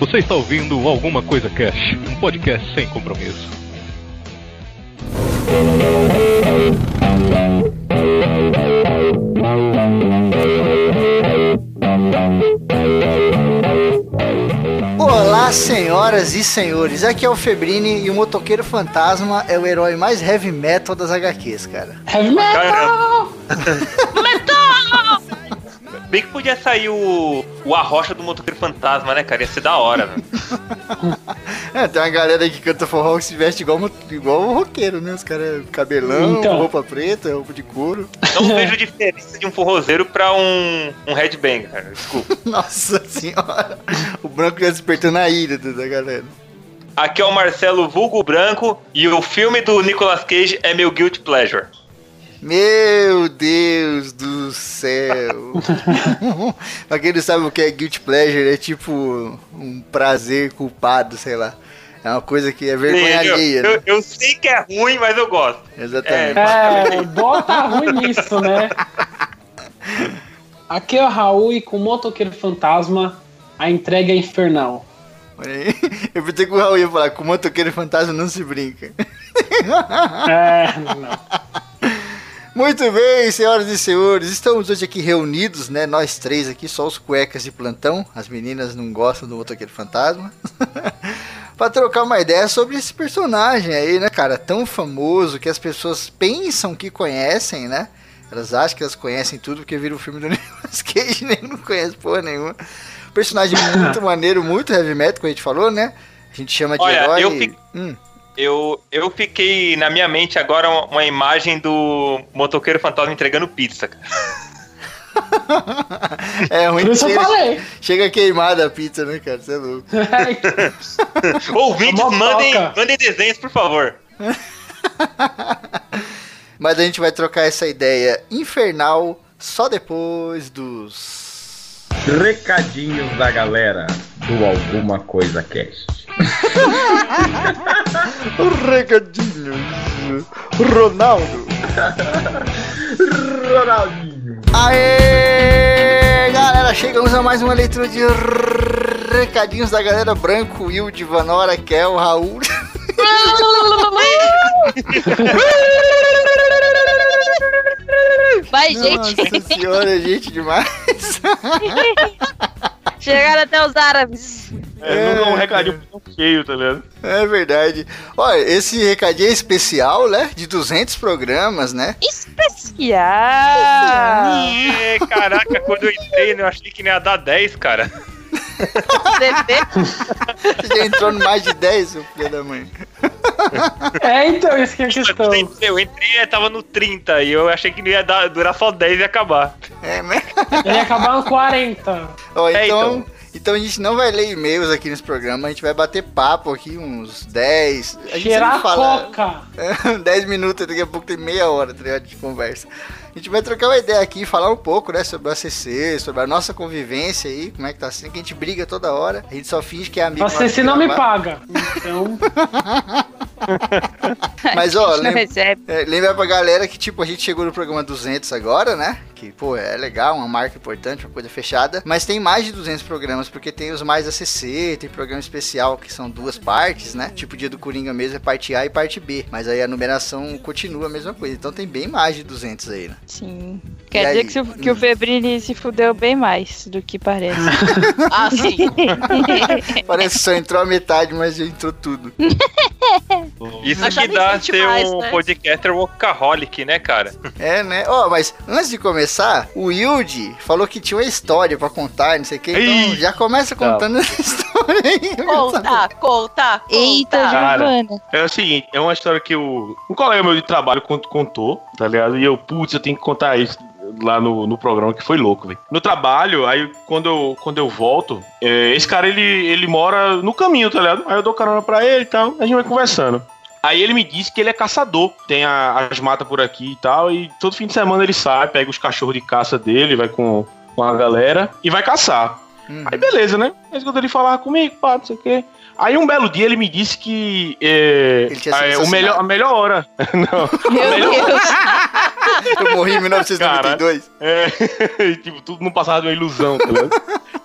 Você está ouvindo Alguma Coisa Cash, um podcast sem compromisso. Olá, senhoras e senhores. Aqui é o Febrini e o Motoqueiro Fantasma é o herói mais heavy metal das HQs, cara. Heavy metal! Bem que podia sair o, o Arrocha do Motoqueiro Fantasma, né, cara? Ia ser da hora, né? É, tem uma galera aí que canta forró que se veste igual, igual o roqueiro, né? Os caras cabelão, Então. roupa preta, roupa de couro. Não vejo diferença de um forrozeiro pra um, um headbang, cara. Desculpa. Nossa senhora. O branco já despertando a ira da da galera. Aqui é o Marcelo Vulgo Branco e o filme do Nicolas Cage é meu guilty pleasure. Meu Deus do céu. pra quem não sabe o que é guilty pleasure, é tipo um prazer culpado, sei lá. É uma coisa que é vergonha eu, alheia, eu, né? eu sei que é ruim, mas eu gosto. Exatamente. É, bota ruim nisso, né? Aqui é o Raul e com o Motoqueiro Fantasma, a entrega é infernal. Eu pensei que o Raul ia falar, com o motoqueiro fantasma não se brinca. É, não. Muito bem, senhoras e senhores, estamos hoje aqui reunidos, né? Nós três aqui, só os cuecas de plantão. As meninas não gostam do motoqueiro fantasma. pra trocar uma ideia sobre esse personagem aí, né, cara? Tão famoso que as pessoas pensam que conhecem, né? Elas acham que elas conhecem tudo porque viram o filme do Nicolas Cage, nem não conhece porra nenhuma. Personagem muito maneiro, muito heavy metal, como a gente falou, né? A gente chama de Olha, herói. eu fico- Hum. Eu, eu fiquei na minha mente agora uma, uma imagem do Motoqueiro Fantasma entregando pizza, cara. É ruim Por que isso eu chega, falei. chega queimada a pizza, né, cara? Você é louco. Ouvintes, Motoca. mandem, mandem desenhos, por favor. Mas a gente vai trocar essa ideia infernal só depois dos. Recadinhos da galera do Alguma Coisa Cast. Recadinhos. Ronaldo. Ronaldinho. Aê! Galera, chegamos a mais uma leitura de recadinhos da galera Branco, Will, Vanora, Kel, Raul. Vai, gente. Nossa senhora, gente demais. Chegaram até os árabes. É, é um recadinho cheio, tá ligado? É verdade. Olha, esse recadinho é especial, né? De 200 programas, né? Especial. É, caraca, quando eu entrei, eu achei que não ia dar 10, cara. Você já entrou no mais de 10, seu filho da mãe. É, então, isso que é a questão. Eu entrei, eu entrei, tava no 30 e eu achei que não ia dar, durar só 10 e acabar. É, né? Ele ia acabar no 40. Ó, É, então, então. então a gente não vai ler e-mails aqui nesse programa, a gente vai bater papo aqui, uns 10. A gente Cheirar fala coca. é, 10 minutos, daqui a pouco tem meia hora tá ligado, de conversa. A gente vai trocar uma ideia aqui, falar um pouco, né, sobre o ACC, sobre a nossa convivência aí, como é que tá sendo, que a gente briga toda hora, a gente só finge que é amigo. de se não me paga. Então, Mas, ó, não lem- recebe. É, lembra pra galera que, tipo, a gente chegou no programa 200 agora, né? Que, pô, é legal, uma marca importante, uma coisa fechada. Mas tem mais de 200 programas, porque tem os mais ACC, tem programa especial que são duas partes, né? Tipo, o dia do Coringa mesmo é parte A e parte B. Mas aí a numeração continua a mesma coisa. Então tem bem mais de 200 aí, né? Sim. E Quer aí? dizer que, se o- que o Febrini se fudeu bem mais do que parece. Ah, sim. Parece que só entrou a metade, mas já entrou tudo. Isso que dá ser mais, um né? podcaster workaholic, né, cara? É, né? Ó, mas antes de começar, o Wilde falou que tinha uma história pra contar, não sei o que. Então já começa contando essa história Conta, conta, Eita. Giovana. É o seguinte, é uma história que o, um colega meu de trabalho cont- contou, tá ligado? E eu, putz, eu tenho que contar isso lá no, no programa, que foi louco, velho. No trabalho, aí quando eu, quando eu volto, é, esse cara, ele, ele mora no caminho, tá ligado? Aí eu dou carona pra ele e tal, a gente vai conversando. Aí ele me disse que ele é caçador, tem a- as matas por aqui e tal, e todo fim de semana ele sai, pega os cachorros de caça dele, vai com, com a galera e vai caçar. Hum. Aí beleza, né? Mas quando ele falava comigo, pá, não sei o quê. Aí um belo dia ele me disse que é, Ele tinha sido é, o melhor, a melhor hora. Não, Meu Deus. Eu morri em 1992. é, tipo, tudo não passava de uma ilusão, tá ligado?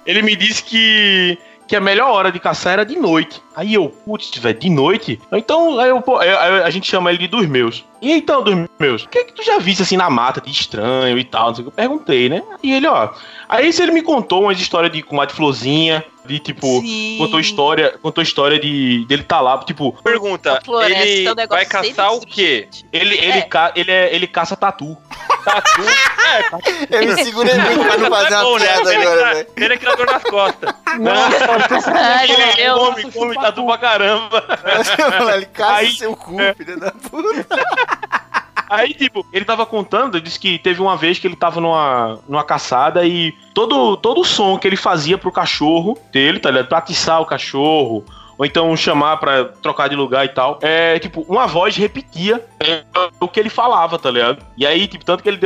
Ele me disse que, que a melhor hora de caçar era de noite. Aí eu, putz, velho, de noite? Então, aí eu, pô, aí- aí a gente chama ele de dos meus. E então, dos meus, o que é que tu já viste assim na mata de estranho e tal? Não sei o que. Eu perguntei, né? E ele, ó. Aí se ele me contou umas histórias de comadre florzinha, de tipo, Sim. contou história, contou história de dele tá lá, tipo, Pergunta, A floresta ele é um vai caçar o quê? ele, ele, É. ca, ele, é, ele caça tatu. Tatu? É, tatu. Eu me segurei muito pra não fazer é uma né? piada Ele agora, é- velho. Ele é criador nas costas. Ai, meu Ele Deus. come, come tatu pra caramba. Ele caça Aí- seu cu, é. filho da puta. Aí, tipo, ele tava contando, disse que teve uma vez que ele tava numa, numa caçada e todo, todo o som que ele fazia pro cachorro dele, tá ligado? Pra atiçar o cachorro, ou então chamar pra trocar de lugar e tal, é, tipo, uma voz repetia é, o que ele falava, tá ligado? E aí, tipo, tanto que ele,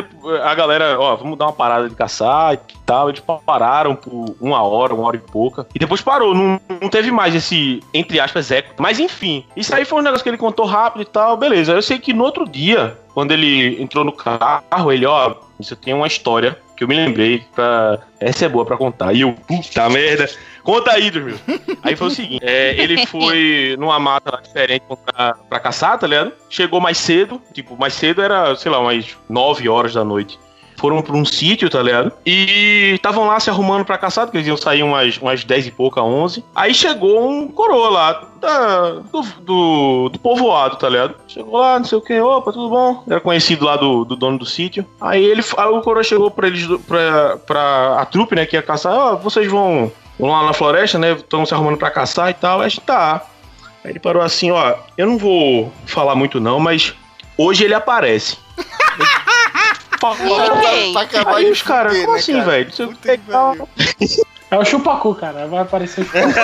a galera, ó, vamos dar uma parada de caçar e tal, eles pararam por uma hora, uma hora e pouca, e depois parou, não, não teve mais esse, entre aspas, eco. Mas enfim, isso aí foi um negócio que ele contou rápido e tal, beleza. Eu sei que no outro dia, quando ele entrou no carro, ele, ó, isso tem uma história que eu me lembrei pra. Essa é boa pra contar. E eu, puta merda. Conta aí, Dormil. Aí foi o seguinte: é, ele foi numa mata diferente pra, pra caçar, tá ligado? Chegou mais cedo, tipo, mais cedo era, sei lá, umas 9 horas da noite. Foram pra um sítio, tá ligado? E estavam lá se arrumando pra caçar, porque eles iam sair umas, umas 10 e pouca, 11. Aí chegou um coroa lá, da, do, do, do povoado, tá ligado? Chegou lá, não sei o que, opa, tudo bom? Era conhecido lá do, do dono do sítio. Aí ele, aí o coroa chegou pra eles, pra a trupe, né, que ia caçar. Ó, vocês vão, lá na floresta, né? Estão se arrumando pra caçar e tal. Aí tá. Aí ele parou assim, ó, eu não vou falar muito não, mas hoje ele aparece. Quem? Pra acabar Aí os caras, como né, assim, cara? velho? Que tal. pariu. É o chupacu, cara. Vai aparecer o chupacu.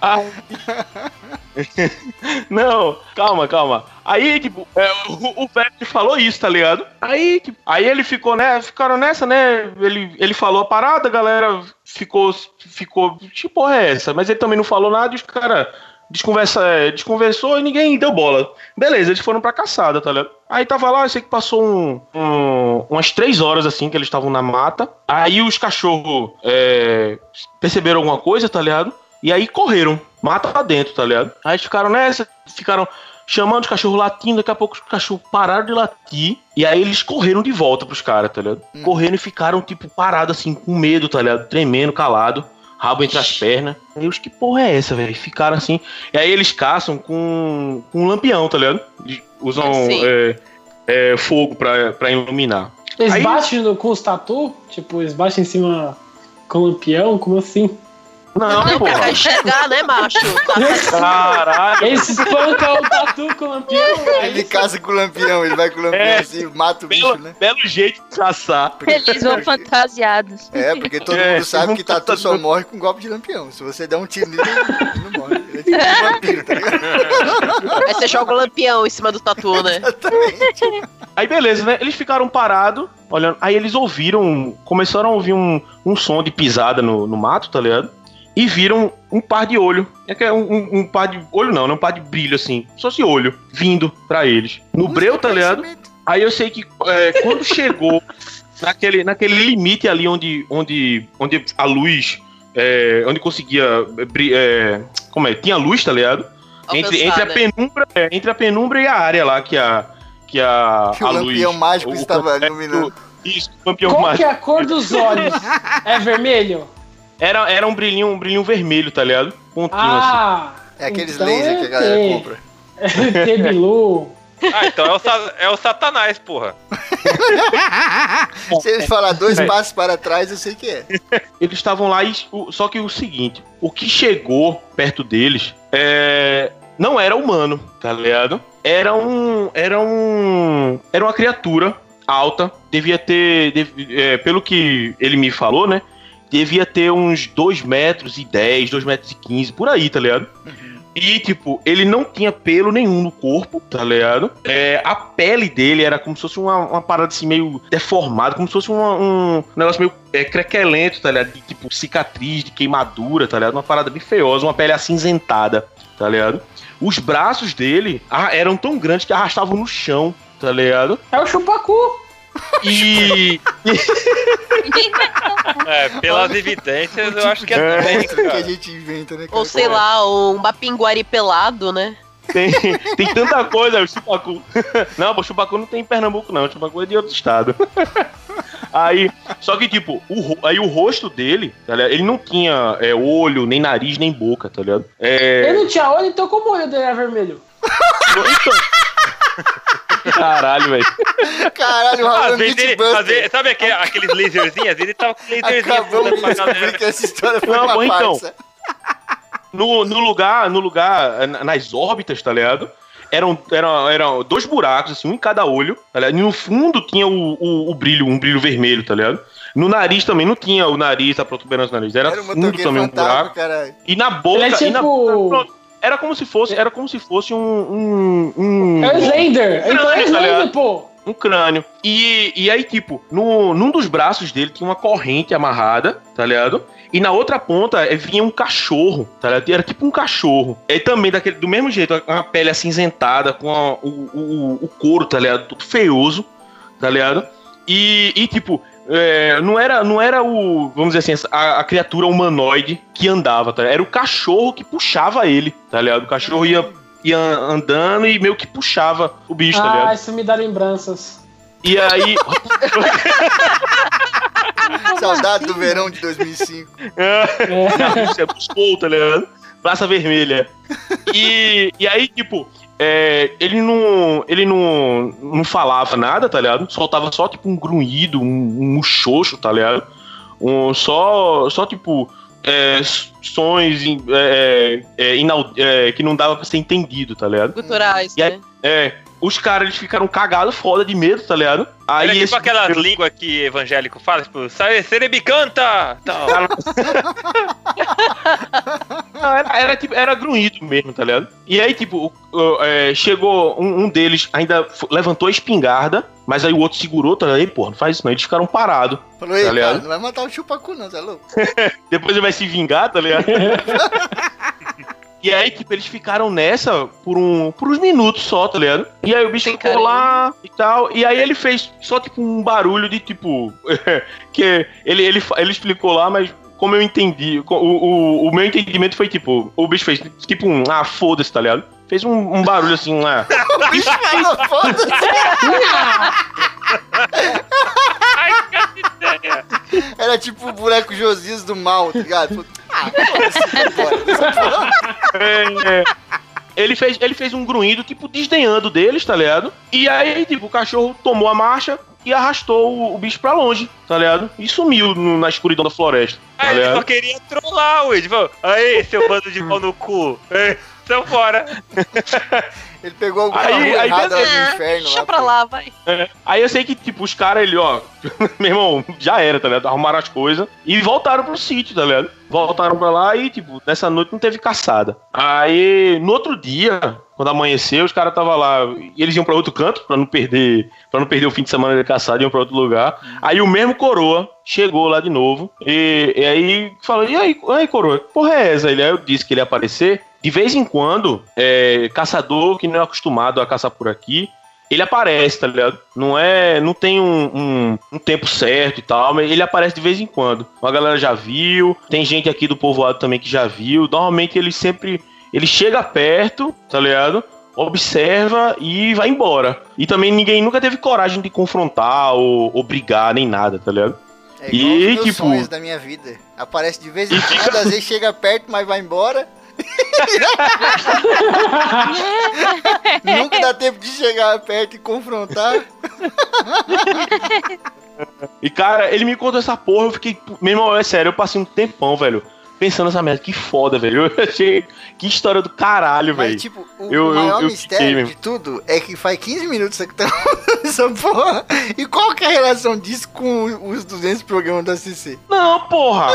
Não, calma, calma. Aí, tipo, é, o, o velho falou isso, tá ligado? Aí, tipo, aí ele ficou, né? Ficaram nessa, né? Ele, ele falou a parada, a galera ficou, ficou, que porra é essa? Mas ele também não falou nada e os caras desconversa, é, desconversou e ninguém deu bola. Beleza, eles foram pra caçada, tá ligado? Aí tava lá, eu sei que passou um, um- umas três horas assim que eles estavam na mata. Aí os cachorros é, perceberam alguma coisa, tá ligado? E aí correram, mata pra dentro, tá ligado? Aí ficaram nessa, ficaram chamando os cachorros latindo, daqui a pouco os cachorros pararam de latir. E aí eles correram de volta pros caras, tá ligado? Correndo e ficaram, tipo, parados assim, com medo, tá ligado? Tremendo, calado. Rabo entre as pernas. Aí os que porra é essa, velho? Ficaram assim. E aí eles caçam com, com um lampião, tá ligado? Usam é, é, fogo pra, pra iluminar. Eles Aí- batem no- com os tatu? Tipo, eles batem em cima com o lampião? Como assim? Não, Não, porra. pra enxergar, né, macho? Caralho. Eles espancam o tatu com o lampião. é Ele caça com o lampião, ele vai com o lampião É. assim, mata o bicho, Belo, né? belo jeito de caçar. Eles vão fantasiados. É, porque todo É, mundo sabe que tatu só morre com golpe de lampião. Se você der um tiro nele, ele não morre. Ele é tipo um vampiro, tá ligado? Aí você joga o lampião em cima do tatu, né? Exatamente. Aí beleza, né? Eles ficaram parados, olhando. Aí eles ouviram, começaram a ouvir um, um som de pisada no, no mato, tá ligado? E viram um par de olho. É que é um, um- um par de. Olho não, não um par de brilho assim. Só se olho, vindo pra eles. No breu, tá ligado? Aí eu sei que é, quando chegou naquele, naquele limite ali onde, onde, onde a luz. é, onde conseguia. é, é, como é? Tinha luz, tá ligado? Entre, entre, a Alcançada. penumbra, é, entre a penumbra e a área lá que a. Que a, Que o a lampião luz, mágico o- o estava iluminando. Isso, o lampião Qual que mágico. é a cor dos olhos? É vermelho? Era, era um brilhinho, um brilhinho vermelho, tá ligado? Pontinho assim. Ah! É aqueles então lasers que a galera é- compra. É Bilu. Ah, então é o, é o Satanás, porra. Se ele falar dois É. passos para trás, eu sei que é. Eles estavam lá e. Só que o seguinte: o que chegou perto deles é. Não era humano, tá ligado? Era um. Era um. Era uma criatura alta. Devia ter. dev- é, pelo que ele me falou, né? Devia ter uns 2 metros e 10, 2 metros e 15, por aí, tá ligado? E, tipo, ele não tinha pelo nenhum no corpo, tá ligado? É, a pele dele era como se fosse uma, uma parada assim meio deformada, como se fosse uma- um negócio meio é, crequelento, tá ligado? De, tipo, cicatriz, de queimadura, tá ligado? Uma parada bem feiosa, uma pele acinzentada, tá ligado? Os braços dele ah, eram tão grandes que arrastavam no chão, tá ligado? É o chupacu. E. É, pelas evidências, eu acho que é É. também, monstro que a gente inventa, né? cara? Ou sei lá, um bapinguari pelado, né? Tem, tem tanta coisa, o chupacu. Não, pô, chupacu não tem em Pernambuco, não. O chupacu é de outro estado. Aí, só que, tipo, o, aí o rosto dele, tá ligado? Ele não tinha é, olho, nem nariz, nem boca, tá ligado? É. Ele não tinha olho, então como o olho dele é vermelho? Então... Caralho, velho. Caralho, o Às é vezes ele, às vezes, sabe aquele- aqueles laserzinhos? Às vezes ele tava com laserzinho Acabamos de pra descobrir galera. que essa história foi Não, uma bom, então. No, no lugar, no lugar, na- nas órbitas, tá ligado? Eram, eram, eram dois buracos, assim, um em cada olho, tá ligado? E no fundo tinha o, o, o brilho, um brilho vermelho, tá ligado? No nariz também não tinha o nariz, a protuberância do nariz. Era, Era um fundo também um buraco. caralho. E na boca. Ele é e na- tipo- pronto. Era como se fosse. Era como se fosse um. um, um É o Slender. Então é Slender, pô. um crânio. E, e aí, tipo, no, num dos braços dele tinha uma corrente amarrada, tá ligado? E na outra ponta eh, vinha um cachorro, tá ligado? Era tipo um cachorro. E também daquele, do mesmo jeito, uma pele acinzentada, com a- o, o, o couro, tá ligado? Tudo feioso, tá ligado? E, e tipo, é, não, era, não era o, vamos dizer assim, a, a criatura humanoide que andava, tá ligado? Era o cachorro que puxava ele, tá ligado? O cachorro ia, ia andando e meio que puxava o bicho, tá ligado? Ah, isso me dá lembranças. E aí. Saudade do verão de 2005. É. Isso é Moscou, tá ligado? Praça Vermelha. E, e aí, tipo, é, ele não. Ele não, não falava nada, tá ligado? Soltava só, tipo, um grunhido, um, um muxoxo, tá ligado? Um, só, só, tipo. é, sons é, é, inau- é, que não dava pra ser entendido, tá ligado? Culturais, E aí- né? É. Os caras eles ficaram cagados foda de medo, tá ligado? Aí Era tipo esse- aquelas línguas que evangélico fala, tipo, sai cerebicanta! Tal. Não, era, era, tipo, era grunhido mesmo, tá ligado? E aí, tipo, é, chegou um, um deles, ainda levantou a espingarda, mas aí o outro segurou, tá ligado? Aí, porra, não faz isso não. Eles ficaram parados. Falou, ei, Tá cara, ligado? não vai matar o chupacu não, é louco? Depois ele vai se vingar, tá ligado? E aí, tipo, eles ficaram nessa por, um, por uns minutos só, tá ligado? E aí o bicho ficou carinho. lá e tal. E aí ele fez só, tipo, um barulho de tipo. que ele, ele, ele explicou lá, mas como eu entendi, o, o, o meu entendimento foi tipo: o bicho fez tipo um. Ah, foda-se, tá ligado? Fez um, um barulho assim, um, ah. O bicho falou, foda-se. Era tipo o boneco Josias do mal, tá ligado? Ah. É, é. Ele fez, ele fez um grunhido, tipo, desdenhando deles, tá ligado? E aí, tipo, o cachorro tomou a marcha e arrastou o, o bicho pra longe, tá ligado? E sumiu no- na escuridão da floresta, tá Aí ele só queria trollar. Falou, aí, seu bando de pau no cu. É, São fora. Ele pegou alguma Aí- rua aí errada no inferno Deixa lá. pra lá, vai. É. Aí eu sei que, tipo, os caras, ele, ó, meu irmão, já era, tá ligado? Arrumaram as coisas e voltaram pro sítio, tá ligado? Voltaram pra lá e, tipo, nessa noite não teve caçada. Aí, no outro dia, quando amanheceu, os caras tava lá, e eles iam pra outro canto, pra não perder, para não perder o fim de semana de caçada, iam pra outro lugar. Aí o mesmo coroa chegou lá de novo, e, e aí falou, e aí, e aí, coroa, que porra é essa? Ele, aí eu disse que ele ia aparecer. De vez em quando, é, caçador que não é acostumado a caçar por aqui, ele aparece, tá ligado? Não é. Não tem um, um, um tempo certo e tal, mas ele aparece de vez em quando. Uma galera já viu, tem gente aqui do povoado também que já viu. Normalmente ele sempre. Ele chega perto, tá ligado? Observa e vai embora. E também ninguém nunca teve coragem de confrontar ou, ou brigar, nem nada, tá ligado? É igual E, os meus tipo- sonhos da minha vida. Aparece de vez em quando, às vezes chega perto, mas vai embora. Nunca dá tempo de chegar perto e confrontar. E, cara, ele me contou essa porra, eu fiquei. Meu irmão, é sério, eu passei um tempão, velho, pensando nessa merda. Que foda, velho. Eu achei. Que história do caralho, velho. Mas, tipo, o Eu- eu- maior eu mistério fiquei de tudo é que faz 15 minutos que tá essa porra. E qual que é a relação disso com os 200 programas da CC? Não, porra!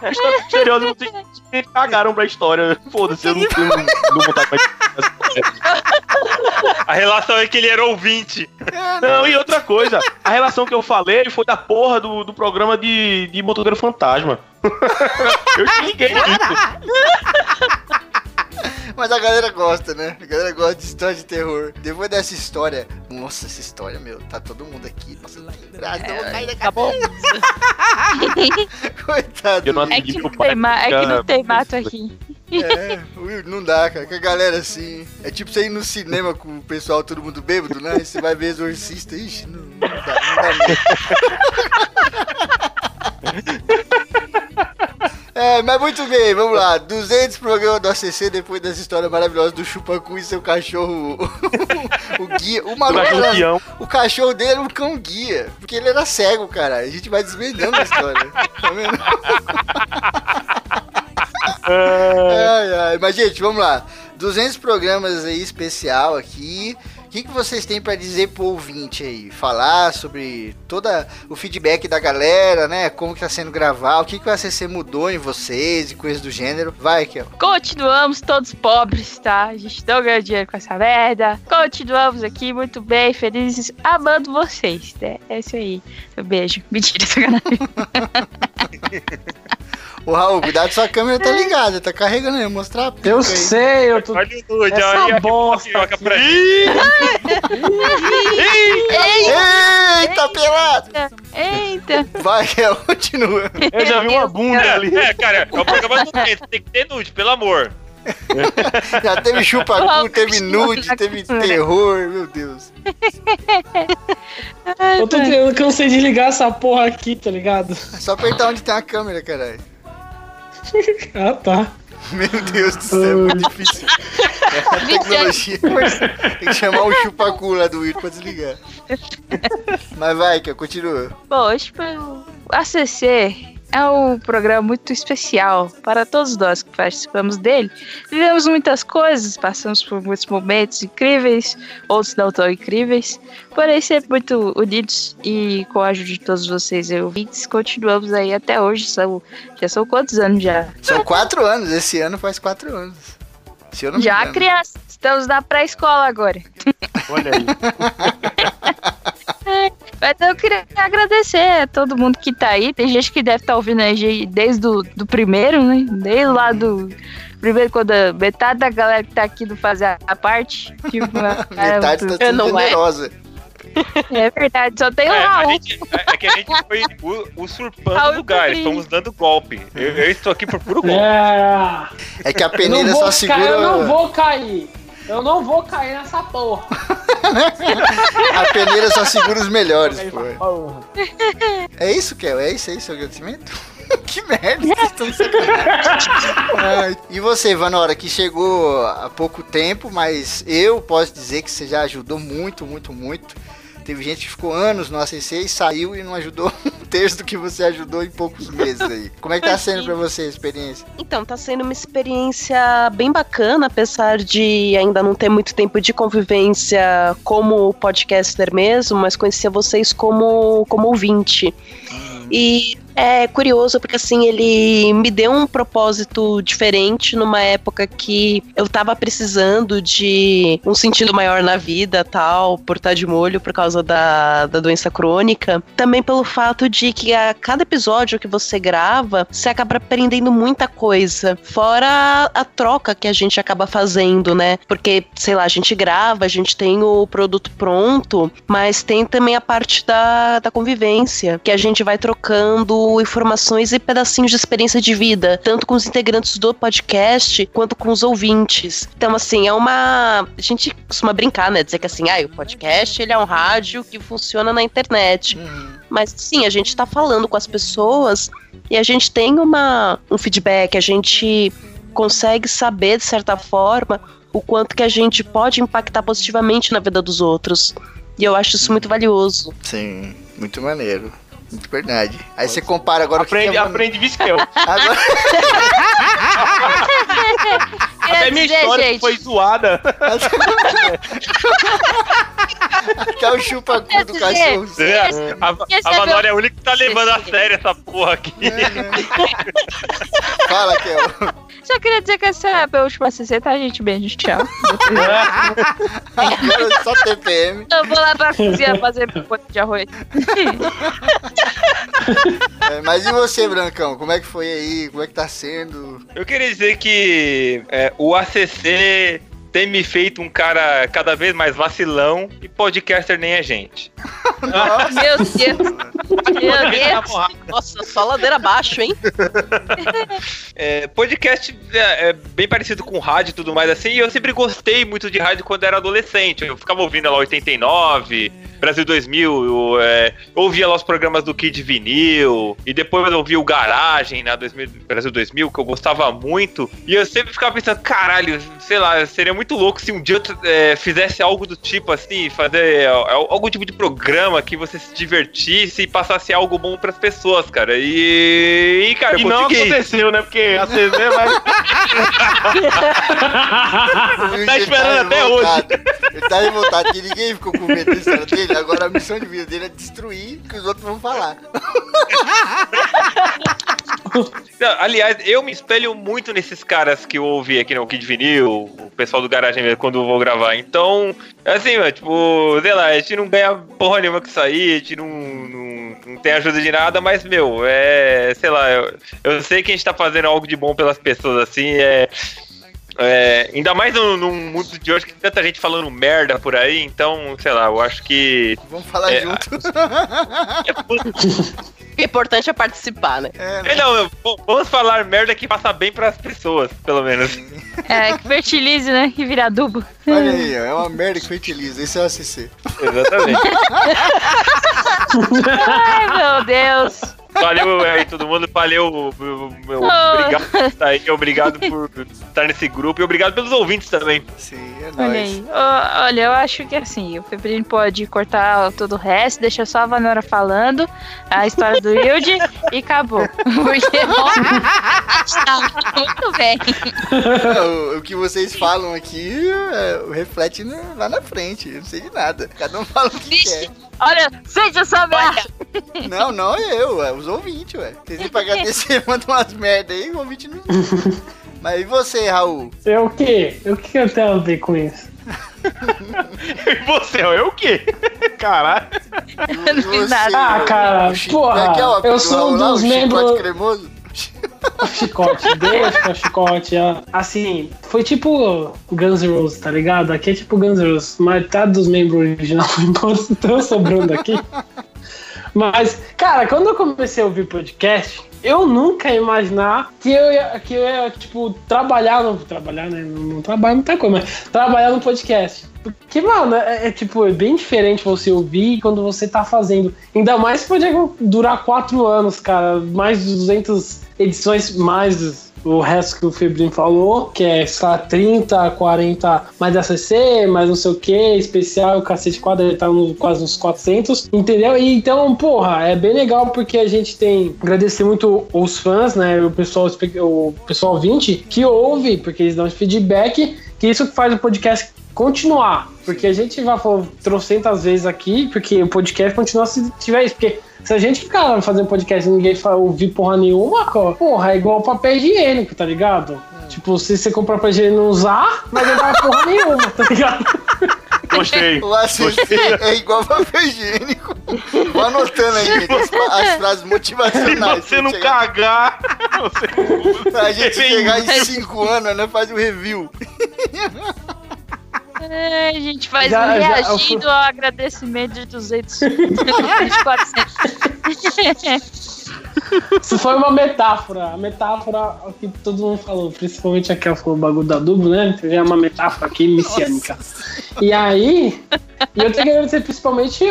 a história misteriosa, vocês vocês cagaram pra história. Foda-se, eu não tenho não vontade mais. A relação é que ele era ouvinte. Não, e outra coisa, a relação que eu falei foi da porra do, do programa de, de motoqueiro fantasma. eu te liguei. Mas a galera gosta, né? A galera gosta de história de terror. Depois dessa história, nossa, essa história, meu, tá todo mundo aqui. Nossa, cair da Acabou. Coitado. Eu não É que que não tem, ma- é que não tem mato aqui. É, Will, não dá, cara. Com a galera assim. É tipo você ir no cinema com o pessoal, todo mundo bêbado, né? Aí você vai ver exorcista. Ixi, não, não dá, não dá mesmo. É, mas muito bem, vamos lá. 200 programas do ACC depois dessa história maravilhosa do Chupacu e seu cachorro, o guia. O O maluco, era- o cachorro dele era um cão guia, porque ele era cego, cara. A gente vai desvendando a história. Tá vendo? Ai, ai. Mas, gente, vamos lá. 200 programas aí especial aqui. O que, que vocês têm pra dizer pro ouvinte aí? Falar sobre todo o feedback da galera, né? Como que tá sendo gravar, o que, que o ACC mudou em vocês e coisas do gênero. Vai, Kel. Continuamos todos pobres, tá? A gente não ganha dinheiro com essa merda. Continuamos aqui muito bem, felizes, amando vocês, né? É isso aí. Um beijo. Mentira, sacanagem. Ô, Raul, cuidado, sua câmera tá ligada, tá carregando aí, mostrar a pica Eu aí. sei, eu tô. Olha o nude, Essa olha a bosta pra. Eita, pelado! Eita! Vai, Kel, continua. Eu já vi uma bunda ali. É, cara, é o programa do tempo, tem que ter nude, pelo amor. Já teve chupacu, teve nude, teve terror, meu Deus. Ai, Eu, tô, eu cansei de ligar essa porra aqui, tá ligado? É só apertar onde tem a câmera, caralho. Ah, tá. Meu Deus do céu, é muito difícil. É a tecnologia. Tem que chamar o chupacu lá do Will pra desligar. Mas vai, que continua. Bom, hoje foi o ACC é um programa muito especial para todos nós que participamos dele. Vivemos muitas coisas, passamos por muitos momentos incríveis, outros não tão incríveis, porém sempre muito unidos e com a ajuda de todos vocês e ouvintes, continuamos aí até hoje. São, já são quantos anos já? São quatro anos, esse ano faz quatro anos. Se eu não Já criança, estamos na pré-escola agora. Olha aí. Mas eu queria agradecer a todo mundo que tá aí. Tem gente que deve estar ouvindo a gente desde o do primeiro, né? Desde lá do. Primeiro, quando a metade da galera que tá aqui não fazia a parte. Tipo, Metade tá sendo não é. generosa. é verdade, só tem o É, Raul. gente, é, é que a gente foi Raul o lugar, Cobrinha. fomos dando golpe. Eu, eu estou aqui por puro golpe. É. É que a peneira só segura. eu não vou cair. Eu não vou cair nessa porra. A peneira só segura os melhores, pô. É isso, Kel? É isso aí, seu agradecimento? que merda, vocês estão. Ai, E você, Vanora, que chegou há pouco tempo, mas eu posso dizer que você já ajudou muito, muito, muito. Teve gente que ficou anos no ACC e saiu e não ajudou um terço do que você ajudou em poucos meses aí. Como é que tá sendo pra você a experiência? Então, tá sendo uma experiência bem bacana, apesar de ainda não ter muito tempo de convivência como podcaster mesmo, mas conhecer vocês como, como ouvinte. E é curioso porque assim, ele me deu um propósito diferente numa época que eu tava precisando de um sentido maior na vida, tal, por estar de molho por causa da, da doença crônica. Também pelo fato de que a cada episódio que você grava, você acaba aprendendo muita coisa. Fora a, troca que a gente acaba fazendo, né? Porque, sei lá, a gente grava, a gente tem o produto pronto, mas tem também a parte da, da convivência, que a gente vai trocando informações e pedacinhos de experiência de vida, tanto com os integrantes do podcast quanto com os ouvintes. Então, assim, é uma. A gente costuma brincar, né? Dizer que assim, ah, o podcast ele é um rádio que funciona na internet. Mas sim, a gente tá falando com as pessoas e a gente tem uma, um feedback, a gente consegue saber, de certa forma, o quanto que a gente pode impactar positivamente na vida dos outros. E eu acho isso muito valioso. Sim, muito maneiro. Muito verdade. Aí você compara agora o que Aprende, que é aprende Visquel. Agora, Até minha dizer, história gente, foi zoada. Que é o chupa-cu do cachorro. É, a, a é é a única que tá levando a sério essa porra aqui. Fala, Kel. Só queria dizer que essa é a última CC, tá, gente? Beijo, tchau. Agora é só TPM. Eu vou lá pra cozinha fazer pote de arroz. É, mas e você, Brancão? Como é que foi aí? Como é que tá sendo? Eu queria dizer que é, o ACC tem me feito um cara cada vez mais vacilão e podcaster nem a gente. Meu Deus. Meu Deus. Nossa, só ladeira abaixo, hein? É, podcast é, é bem parecido com rádio e tudo mais assim, e eu sempre gostei muito de rádio quando era adolescente. Eu ficava ouvindo lá 89, Brasil 2000, eu, é, eu ouvia lá os programas do Kid Vinil, e depois eu ouvia o Garagem na 2000, Brasil 2000, que eu gostava muito, e eu sempre ficava pensando, caralho, sei lá, seria muito louco se um dia eu é, fizesse algo do tipo assim, fazer é, algum tipo de programa que você se divertisse e passasse algo bom pras pessoas, cara. E, e cara, E não aconteceu, né? Porque a CZ vai. Ele Tá esperando até revoltado. Ele tá revoltado que ninguém ficou com medo da história dele. Agora a missão de vida dele é destruir o que os outros vão falar. Não, aliás, eu me espelho muito nesses caras que eu ouvi aqui no Kid Vinil, o pessoal do Garagem mesmo, quando eu vou gravar. Então, assim, mano, tipo, sei lá, a gente não ganha porra nenhuma isso aí, a gente não, não, não tem ajuda de nada, mas, meu, é, sei lá, eu, eu sei que a gente tá fazendo algo de bom pelas pessoas, assim, é. É, ainda mais no, no mundo de hoje que tem tanta gente falando merda por aí, então, sei lá, eu acho que. Vamos falar É, junto. O importante é participar, né? É, É, não, eu- vamos falar merda que passa bem pras pessoas, pelo menos. É, que fertilize, né? Que vira adubo. Olha aí, ó, é uma merda que fertiliza. Esse é o ACC. Exatamente. Ai, meu Deus. Valeu aí todo mundo, valeu, meu, meu- Oh. obrigado por estar aí, obrigado por estar nesse grupo e obrigado pelos ouvintes também. Sim, é Olha nóis. aí. Ó, olha, eu acho que assim, o Febrino pode cortar todo o resto, deixa só a Vanora falando a história do Wilde e acabou. Porque tá muito bem. O, o que vocês falam aqui é, reflete no- lá na frente. Eu não sei de nada. Cada um fala o que Vixe. quer. Olha, sente essa merda. Não, não é eu, é os ouvintes, ué. Vocês têm pra agradecer, mandam umas merda aí, o ouvinte não. Mas e você, Raul? Eu o quê? O que eu tenho a ver com isso? E você, eu o quê? Caralho. Não fiz nada. Ah, cara, porra, é eu sou um dos O chicote chicote, deixa o chicote. Assim, foi tipo Guns N' Roses, tá ligado? Aqui é tipo Guns N' Roses. Metade dos membros original foi embora, estão sobrando aqui. Mas, cara, quando eu comecei a ouvir podcast, eu nunca ia imaginar que eu ia, que eu ia tipo, trabalhar no. Trabalhar, né? Não, não trabalho muita coisa, mas trabalhar no podcast. Porque, mano, é, é, tipo, é bem diferente você ouvir quando você tá fazendo. Ainda mais que pode durar quatro anos, cara. Mais de 200 edições, mais o resto que o Febrinho falou, que é, lá, 30, 40, mais ACC, mais não sei o que, especial, o cacete quadro, ele tá no, quase uns 400, entendeu? E então, porra, é bem legal porque a gente tem, agradecer muito os fãs, né, o pessoal, o pessoal ouvinte, que ouve, porque eles dão feedback, que isso faz o podcast continuar, porque a gente já falou trocentas vezes aqui, porque o podcast continua se tiver isso, porque se a gente ficar fazendo podcast e ninguém ouvir porra nenhuma, porra, é igual papel higiênico, tá ligado? Tipo, se você comprar papel higiênico e não usar, não vai dar porra nenhuma, tá ligado? Gostei. O ACC é igual papel higiênico. Vou anotando aí, gente, as, as frases Se motivacionais. você não pra chegar- cagar, você Pra gente chegar em 5 anos, né? Faz um review. É, a gente faz Já- um já- reagindo ao agradecimento de 200, de 400. Isso foi uma metáfora. A metáfora que todo mundo falou, principalmente aquela falou o bagulho da dublo, né? Teve uma metáfora aqui messiânica. E aí, e eu tenho que agradecer principalmente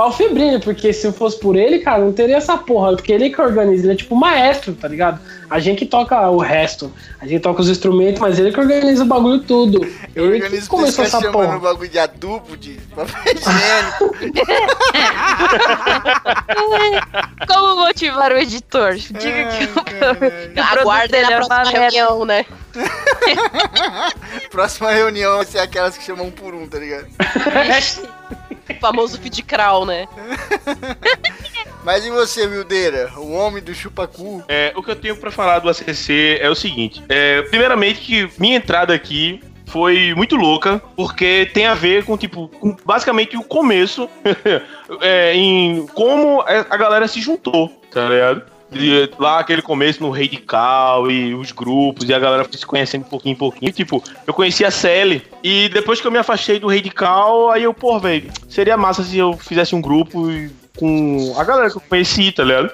ao Febrino, porque se eu fosse por ele, cara, não teria essa porra. Porque ele que organiza, ele é tipo maestro, tá ligado? A gente que toca o resto, a gente toca os instrumentos, mas ele que organiza o bagulho tudo. Eu ele que organizo começou pessoas essa chamando o porra. bagulho de adubo, de papel higiênico. Como motivar o editor? Diga que que Aguardem produto na é próxima reunião, né? Próxima reunião vai ser aquelas que chamam um por um, tá ligado? O famoso feed crawl, né? Mas e você, Mildeira? O homem do chupacu? É, o que eu tenho pra falar do ACC é o seguinte. É, primeiramente que minha entrada aqui foi muito louca, porque tem a ver com, tipo, com basicamente o começo é, em como a galera se juntou, tá ligado? Lá aquele começo no Radical e os grupos e a galera se conhecendo pouquinho em pouquinho. Tipo, eu conheci a Sally e depois que eu me afastei do Radical, aí eu, pô, velho, seria massa se eu fizesse um grupo e com a galera que eu conheci, tá ligado?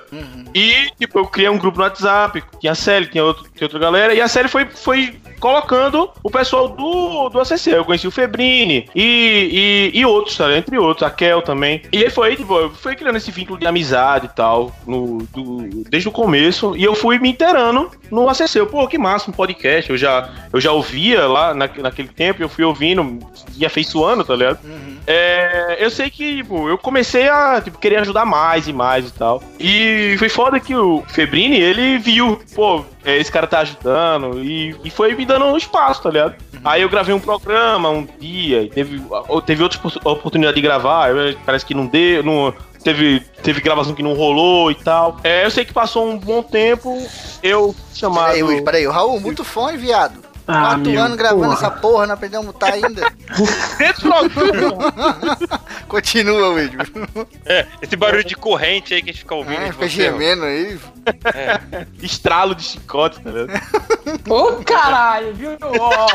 E, tipo, eu criei um grupo no WhatsApp, tinha a Sally, tinha, outro, tinha outra galera, e a Sally foi, foi colocando o pessoal do, do ACC. Eu conheci o Febrini e, e, e outros, tá ligado? Entre outros, a Kel também. E aí foi, tipo, eu fui criando esse vínculo de amizade e tal, no, do, desde o começo, e eu fui me inteirando no ACC. Eu, pô, que massa, um podcast. Eu já, eu já ouvia lá na, naquele tempo, eu fui ouvindo e afeiçoando, tá ligado? É, eu sei que, tipo, eu comecei a tipo, querer ajudar mais e mais e tal. E foi foda que o Febrini, ele viu, pô, é, esse cara tá ajudando e, e foi me dando um espaço, tá ligado? Aí eu gravei um programa um dia, e teve, teve outra opor- oportunidade de gravar, eu- parece que não deu, não, teve, teve gravação que não rolou e tal. É, eu sei que passou um bom tempo, eu chamado... Peraí, peraí, o Raul, muito fone, viado. Ah, Quatro meu, anos gravando porra. essa porra, não aprendeu a mutar ainda. Continua, Will. É, esse barulho de corrente aí que a gente fica ouvindo. Ah, fica gemendo aí. estralo de chicote, tá ligado? Ô, caralho, viu? Ó,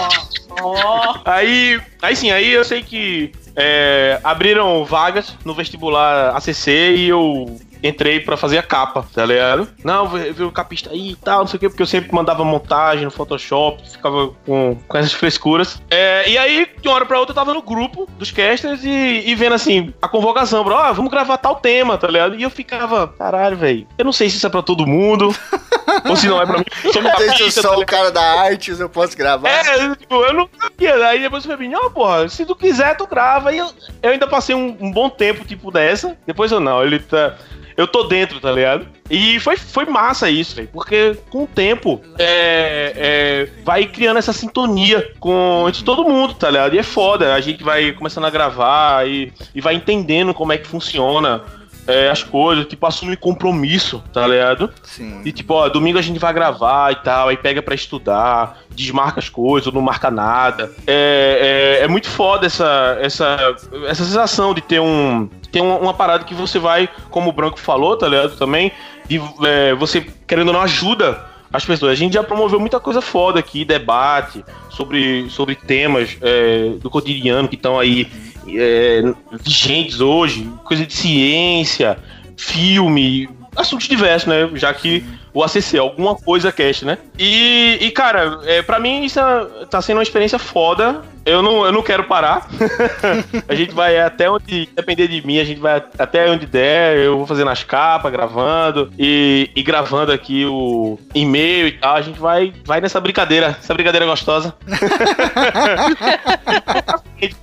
ó. Aí, aí sim, aí eu sei que é, abriram vagas no vestibular ACC e eu entrei pra fazer a capa, tá ligado? Não, veio o capista aí e tal, não sei o que, porque eu sempre mandava montagem no Photoshop, ficava com, com essas frescuras. É, e aí, de uma hora pra outra, eu tava no grupo dos casters e, e vendo assim, a convocação, bro, ó, vamos gravar tal tema, tá ligado? E eu ficava, caralho, velho, eu não sei se isso é pra todo mundo, ou se não é pra mim. Eu sou Não sei se eu capista, tá sou o cara da arte, eu posso gravar. É, eu, tipo, eu não sabia. Aí depois o Febinho, ó, porra, se tu quiser, tu grava. E eu, eu ainda passei um, um bom tempo, tipo, dessa. Depois eu não, ele tá. Eu tô dentro, tá ligado? E foi, foi massa isso, velho. Porque com o tempo é, é, vai criando essa sintonia com entre todo mundo, tá ligado? E é foda. A gente vai começando a gravar e, e vai entendendo como é que funciona é, as coisas, tipo, assume compromisso, tá ligado? Sim. E tipo, ó, domingo a gente vai gravar e tal, aí pega pra estudar, desmarca as coisas, ou não marca nada. É, é, é muito foda essa, essa, essa sensação de ter um. Ter uma, uma parada que você vai, como o Branco falou, tá ligado? Também, de é, você, querendo ou não, ajuda as pessoas. A gente já promoveu muita coisa foda aqui, debate sobre, sobre temas é, do cotidiano que estão aí é, vigentes hoje, coisa de ciência, filme, assuntos diversos, né? Já que o ACC, alguma coisa cast, né? E, e cara, é, para mim isso é- tá sendo uma experiência foda. Eu não, eu não quero parar. a gente vai até onde depender de mim, a gente vai até onde der. Eu vou fazendo as capas, gravando e, e gravando aqui o e-mail e tal. A gente vai, vai nessa brincadeira, essa brincadeira gostosa.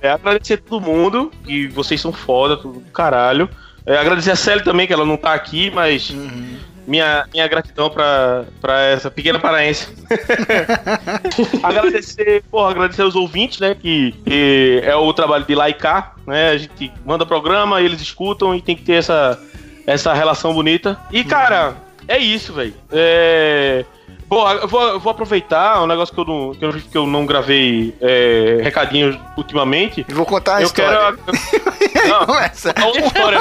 É, agradecer a todo mundo, e vocês são foda, tudo do caralho. É, agradecer a Célia também, que ela não tá aqui, mas minha, minha gratidão pra, pra essa pequena paraense. agradecer, porra, agradecer aos ouvintes, né, que, que é o trabalho de laicar, né, a gente manda programa, eles escutam e tem que ter essa, essa relação bonita. E, cara, é isso, velho. É... Bom, eu vou, eu vou aproveitar um negócio que eu não, que eu, que eu não gravei é, recadinhos ultimamente. E vou contar a eu história. quero. Não, Começa. é outra história.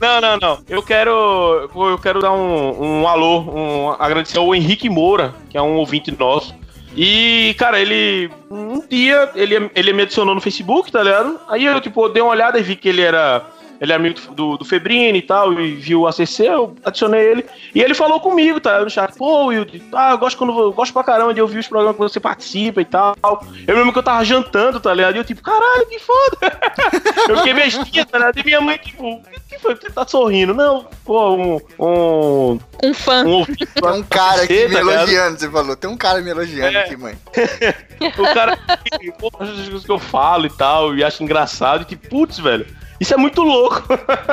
Não, não, não. Eu quero. Eu quero dar um, um alô, um, agradecer ao Henrique Moura, que é um ouvinte nosso. E, cara, ele. Um dia ele, ele me adicionou no Facebook, tá ligado? Aí eu, tipo, dei uma olhada e vi que ele era. Ele é amigo do, do Febrini e tal, e viu o ACC, eu adicionei ele. E ele falou comigo, tá? No chat, pô, Will, ah, eu gosto, quando, eu gosto pra caramba de ouvir os programas que você participa e tal. Eu lembro que eu tava jantando, tá ligado? E eu, tipo, caralho, que foda. eu fiquei bestinha, tá ligado? E minha mãe, tipo, o que foi? Você tá sorrindo? Não, pô, um. Um, Um fã. um Tem um cara aqui me tá elogiando, você falou. Tem um cara me elogiando É. aqui, mãe. O cara que, pô, as coisas que eu falo e tal, e acha engraçado, e tipo, putz, velho, isso é muito louco.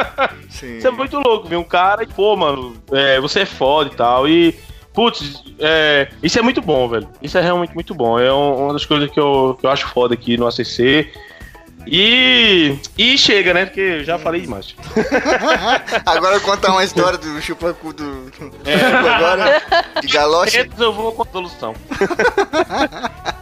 Sim. Isso é muito louco, ver um cara e, pô, mano, é, você é foda e tal. E, putz, é, isso é muito bom, velho. Isso é realmente muito bom. É um- uma das coisas que eu, que eu acho foda aqui no ACC. E. E chega, né? Porque eu já falei demais. Agora contar uma história do chupacu do. É. Chupa agora. De galoche. Antes eu vou com a solução.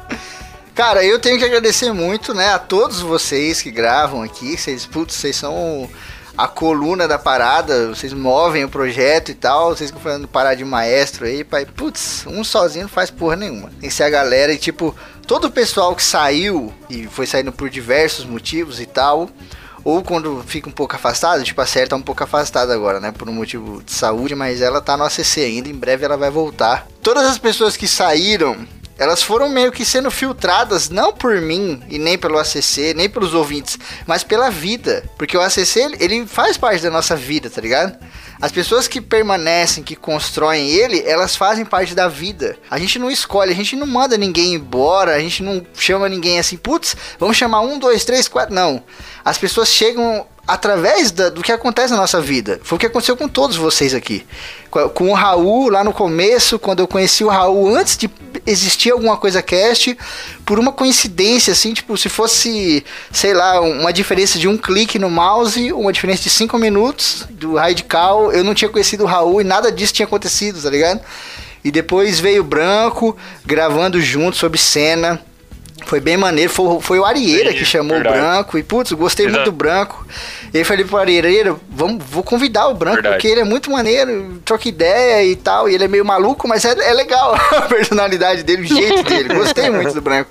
Cara, eu tenho que agradecer muito, né, a todos vocês que gravam aqui. Vocês, putz, vocês são a coluna da parada, vocês movem o projeto e tal. Vocês ficam falando parar de maestro aí, pai. Putz, um sozinho não faz porra nenhuma. Tem que ser a galera e, tipo, todo o pessoal que saiu e foi saindo por diversos motivos e tal. Ou quando fica um pouco afastado, tipo, a Série tá um pouco afastada agora, né? Por um motivo de saúde, mas ela tá no ACC ainda, em breve ela vai voltar. Todas as pessoas que saíram elas foram meio que sendo filtradas não por mim e nem pelo ACC, nem pelos ouvintes, mas pela vida, porque o ACC ele- faz parte da nossa vida, tá ligado? As pessoas que permanecem, que constroem ele, elas fazem parte da vida. A gente não escolhe, a gente não manda ninguém embora, a gente não chama ninguém assim, putz, vamos chamar um, dois, três, quatro. Não. As pessoas chegam através da- do que acontece na nossa vida. Foi o que aconteceu com todos vocês aqui. Com, o Raul lá no começo, quando eu conheci o Raul antes de existir alguma coisa cast, por uma coincidência, assim, tipo, se fosse, sei lá, uma diferença de um clique no mouse, uma diferença de cinco minutos do Radical, eu não tinha conhecido o Raul e nada disso tinha acontecido, tá ligado? E depois veio o Branco, gravando junto sobre cena. Foi bem maneiro. Foi, foi o Arieira Sim, que chamou verdade. o Branco. E, putz, eu gostei Exato. muito do Branco. E aí falei pro Arieira, vamos, vou convidar o Branco, Verdade. porque ele é muito maneiro, troca ideia e tal. E ele é meio maluco, mas é, é legal a personalidade dele, o jeito dele. Gostei muito do Branco.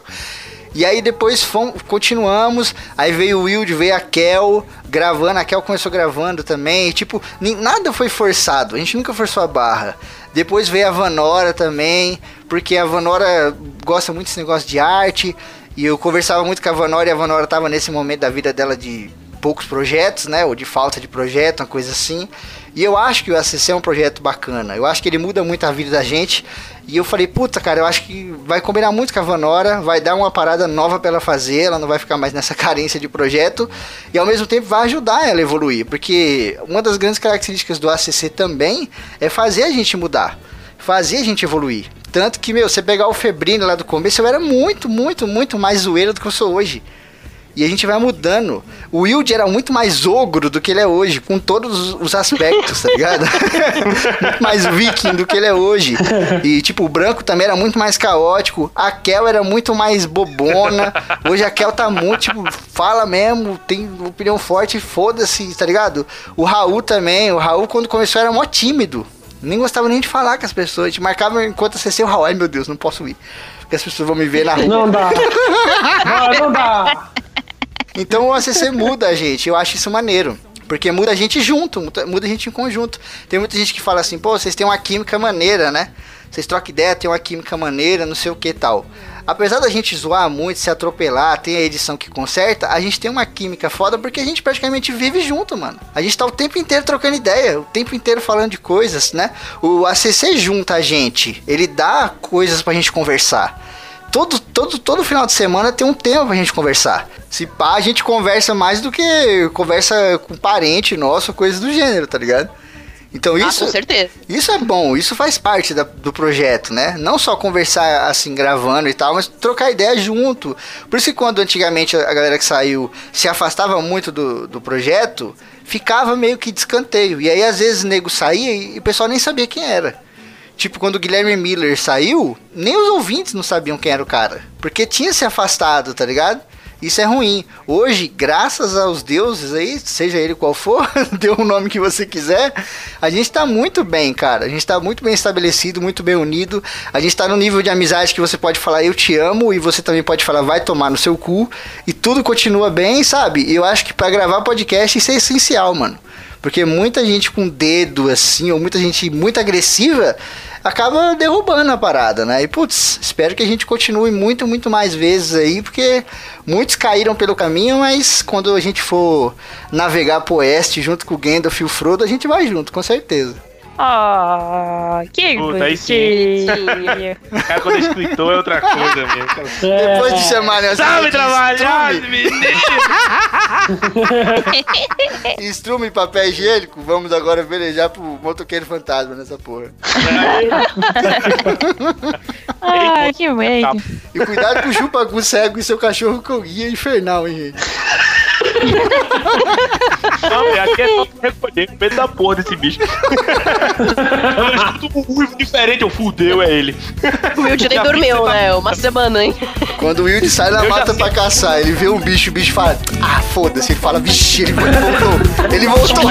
E aí depois continuamos, aí veio o Wild, veio a Kel gravando, a Kel começou gravando também, e, tipo, nada foi forçado, a gente nunca forçou a barra. Depois veio a Vanora também, porque a Vanora gosta muito desse negócio de arte, e eu conversava muito com a Vanora, e a Vanora tava nesse momento da vida dela de poucos projetos, né, ou de falta de projeto, uma coisa assim. E eu acho que o ACC é um projeto bacana. Eu acho que ele muda muito a vida da gente. E eu falei, puta, cara, eu acho que vai combinar muito com a Vanora, vai dar uma parada nova pra ela fazer, ela não vai ficar mais nessa carência de projeto, e ao mesmo tempo vai ajudar ela a evoluir, porque uma das grandes características do ACC também é fazer a gente mudar, fazer a gente evoluir. Tanto que, meu, você pegar o Febrino lá do começo, eu era muito, muito, muito mais zoeira do que eu sou hoje. E a gente vai mudando. O Wilde era muito mais ogro do que ele é hoje, com todos os aspectos, tá ligado? muito mais viking do que ele é hoje. E, tipo, o branco também era muito mais caótico. A Kel era muito mais bobona. Hoje a Kel tá muito, tipo, fala mesmo, tem opinião forte, foda-se, tá ligado? O Raul também. O Raul, quando começou, era mó tímido. Nem gostava nem de falar com as pessoas. A gente marcava enquanto você o Raul. Ai, meu Deus, não posso ir. Porque as pessoas vão me ver na rua. Não dá. Não, não dá. Então o ACC muda gente, eu acho isso maneiro. Porque muda a gente junto, muda muda a gente em conjunto. Tem muita gente que fala assim, pô, vocês têm uma química maneira, né? Vocês trocam ideia, tem uma química maneira, não sei o que tal. Apesar da gente zoar muito, se atropelar, tem a edição que conserta, a gente tem uma química foda porque a gente praticamente vive junto, mano. A gente tá o tempo inteiro trocando ideia, o tempo inteiro falando de coisas, né? O ACC junta a gente, ele dá coisas pra gente conversar todo, todo, todo final de semana tem um tema pra gente conversar. Se pá, a gente conversa mais do que conversa com parente nosso, coisas do gênero, tá ligado? Então Ah, isso, com certeza. isso é bom, isso faz parte da- do projeto, né? Não só conversar assim, gravando e tal, mas trocar ideia junto. Por isso que quando antigamente a galera que saiu se afastava muito do, do projeto, ficava meio que de escanteio. E aí às vezes o nego saía e o pessoal nem sabia quem era. Tipo, quando o Guilherme Miller saiu, nem os ouvintes não sabiam quem era o cara. Porque tinha se afastado, tá ligado? Isso é ruim. Hoje, graças aos deuses aí, seja ele qual for, dê o nome que você quiser, a gente tá muito bem, cara. A gente tá muito bem estabelecido, muito bem unido. A gente tá no nível de amizade que você pode falar eu te amo e você também pode falar vai tomar no seu cu e tudo continua bem, sabe? Eu acho que pra gravar podcast isso é essencial, mano. Porque muita gente com dedo assim, ou muita gente muito agressiva, acaba derrubando a parada, né? E putz, espero que a gente continue muito, muito mais vezes aí, porque muitos caíram pelo caminho, mas quando a gente for navegar pro oeste junto com o Gandalf e o Frodo, a gente vai junto, com certeza. Ah, que Puta, aí bonitinho. Cara, quando é escritor é outra coisa mesmo. É, Depois de chamar Nelson Sabe trabalhar, menino! estrume e papel higiênico, vamos agora velejar pro motoqueiro fantasma nessa porra. Ai, que medo. E cuidado com o chupacu cego e seu cachorro com guia infernal, hein, gente. Não, velho, aqui é só recolher o medo da porra desse bicho. Eu escuto um ruivo diferente, eu fudeu, é ele. O Wilde nem dormiu, que né? Uma semana, hein? Quando o Wilde sai na Eu mata pra caçar, ele vê um bicho, o bicho fala, ah, foda-se, ele fala, vixe, ele voltou, ele voltou.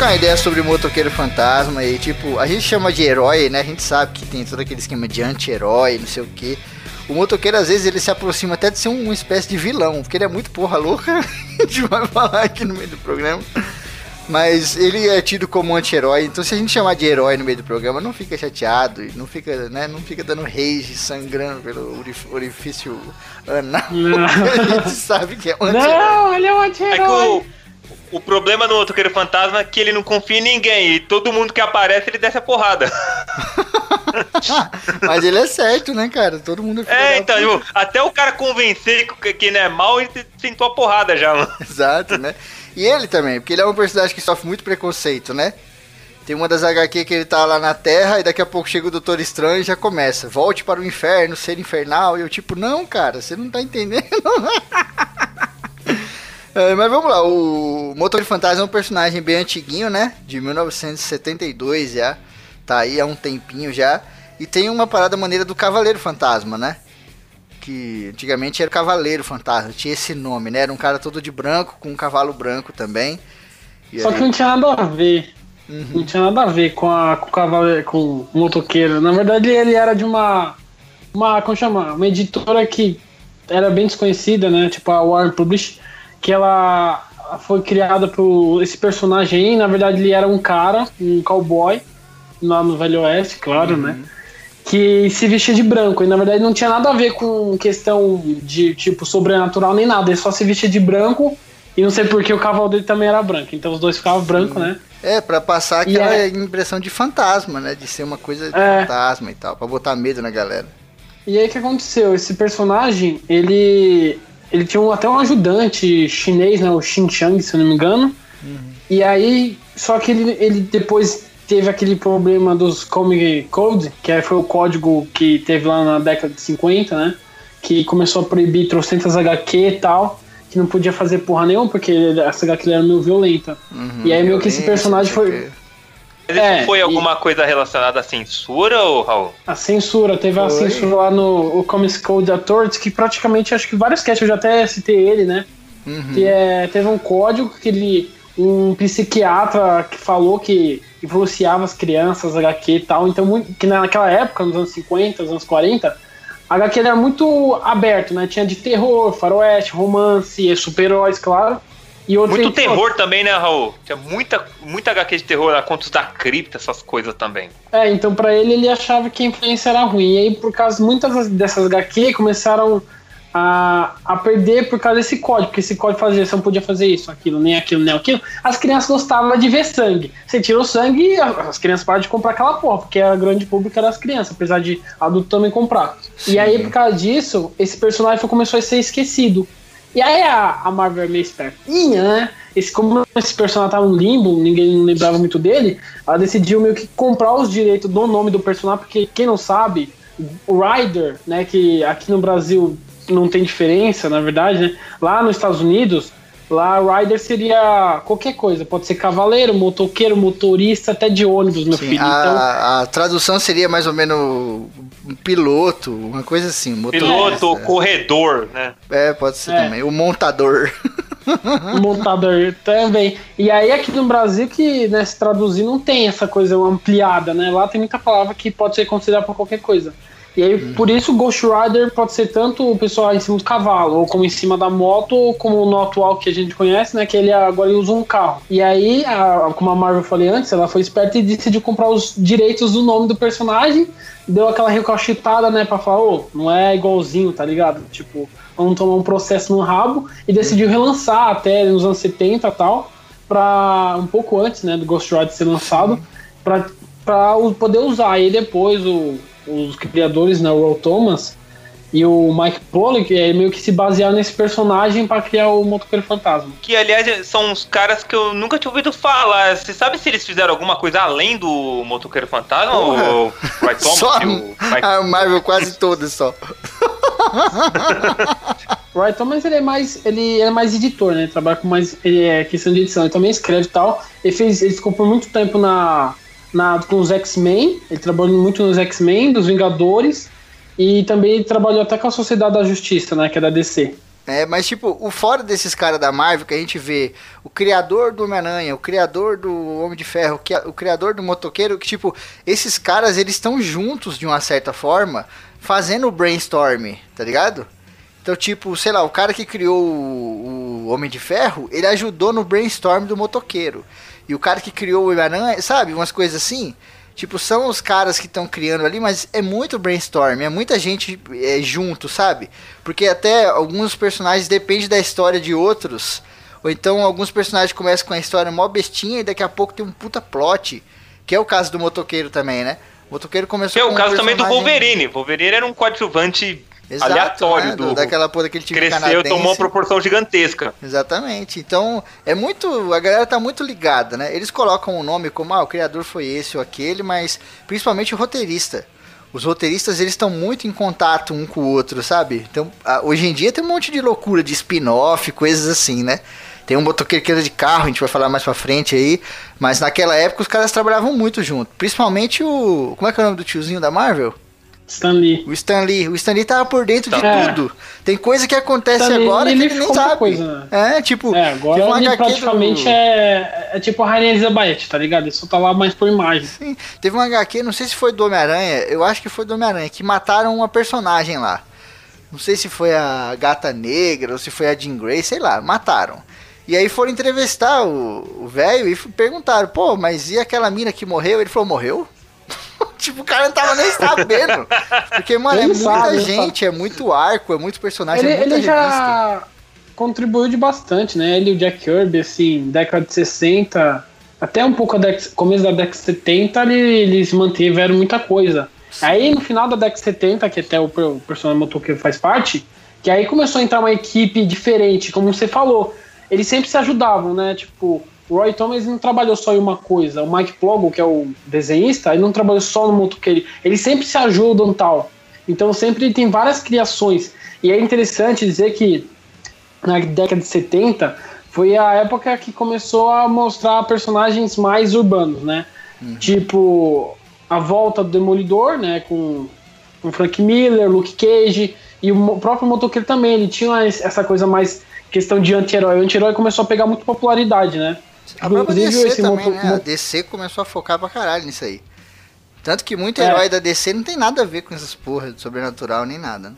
Trocar uma ideia sobre o motoqueiro fantasma e tipo, a gente chama de herói, né? A gente sabe que tem todo aquele esquema de anti-herói, não sei o que. O motoqueiro às vezes ele se aproxima até de ser um- uma espécie de vilão, porque ele é muito porra louca. a gente vai falar aqui no meio do programa. Mas ele é tido como anti-herói, então se a gente chamar de herói no meio do programa, não fica chateado não fica, né, não fica dando rage, sangrando pelo orif- orifício anal. Não. a gente sabe que é um anti-herói. Não, ele é um É que anti-herói. O, problema no Motoqueiro Fantasma é que ele não confia em ninguém. E todo mundo que aparece, ele desce a porrada. Mas ele é certo, né, cara? Todo mundo É, da então, tipo, até o cara convencer que, que não é mal, ele sentou a porrada já, mano. Exato, né? E ele também, porque ele é um personagem que sofre muito preconceito, né? Tem uma das HQ que ele tá lá na Terra e daqui a pouco chega o Doutor Estranho e já começa. Volte para o inferno, ser infernal. E eu tipo, não, cara, você não tá entendendo. É, mas vamos lá, o Motor de Fantasma é um personagem bem antiguinho, né? De 1972 já. Tá aí há um tempinho já. E tem uma parada maneira do Cavaleiro Fantasma, né? Que antigamente era o Cavaleiro Fantasma, tinha esse nome, né? Era um cara todo de branco, com um cavalo branco também. E Só aí- que não tinha nada a ver. Uhum. Não tinha nada a ver com, a, com o cavaleiro, com o motoqueiro. Na verdade, ele era de uma. Uma. Como chama? Uma editora que era bem desconhecida, né? Tipo a Warren Publish. Que ela foi criada por esse personagem aí. Na verdade, ele era um cara, um cowboy, lá no Velho Oeste, claro, né? Que se vestia de branco. E na verdade não tinha nada a ver com questão de tipo sobrenatural nem nada. Ele só se vestia de branco. E não sei porque o cavalo dele também era branco. Então os dois ficavam brancos, né? É, pra passar aquela é- impressão de fantasma, né? De ser uma coisa de É. fantasma e tal, pra botar medo na galera. E aí o que aconteceu? Esse personagem, ele. Ele tinha um- até um ajudante chinês, né? O Xin Chang, se eu não me engano. E aí, só que ele, ele depois teve aquele problema dos Comic Code, que foi o código que teve lá na década de 50, né? Que começou a proibir trocentas HQ e tal, que não podia fazer porra nenhuma, porque essa HQ era meio violenta. Uhum, E aí meio que esse personagem foi- Mas isso É, foi e- alguma coisa relacionada à censura, ou Raul? A censura, teve a Foi. censura lá no o Comics Code Authority, que praticamente acho que vários casts eu já até citei ele, né? Uhum. Que é, teve um código que ele. Um psiquiatra que falou que influenciava as crianças, HQ e tal. Então, que naquela época, nos anos 50, nos anos 40, a HQ era muito aberto, né? Tinha de terror, faroeste, romance, super-heróis, claro. E outro Muito terror também, né, Raul? Tinha muita, muita HQ de terror, lá, Contos da Cripta, essas coisas também. É, então pra ele ele achava que a influência era ruim. E aí, por causa muitas dessas HQ começaram a, a perder por causa desse código, porque esse código fazia, você não podia fazer isso, aquilo, nem aquilo, nem aquilo. As crianças gostavam de ver sangue. Você tira o sangue e as crianças param de comprar aquela porra, porque a grande público era as crianças, apesar de adulto também comprar. E aí, por causa disso, esse personagem começou a ser esquecido. E aí a, a Marvel é meio espertinha, né? Esse, como esse personagem tava no limbo, ninguém não lembrava muito dele, ela decidiu meio que comprar os direitos do nome do personagem, porque quem não sabe, o Ryder, né, que aqui no Brasil não tem diferença, na verdade, né? Lá nos Estados Unidos, lá Rider seria qualquer coisa, pode ser cavaleiro, motoqueiro, motorista, até de ônibus, meu Sim, filho. Então, a, a tradução seria mais ou menos um piloto, uma coisa assim. um motorista. Piloto, corredor, né? É, pode ser É. também. O montador. montador também. E aí aqui no Brasil que, né, se traduzir não tem essa coisa ampliada, né? Lá tem muita palavra que pode ser considerada para qualquer coisa. E aí, por isso, Ghost Rider pode ser tanto o pessoal em cima do cavalo, ou como em cima da moto, ou como no atual que a gente conhece, né? Que ele agora usa um carro. E aí, a, como a Marvel falei antes, ela foi esperta e decidiu comprar os direitos do nome do personagem, deu aquela recalchitada, né? Pra falar, ô, não é igualzinho, tá ligado? Tipo, vamos tomar um processo no rabo, e decidiu relançar até nos anos 70 e tal, pra um pouco antes, né, do Ghost Rider ser lançado, pra, pra poder usar. E depois o os criadores, né, o Roll Thomas e o Mike Pollock, é, meio que se basearam nesse personagem para criar o Motoqueiro Fantasma. Que, aliás, são os caras que eu nunca tinha ouvido falar. Você sabe se eles fizeram alguma coisa além do Motoqueiro Fantasma? Porra. Ou o Mike Thomas Só e o Mike... a Marvel quase toda só. O Ryan Thomas ele é mais ele é mais editor, né? Ele trabalha com mais ele é questão de edição. Ele também escreve e tal. Ele fez ele ficou por muito tempo na, na com os X-Men. Ele trabalhou muito nos X-Men, dos Vingadores e também ele trabalhou até com a Sociedade da Justiça, né? Que é da DC. É, mas tipo, o fora desses caras da Marvel que a gente vê, o criador do Homem-Aranha, o criador do Homem de Ferro, o criador do Motoqueiro, que tipo, esses caras eles estão juntos de uma certa forma, fazendo o brainstorm, tá ligado? Então, tipo, sei lá, o cara que criou o, o Homem de Ferro, ele ajudou no brainstorm do motoqueiro. E o cara que criou o Homem-Aranha, sabe, umas coisas assim. Tipo, são os caras que estão criando ali, mas é muito brainstorm, é muita gente é, junto, sabe? Porque até alguns personagens dependem da história de outros. Ou então alguns personagens começam com a história mó bestinha e daqui a pouco tem um puta plot. Que é o caso do motoqueiro também, né? O motoqueiro começou Que é o com um caso também do personagem- Wolverine. Wolverine era um coadjuvante Exato, aleatório né? do. Daquela porra daquele time Cresceu, canadense. tomou uma proporção gigantesca. Exatamente. Então, é muito. A galera tá muito ligada, né? Eles colocam o nome como, ah, o criador foi esse ou aquele, mas principalmente o roteirista. Os roteiristas, eles estão muito em contato um com o outro, sabe? Então, hoje em dia tem um monte de loucura de spin-off, coisas assim, né? Tem um motoqueiro de carro, a gente vai falar mais pra frente aí. Mas naquela época os caras trabalhavam muito junto. Principalmente o. Como é que é o nome do tiozinho da Marvel? Stan Lee. O Stan Lee. O Stan Lee tava por dentro de É. tudo. Tem coisa que acontece Stan Lee, agora que ele ele nem sabe. coisa, né? É, tipo. É, agora um ele HQ do- praticamente é, é tipo a Rainha Elizabeth, tá ligado? Ele só tá lá mais por imagem. Sim, teve um HQ, não sei se foi do Homem-Aranha, eu acho que foi do Homem-Aranha, que mataram uma personagem lá. Não sei se foi a Gata Negra ou se foi a Jean Grey, sei lá, mataram. E aí foram entrevistar o velho e perguntaram, pô, mas e aquela mina que morreu? Ele falou, morreu? tipo, o cara não tava nem sabendo. Porque, mano, é Ele muita sabe, gente, é muito arco, é muito personagem, Ele, é muita ele já contribuiu de bastante, né? Ele e o Jack Kirby, assim, década de 60, até um pouco a década, começo da década de 70, ele- eles mantiveram muita coisa. Aí no final da década de 70, que até o, o personagem motoqueiro faz parte, que aí começou a entrar uma equipe diferente, como você falou. Eles sempre se ajudavam, né? Tipo, o Roy Thomas não trabalhou só em uma coisa. O Mike Plogo, que é o desenhista, ele não trabalhou só no motoqueiro. Eles sempre se ajudam tal. Então sempre tem várias criações. E é interessante dizer que na década de 70 foi a época que começou a mostrar personagens mais urbanos, né? Tipo, a volta do Demolidor, né? Com o Frank Miller, Luke Cage e o próprio motoqueiro também. Ele tinha es- essa coisa mais questão de anti-herói. O anti-herói começou a pegar muito popularidade, né? A própria Inclusive, DC também, né? A DC começou a focar pra caralho nisso aí. Tanto que muito É. herói da DC não tem nada a ver com essas porra de sobrenatural nem nada, né?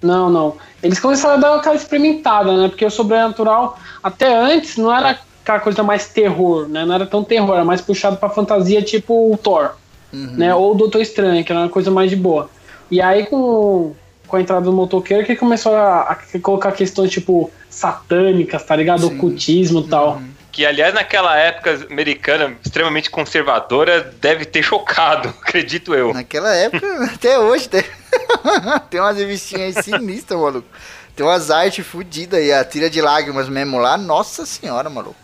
Não, não. Eles começaram a dar aquela experimentada, né? Porque o sobrenatural, até antes, não era aquela coisa mais terror, né? Não era tão terror, era mais puxado pra fantasia tipo o Thor, né? Ou o Doutor Estranho, que era uma coisa mais de boa. E aí, com, com a entrada do motoqueiro, que começou a, a colocar questões tipo satânicas, tá ligado? Sim. Ocultismo e tal. Que, aliás, naquela época americana, extremamente conservadora, deve ter chocado, acredito eu. Naquela época, até hoje, tem, tem umas revistinhas sinistras, maluco. Tem umas artes fodidas aí, a tira de lágrimas mesmo lá, nossa senhora, maluco.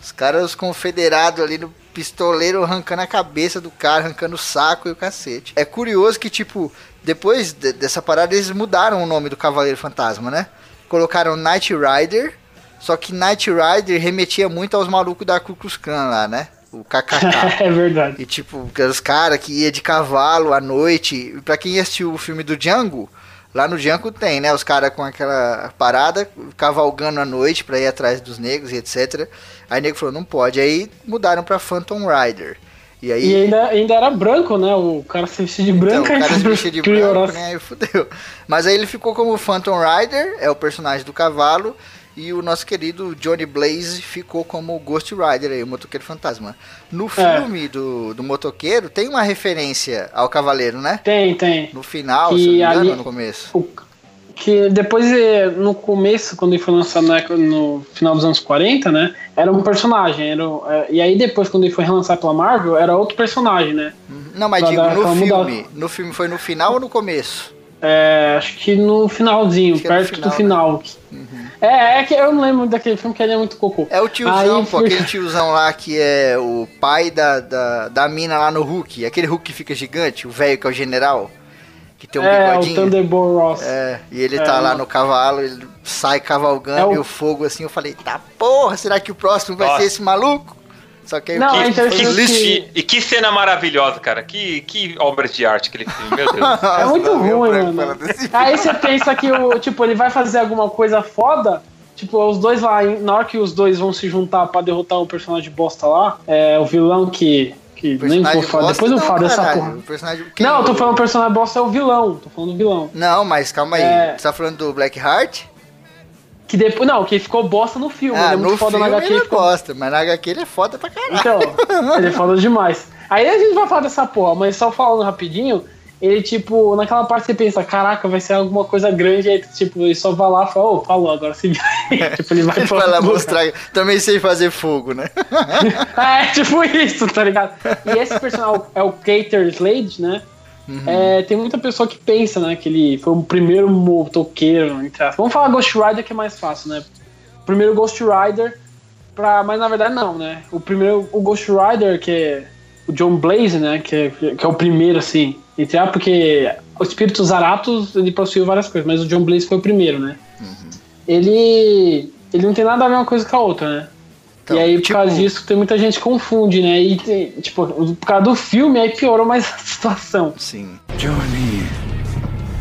Os caras, os confederados ali no pistoleiro arrancando a cabeça do cara, arrancando o saco e o cacete. É curioso que, tipo, depois de- dessa parada, eles mudaram o nome do Cavaleiro Fantasma, né? Colocaram Knight Rider, só que Knight Rider remetia muito aos malucos da Ku Klux Klan lá, né? O KKK. é verdade. E tipo, os caras que ia de cavalo à noite. Pra quem assistiu o filme do Django, Lá no Janko tem, né? Os caras com aquela parada, cavalgando à noite pra ir atrás dos negros e etc. Aí o nego falou, não pode. Aí mudaram pra Phantom Rider. E aí. E ainda, ainda era branco, né? O cara se vestia de branco Então, o cara se vestia de branco, né? Aí fudeu. Mas aí ele ficou como Phantom Rider, é o personagem do cavalo. E o nosso querido Johnny Blaze ficou como o Ghost Rider aí, o motoqueiro fantasma. No É. filme do, do motoqueiro, tem uma referência ao cavaleiro, né? Tem, tem. No final, Que se não me engano, no começo. O- que depois, eh, no começo, quando ele foi lançado época- no final dos anos 40, né? Era um personagem. Era, eh, e aí depois, quando ele foi relançado pela Marvel, era outro personagem, né? Não, mas Pra digo, dar no filme. No filme foi no final ou no começo? É, acho que no finalzinho, que é perto final, do final. É, é que eu não lembro muito daquele filme que ele é muito cocô. É o tiozão, Aí pô, foi- aquele tiozão lá que é o pai da, da, da mina lá no Hulk. Aquele Hulk que fica gigante, o velho que é o general. Que tem um é, o bigodinho. Thunderbolt Ross. É, e ele É, tá lá no cavalo, ele sai cavalgando É o- e o fogo assim, eu falei, tá porra, será que o próximo vai Nossa. ser esse maluco? Só que aí Não, o é que foi lixo. que- E, que cena maravilhosa, cara. Que, que obras de arte aquele filme, meu Deus. É muito ruim, mano. Aí você pensa que o, tipo, ele vai fazer alguma coisa foda. Tipo, os dois lá, na hora que os dois vão se juntar pra derrotar o personagem bosta lá, é o vilão que. que nem vou falar. Depois eu não, falo dessa porra. personagem- Não, eu tô falando o personagem bosta é o vilão. Tô falando do vilão. Não, mas calma aí. É. Você tá falando do Black Heart? Que depois. Não, que ficou bosta no filme. Ah, ele é muito no foda filme na HQ. ele ficou- gosta, mas na HQ ele é foda pra caralho. Então, ele é foda demais. Aí a gente vai falar dessa porra, mas só falando rapidinho, ele, tipo, naquela parte você pensa, caraca, vai ser alguma coisa grande, aí, tipo, ele só vai lá e fala, ô, falou, agora se vira tipo, ele vai Ele vai lá mostrar. Também sei fazer fogo, né? É, tipo isso, tá ligado? E esse personagem é o Cater Slade, né? Uhum. É, tem muita pessoa que pensa, né, que ele foi o primeiro motoqueiro. Vamos falar Ghost Rider que é mais fácil, né? O primeiro Ghost Rider, pra, mas na verdade não, né? O primeiro, o Ghost Rider, que é o John Blaze, né, que é, que é o primeiro, assim, entre porque o Espírito Zaratos, ele possuiu várias coisas, mas o John Blaze foi o primeiro, né? Ele, ele não tem nada a ver uma coisa com a outra, né? Então, e aí, por tipo- causa disso, tem muita gente que confunde, né? E, tem- tipo, por causa do filme, aí piorou mais a situação. Sim. Johnny,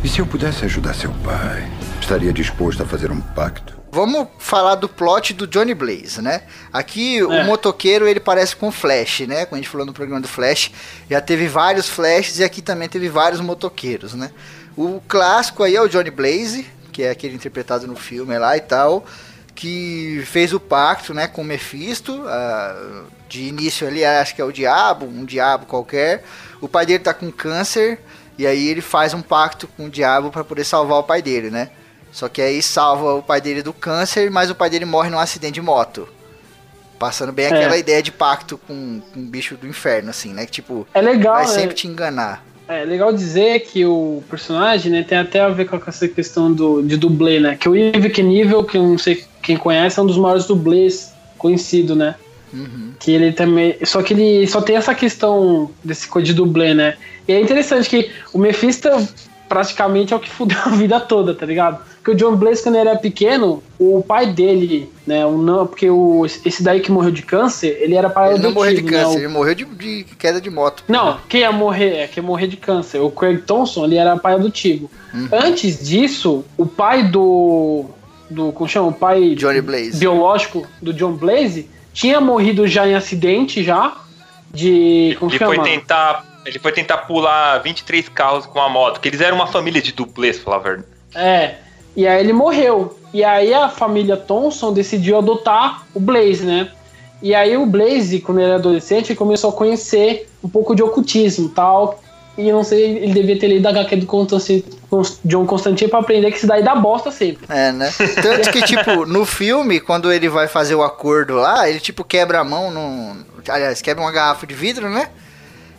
e se eu pudesse ajudar seu pai? Estaria disposto a fazer um pacto? Vamos falar do plot do Johnny Blaze, né? Aqui o É. motoqueiro ele parece com o Flash, né? Quando a gente falou no programa do Flash, já teve vários Flashes e aqui também teve vários motoqueiros, né? O clássico aí é o Johnny Blaze, que é aquele interpretado no filme lá e tal, que fez o pacto, né, com o Mephisto. ah, de início ali, acho que é o diabo, um diabo qualquer. O pai dele tá com câncer e aí ele faz um pacto com o diabo para poder salvar o pai dele, né? Só que aí salva o pai dele do câncer, mas o pai dele morre num acidente de moto. Passando bem É. aquela ideia de pacto com, com um bicho do inferno, assim, né? Que tipo, É legal, vai né? sempre te enganar. É legal dizer que o personagem, né, tem até a ver com essa questão do, de dublê, né? Que o Yves Knievel, que eu não sei quem conhece, é um dos maiores dublês conhecido, né? Uhum. Que ele também. Só que ele só tem essa questão desse de dublê, né? E é interessante que o Mephisto praticamente é o que fudeu a vida toda, tá ligado? Porque o John Blaze, quando ele era pequeno, o pai dele, né? O não, porque o, esse daí que morreu de câncer, ele era pai Ele não morreu de né, câncer, o- ele morreu de, de queda de moto. não, quem ia morrer, é quem ia morrer de câncer. O Craig Thompson, ele era pai adotivo. Uhum. Antes disso, o pai do. Do como chama? O pai Johnny Blaze. biológico do John Blaze tinha morrido já em acidente já. De. Como Ele chama? foi tentar. Ele foi tentar pular 23 carros com a moto, que eles eram uma família de dublês, pra falar a verdade. É. E aí ele morreu. E aí a família Thompson decidiu adotar o Blaze, né? E aí o Blaze, quando ele era adolescente, ele começou a conhecer um pouco de ocultismo e tal. E eu não sei, ele devia ter lido a HQ do John Constantine pra aprender que isso daí dá bosta sempre. É, né? Tanto que, tipo, no filme, quando ele vai fazer o acordo lá, ele, tipo, quebra a mão no. Aliás, quebra uma garrafa de vidro, né?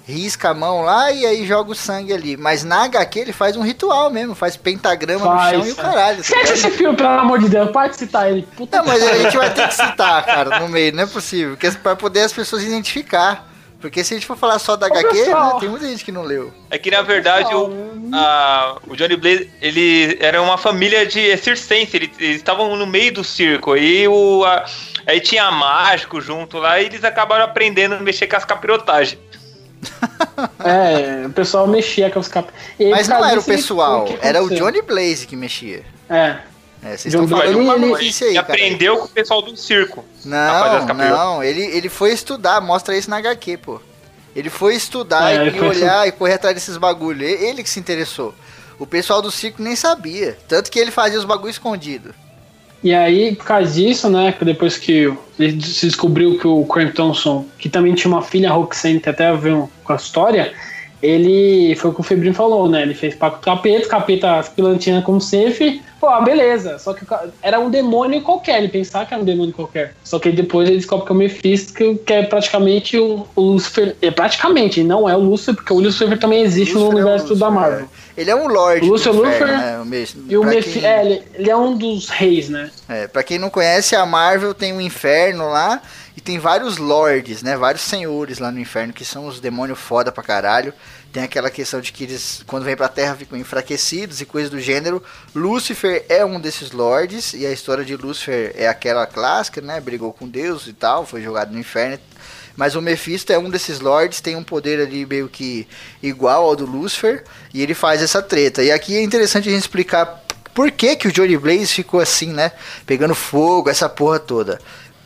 Risca a mão lá e aí joga o sangue ali. Mas na HQ ele faz um ritual mesmo, faz pentagrama Faz, no chão e o caralho. tá Esquece esse filme, pelo amor de Deus, para de citar ele. Puta Não, mas a gente vai ter que citar, cara, no meio, não é possível. Porque pra poder as pessoas identificar. Porque se a gente for falar só da Ô, HQ, né, tem muita gente que não leu. É que na verdade o, a- o Johnny Blaze, ele era uma família de circense, ele- eles estavam no meio do circo, aí o a- aí tinha mágico junto lá e eles acabaram aprendendo a mexer com as capirotagens. É, o pessoal mexia com os cap... E Mas não era o ele- pessoal, que era o? Johnny Blaze que mexia. É. É, vocês estão falando uma ele- notícia aí, Ele cara. aprendeu com o pessoal do circo. Não, não, ele, ele foi estudar, mostra isso na HQ, pô. Ele foi estudar É, e, olhar e correr atrás desses bagulho. Ele que se interessou. O pessoal do circo nem sabia. Tanto que ele fazia os bagulho escondido. E aí, por causa disso, né, que depois que ele se descobriu que o Craig Thompson, que também tinha uma filha Roxanne, tem até a ver com a história, ele foi o que o Febrinho falou, né? Ele fez pacto com o capeta, capeta as pilantinhas como safe, pô, ah, beleza. Só que era um demônio qualquer, ele pensava que era um demônio qualquer. Só que depois ele descobre que é o Mephisto, que- é praticamente o, o Lucifer. É praticamente, não é o Lucifer, porque o Lucifer também existe no é universo da Lucifer, Marvel. é. Ele é um lord. O Lúcio do inferno, Lucifer né? E o Mephisto, quem- é, ele, ele é um dos reis, né? É, pra quem não conhece, a Marvel tem um inferno lá e tem vários lords, né? Vários senhores lá no inferno que são os demônios foda pra caralho. Tem aquela questão de que eles, quando vêm pra Terra, ficam enfraquecidos e coisas do gênero. Lúcifer é um desses lords e a história de Lúcifer é aquela clássica, né? Brigou com Deus e tal, foi jogado no inferno. Mas o Mephisto é um desses lords, tem um poder ali meio que igual ao do Lúcifer e ele faz essa treta. E aqui é interessante a gente explicar por que, que o Johnny Blaze ficou assim, né? Pegando fogo, essa porra toda.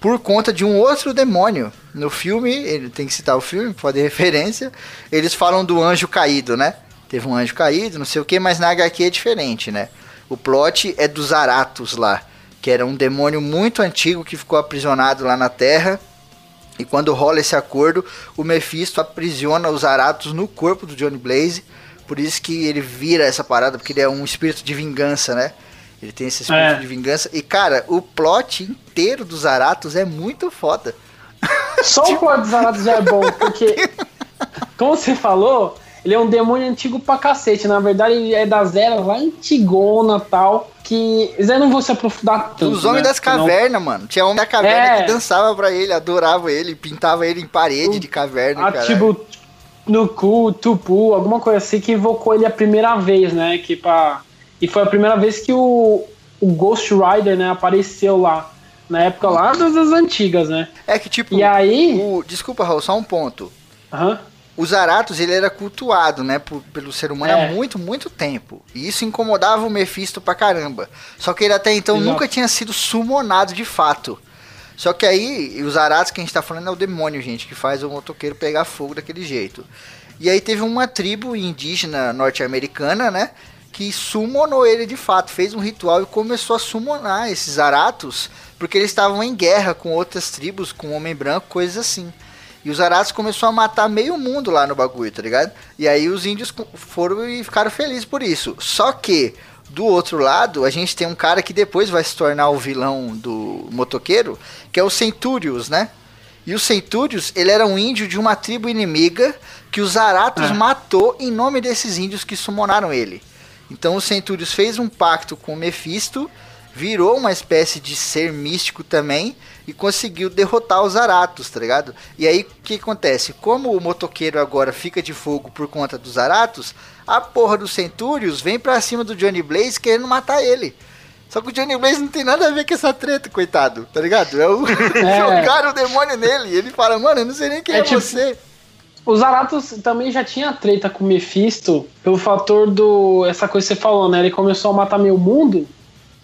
Por conta de um outro demônio. No filme, ele tem que citar o filme, pode referência. Eles falam do anjo caído, né? Teve um anjo caído, não sei o que, mas na HQ é diferente, né? O plot é dos Aratos lá, que era um demônio muito antigo que ficou aprisionado lá na Terra. E quando rola esse acordo, o Mephisto aprisiona os Aratos no corpo do Johnny Blaze. Por isso que ele vira essa parada, porque ele é um espírito de vingança, né? Ele tem esse espírito É. de vingança. E, cara, o plot inteiro dos Aratos é muito foda. Só o plot dos Arados já é bom, porque, como você falou, ele é um demônio antigo pra cacete. Na verdade, ele é das eras lá antigona tal. Que. Eu não vou se aprofundar tanto. Os homens né, das cavernas, mano. Tinha homem da caverna É. que dançava pra ele, adorava ele, pintava ele em parede de caverna. Ah, tipo, no cu, tupu, alguma coisa assim que invocou ele a primeira vez, né? Que pra... E foi a primeira vez que o, o Ghost Rider, né, apareceu lá. Na época lá das, das antigas, né? É que, tipo, E aí. o... desculpa, Raul, só um ponto. Aham. O Zaratos, ele era cultuado, né, por- pelo ser humano É. há muito, muito tempo. E isso incomodava o Mephisto pra caramba. Só que ele até então Exato. nunca tinha sido summonado de fato. Só que aí, os Zaratos que a gente tá falando é o demônio, gente, que faz o motoqueiro pegar fogo daquele jeito. E aí teve uma tribo indígena norte-americana, né, que summonou ele de fato, fez um ritual e começou a summonar esses Zaratos, porque eles estavam em guerra com outras tribos, com o Homem Branco, coisas assim. E os Aratos começou a matar meio mundo lá no bagulho, tá ligado? E aí os índios foram e ficaram felizes por isso. Só que, do outro lado, a gente tem um cara que depois vai se tornar o vilão do motoqueiro, que é o Centúrios, né? E o Centúrios, ele era um índio de uma tribo inimiga que os Aratos É. matou em nome desses índios que sumonaram ele. Então o Centúrios fez um pacto com o Mephisto, virou uma espécie de ser místico também e conseguiu derrotar os Aratos, tá ligado? E aí o que acontece? Como o motoqueiro agora fica de fogo por conta dos Aratos, a porra dos Centúrios vem pra cima do Johnny Blaze querendo matar ele. Só que o Johnny Blaze não tem nada a ver com essa treta, coitado, tá ligado? É o... Jogaram o demônio nele e ele fala, mano, eu não sei nem quem é, É tipo- você. Os Aratos também já tinha treta com o Mephisto pelo fator do. Essa coisa que você falou, né? Ele começou a matar meio mundo.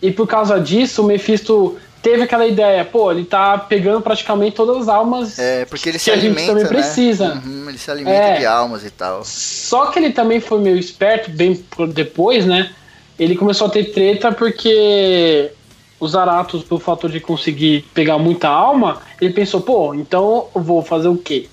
E por causa disso, o Mephisto teve aquela ideia, pô, ele tá pegando praticamente todas as almas É, porque ele que se a gente alimenta, também né? precisa. Uhum, ele se alimenta É. de almas e tal. Só que ele também foi meio esperto, bem depois, né? Ele começou a ter treta porque os Aratos, pelo fator de conseguir pegar muita alma, ele pensou, pô, então eu vou fazer o quê?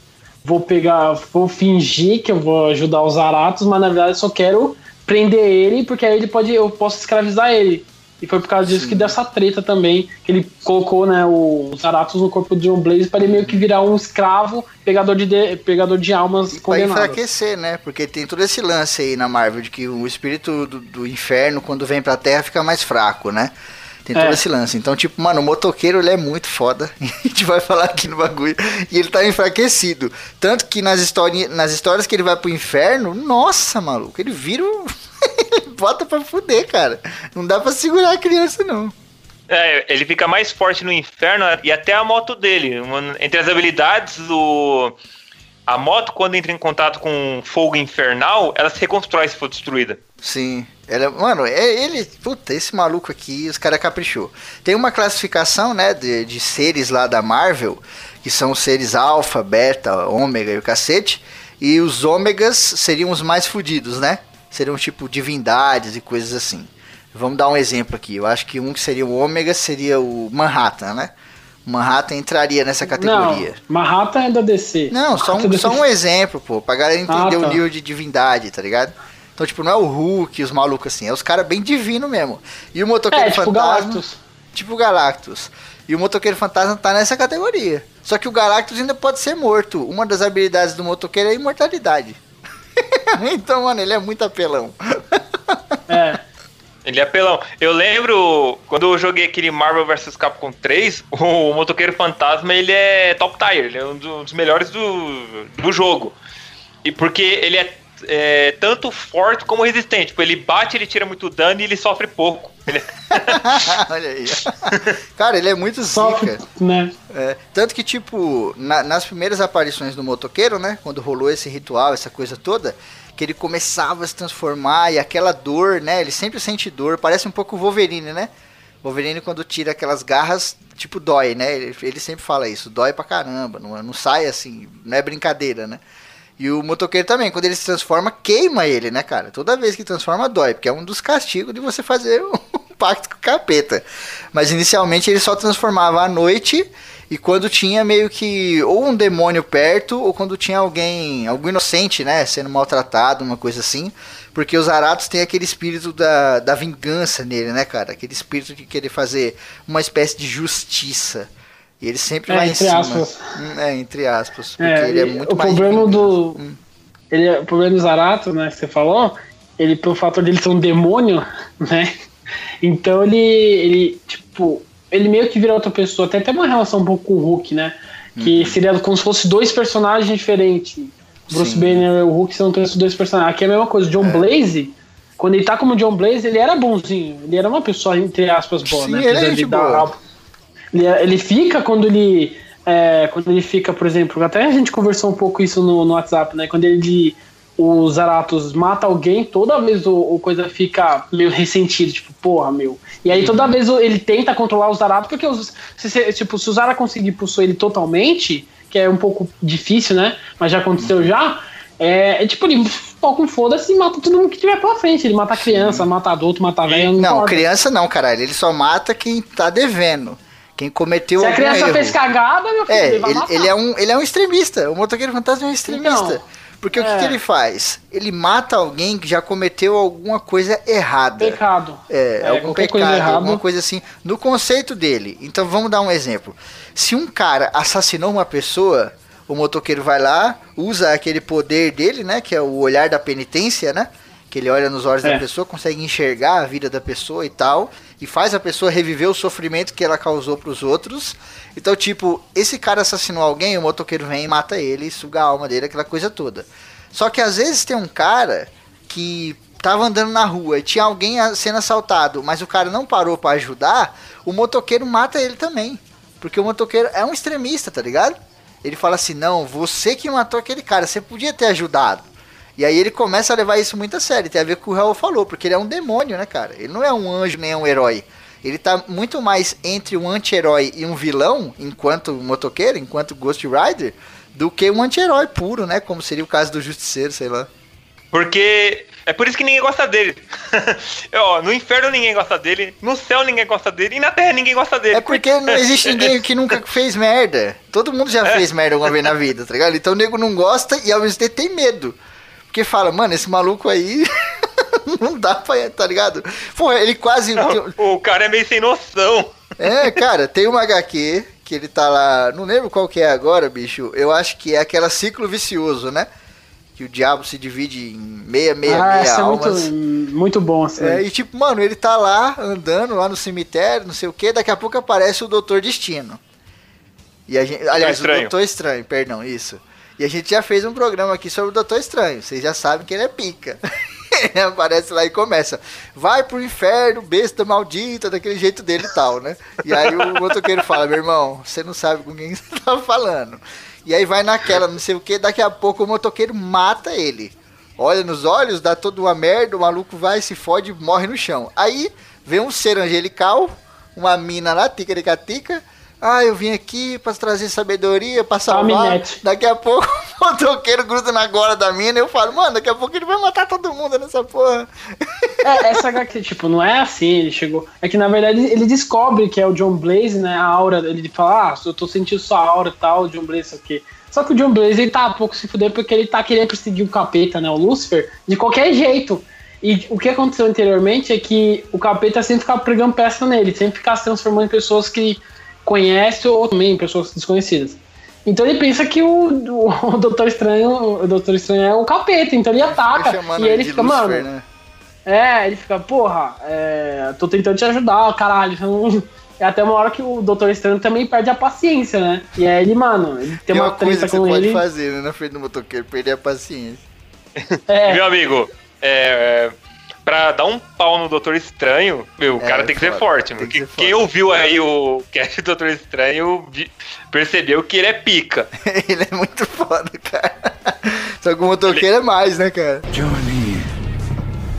Vou pegar, vou fingir que eu vou ajudar os Aratos, mas na verdade eu só quero prender ele, porque aí ele pode, eu posso escravizar ele. E foi por causa disso Sim. que dessa treta também, que ele colocou né, os Aratos no corpo de John Blaze para ele meio que virar um escravo, pegador de, de- pegador de almas E pra condenadas. enfraquecer, né? Porque tem todo esse lance aí na Marvel de que o espírito do, do inferno, quando vem pra Terra, fica mais fraco, né? Tem todo É. esse lance. Então, tipo, mano, o motoqueiro ele é muito foda. A gente vai falar aqui no bagulho. E ele tá enfraquecido. Tanto que nas, histori nas histórias que ele vai pro inferno, nossa, maluco, ele vira um. ele bota pra fuder, cara. Não dá pra segurar a criança, não. É, ele fica mais forte no inferno e até a moto dele. Entre as habilidades, o, A moto, quando entra em contato com fogo infernal, ela se reconstrói se for destruída. Sim. Ela, mano, é ele. Puta, esse maluco aqui, os caras caprichou. Tem uma classificação, né, de, de seres lá da Marvel, que são os seres alfa, beta, ômega e o cacete. E os ômegas seriam os mais fudidos, né? Seriam tipo divindades e coisas assim. Vamos dar um exemplo aqui. Eu acho que um que seria o ômega seria o Manhattan, né? Manhattan entraria nessa categoria. Não, Manhattan é da DC. Não, só um, é só um exemplo, pô, pra galera entender Ah, tá. o nível de divindade, tá ligado? Então, tipo, não é o Hulk, os malucos assim, é os caras bem divino mesmo. E o motoqueiro É, tipo fantasma. Galactus. Tipo o Galactus. E o motoqueiro fantasma tá nessa categoria. Só que o Galactus ainda pode ser morto. Uma das habilidades do motoqueiro é a imortalidade. então, mano, ele é muito apelão. É. Ele é apelão. Eu lembro quando eu joguei aquele Marvel vs Capcom 3, o Motoqueiro Fantasma ele é top tier, ele é um dos melhores do, do jogo. E porque ele é, é tanto forte como resistente. Tipo, ele bate, ele tira muito dano e ele sofre pouco. Ele é- Olha aí. Cara, ele é muito zica. né? É, tanto que, tipo, na- nas primeiras aparições do motoqueiro, né? Quando rolou esse ritual, essa coisa toda, que ele começava a se transformar e aquela dor, né? Ele sempre sente dor, parece um pouco o Wolverine, né? Wolverine, quando tira aquelas garras, tipo, dói, né? Ele, ele sempre fala isso, dói pra caramba, não, não sai assim, não é brincadeira, né? E o motoqueiro também, quando ele se transforma, queima ele, né, cara? Toda vez que transforma, dói, porque é um dos castigos de você fazer um pacto com o capeta. Mas inicialmente ele só transformava à noite e quando tinha meio que ou um demônio perto ou quando tinha alguém, algum inocente, né, sendo maltratado, uma coisa assim. Porque os Aratos têm aquele espírito da, da vingança nele, né, cara? Aquele espírito de querer fazer uma espécie de justiça. E ele sempre É, vai em entre cima. aspas. Hum, É, entre aspas. Porque É, ele é muito o mais. de problema do. Ele, é- o problema do Zarato, né, que você falou, ele, pelo fato de ele ser um demônio, né? Então ele, ele, tipo, ele meio que vira outra pessoa. Tem até uma relação um pouco com o Hulk, né? Que seria como se fosse dois personagens diferentes. Bruce Sim. Banner e o Hulk são dois personagens. Aqui é a mesma coisa. John Blaze, quando ele tá como John Blaze, ele era bonzinho. Ele era uma pessoa, entre aspas, boa, Sim, né? ele é de gente dar-. Ele, ele fica quando ele. é, quando ele fica, por exemplo, até a gente conversou um pouco isso no, no WhatsApp, né? Quando ele. O Zaratos mata alguém, toda vez o, o coisa fica meio ressentido, tipo, porra, meu. E aí toda vez ele tenta controlar o Zaratos, porque os, se, se- tipo, se o Zara conseguir possuir ele totalmente, que é um pouco difícil, né? Mas já aconteceu já, é, é tipo, ele toca um foda-se e mata todo mundo que tiver pela frente. Ele mata criança, mata adulto, mata velho. Não, Não, criança não, caralho. Ele só mata quem tá devendo. Quem cometeu Se a criança erro. fez cagada, meu filho, É, ele ele, ele é um, ele é um extremista. O motoqueiro fantasma é um extremista. Então, Porque o que, é. que ele faz? Ele mata alguém que já cometeu alguma coisa errada. Pecado. É, É, algum pecado, coisa alguma coisa assim, no conceito dele. Então vamos dar um exemplo. Se um cara assassinou uma pessoa, o motoqueiro vai lá, usa aquele poder dele, né, que é o olhar da penitência, né? Que ele olha nos olhos da É. pessoa, consegue enxergar a vida da pessoa e tal, e faz a pessoa reviver o sofrimento que ela causou pros outros. Então, tipo, esse cara assassinou alguém, o motoqueiro vem e mata ele, suga a alma dele, aquela coisa toda. Só que às vezes tem um cara que tava andando na rua e tinha alguém sendo assaltado, mas o cara não parou pra ajudar, o motoqueiro mata ele também. Porque o motoqueiro é um extremista, tá ligado? Ele fala assim: não, você que matou aquele cara, você podia ter ajudado. E aí ele começa a levar isso muito a sério. Tem a ver com o que o Raul falou, porque ele é um demônio, né, cara? Ele não é um anjo nem um herói. Ele tá muito mais entre um anti-herói e um vilão, enquanto motoqueiro, enquanto Ghost Rider, do que um anti-herói puro, né? Como seria o caso do Justiceiro, sei lá. Porque é por isso que ninguém gosta dele. Ó, no inferno ninguém gosta dele, no céu ninguém gosta dele e na terra ninguém gosta dele. É porque não existe ninguém que nunca fez merda. Todo mundo já fez merda alguma vez na vida, tá ligado? Então o nego não gosta e ao mesmo tempo tem medo. Porque fala, mano, esse maluco aí não dá pra, tá ligado? Pô, ele quase. O cara é meio sem noção. É, cara, tem uma HQ que ele tá lá. Não lembro qual que é agora, bicho. Eu acho que é aquela ciclo vicioso, né? Que o diabo se divide em meia, meia, ah, meia essa é almas. muito, muito bom, assim. É, e tipo, mano, ele tá lá andando lá no cemitério, não sei o que, daqui a pouco aparece o Doutor Destino. E a gente, aliás, Estranho. o Doutor Estranho, perdão, isso. E a gente já fez um programa aqui sobre o Doutor Estranho. Vocês já sabem que ele é pica. aparece lá e começa. Vai pro inferno, besta maldita, daquele jeito dele e tal, né? E aí o motoqueiro fala, meu irmão, você não sabe com quem você tá falando. E aí vai naquela, não sei o que, daqui a pouco o motoqueiro mata ele. Olha nos olhos, dá toda uma merda, o maluco vai, se fode morre no chão. Aí vem um ser angelical, uma mina lá, tica de tica ah, eu vim aqui pra trazer sabedoria, pra salvar. Daqui a pouco o motoqueiro gruda na gola da mina e eu falo, mano, daqui a pouco ele vai matar todo mundo nessa porra. É, essa HQ, tipo, não é assim, ele chegou. É que na verdade ele descobre que é o John Blaze, né? A aura, ele fala, ah, eu tô sentindo sua aura e tal, o John Blaze aqui. Só que o John Blaze ele tá um pouco se fuder porque ele tá querendo perseguir o capeta, né? O Lucifer, de qualquer jeito. E o que aconteceu anteriormente é que o capeta sempre ficava pregando peça nele, sempre ficava se transformando em pessoas que conhece ou também pessoas desconhecidas. Então ele pensa que o, o, o Doutor Estranho, o Doutor Estranho é um capeta, então ele ataca e ele fica, Lucifer, mano. Né? É, ele fica, porra, é, tô tentando te ajudar, caralho. Então, é até uma hora que o Doutor Estranho também perde a paciência, né? E aí ele, mano, ele tem, tem uma, uma treta com ele. pode fazer, né, na frente do motoqueiro, perder a paciência. É. Meu amigo, é, pra dar um pau no Doutor Estranho, meu, o é, cara tem que ser forte, mano. Que quem ouviu aí o cast do Doutor Estranho percebeu que ele é pica. ele é muito foda, cara. Só que o motoqueiro ele... é mais, né, cara? Johnny,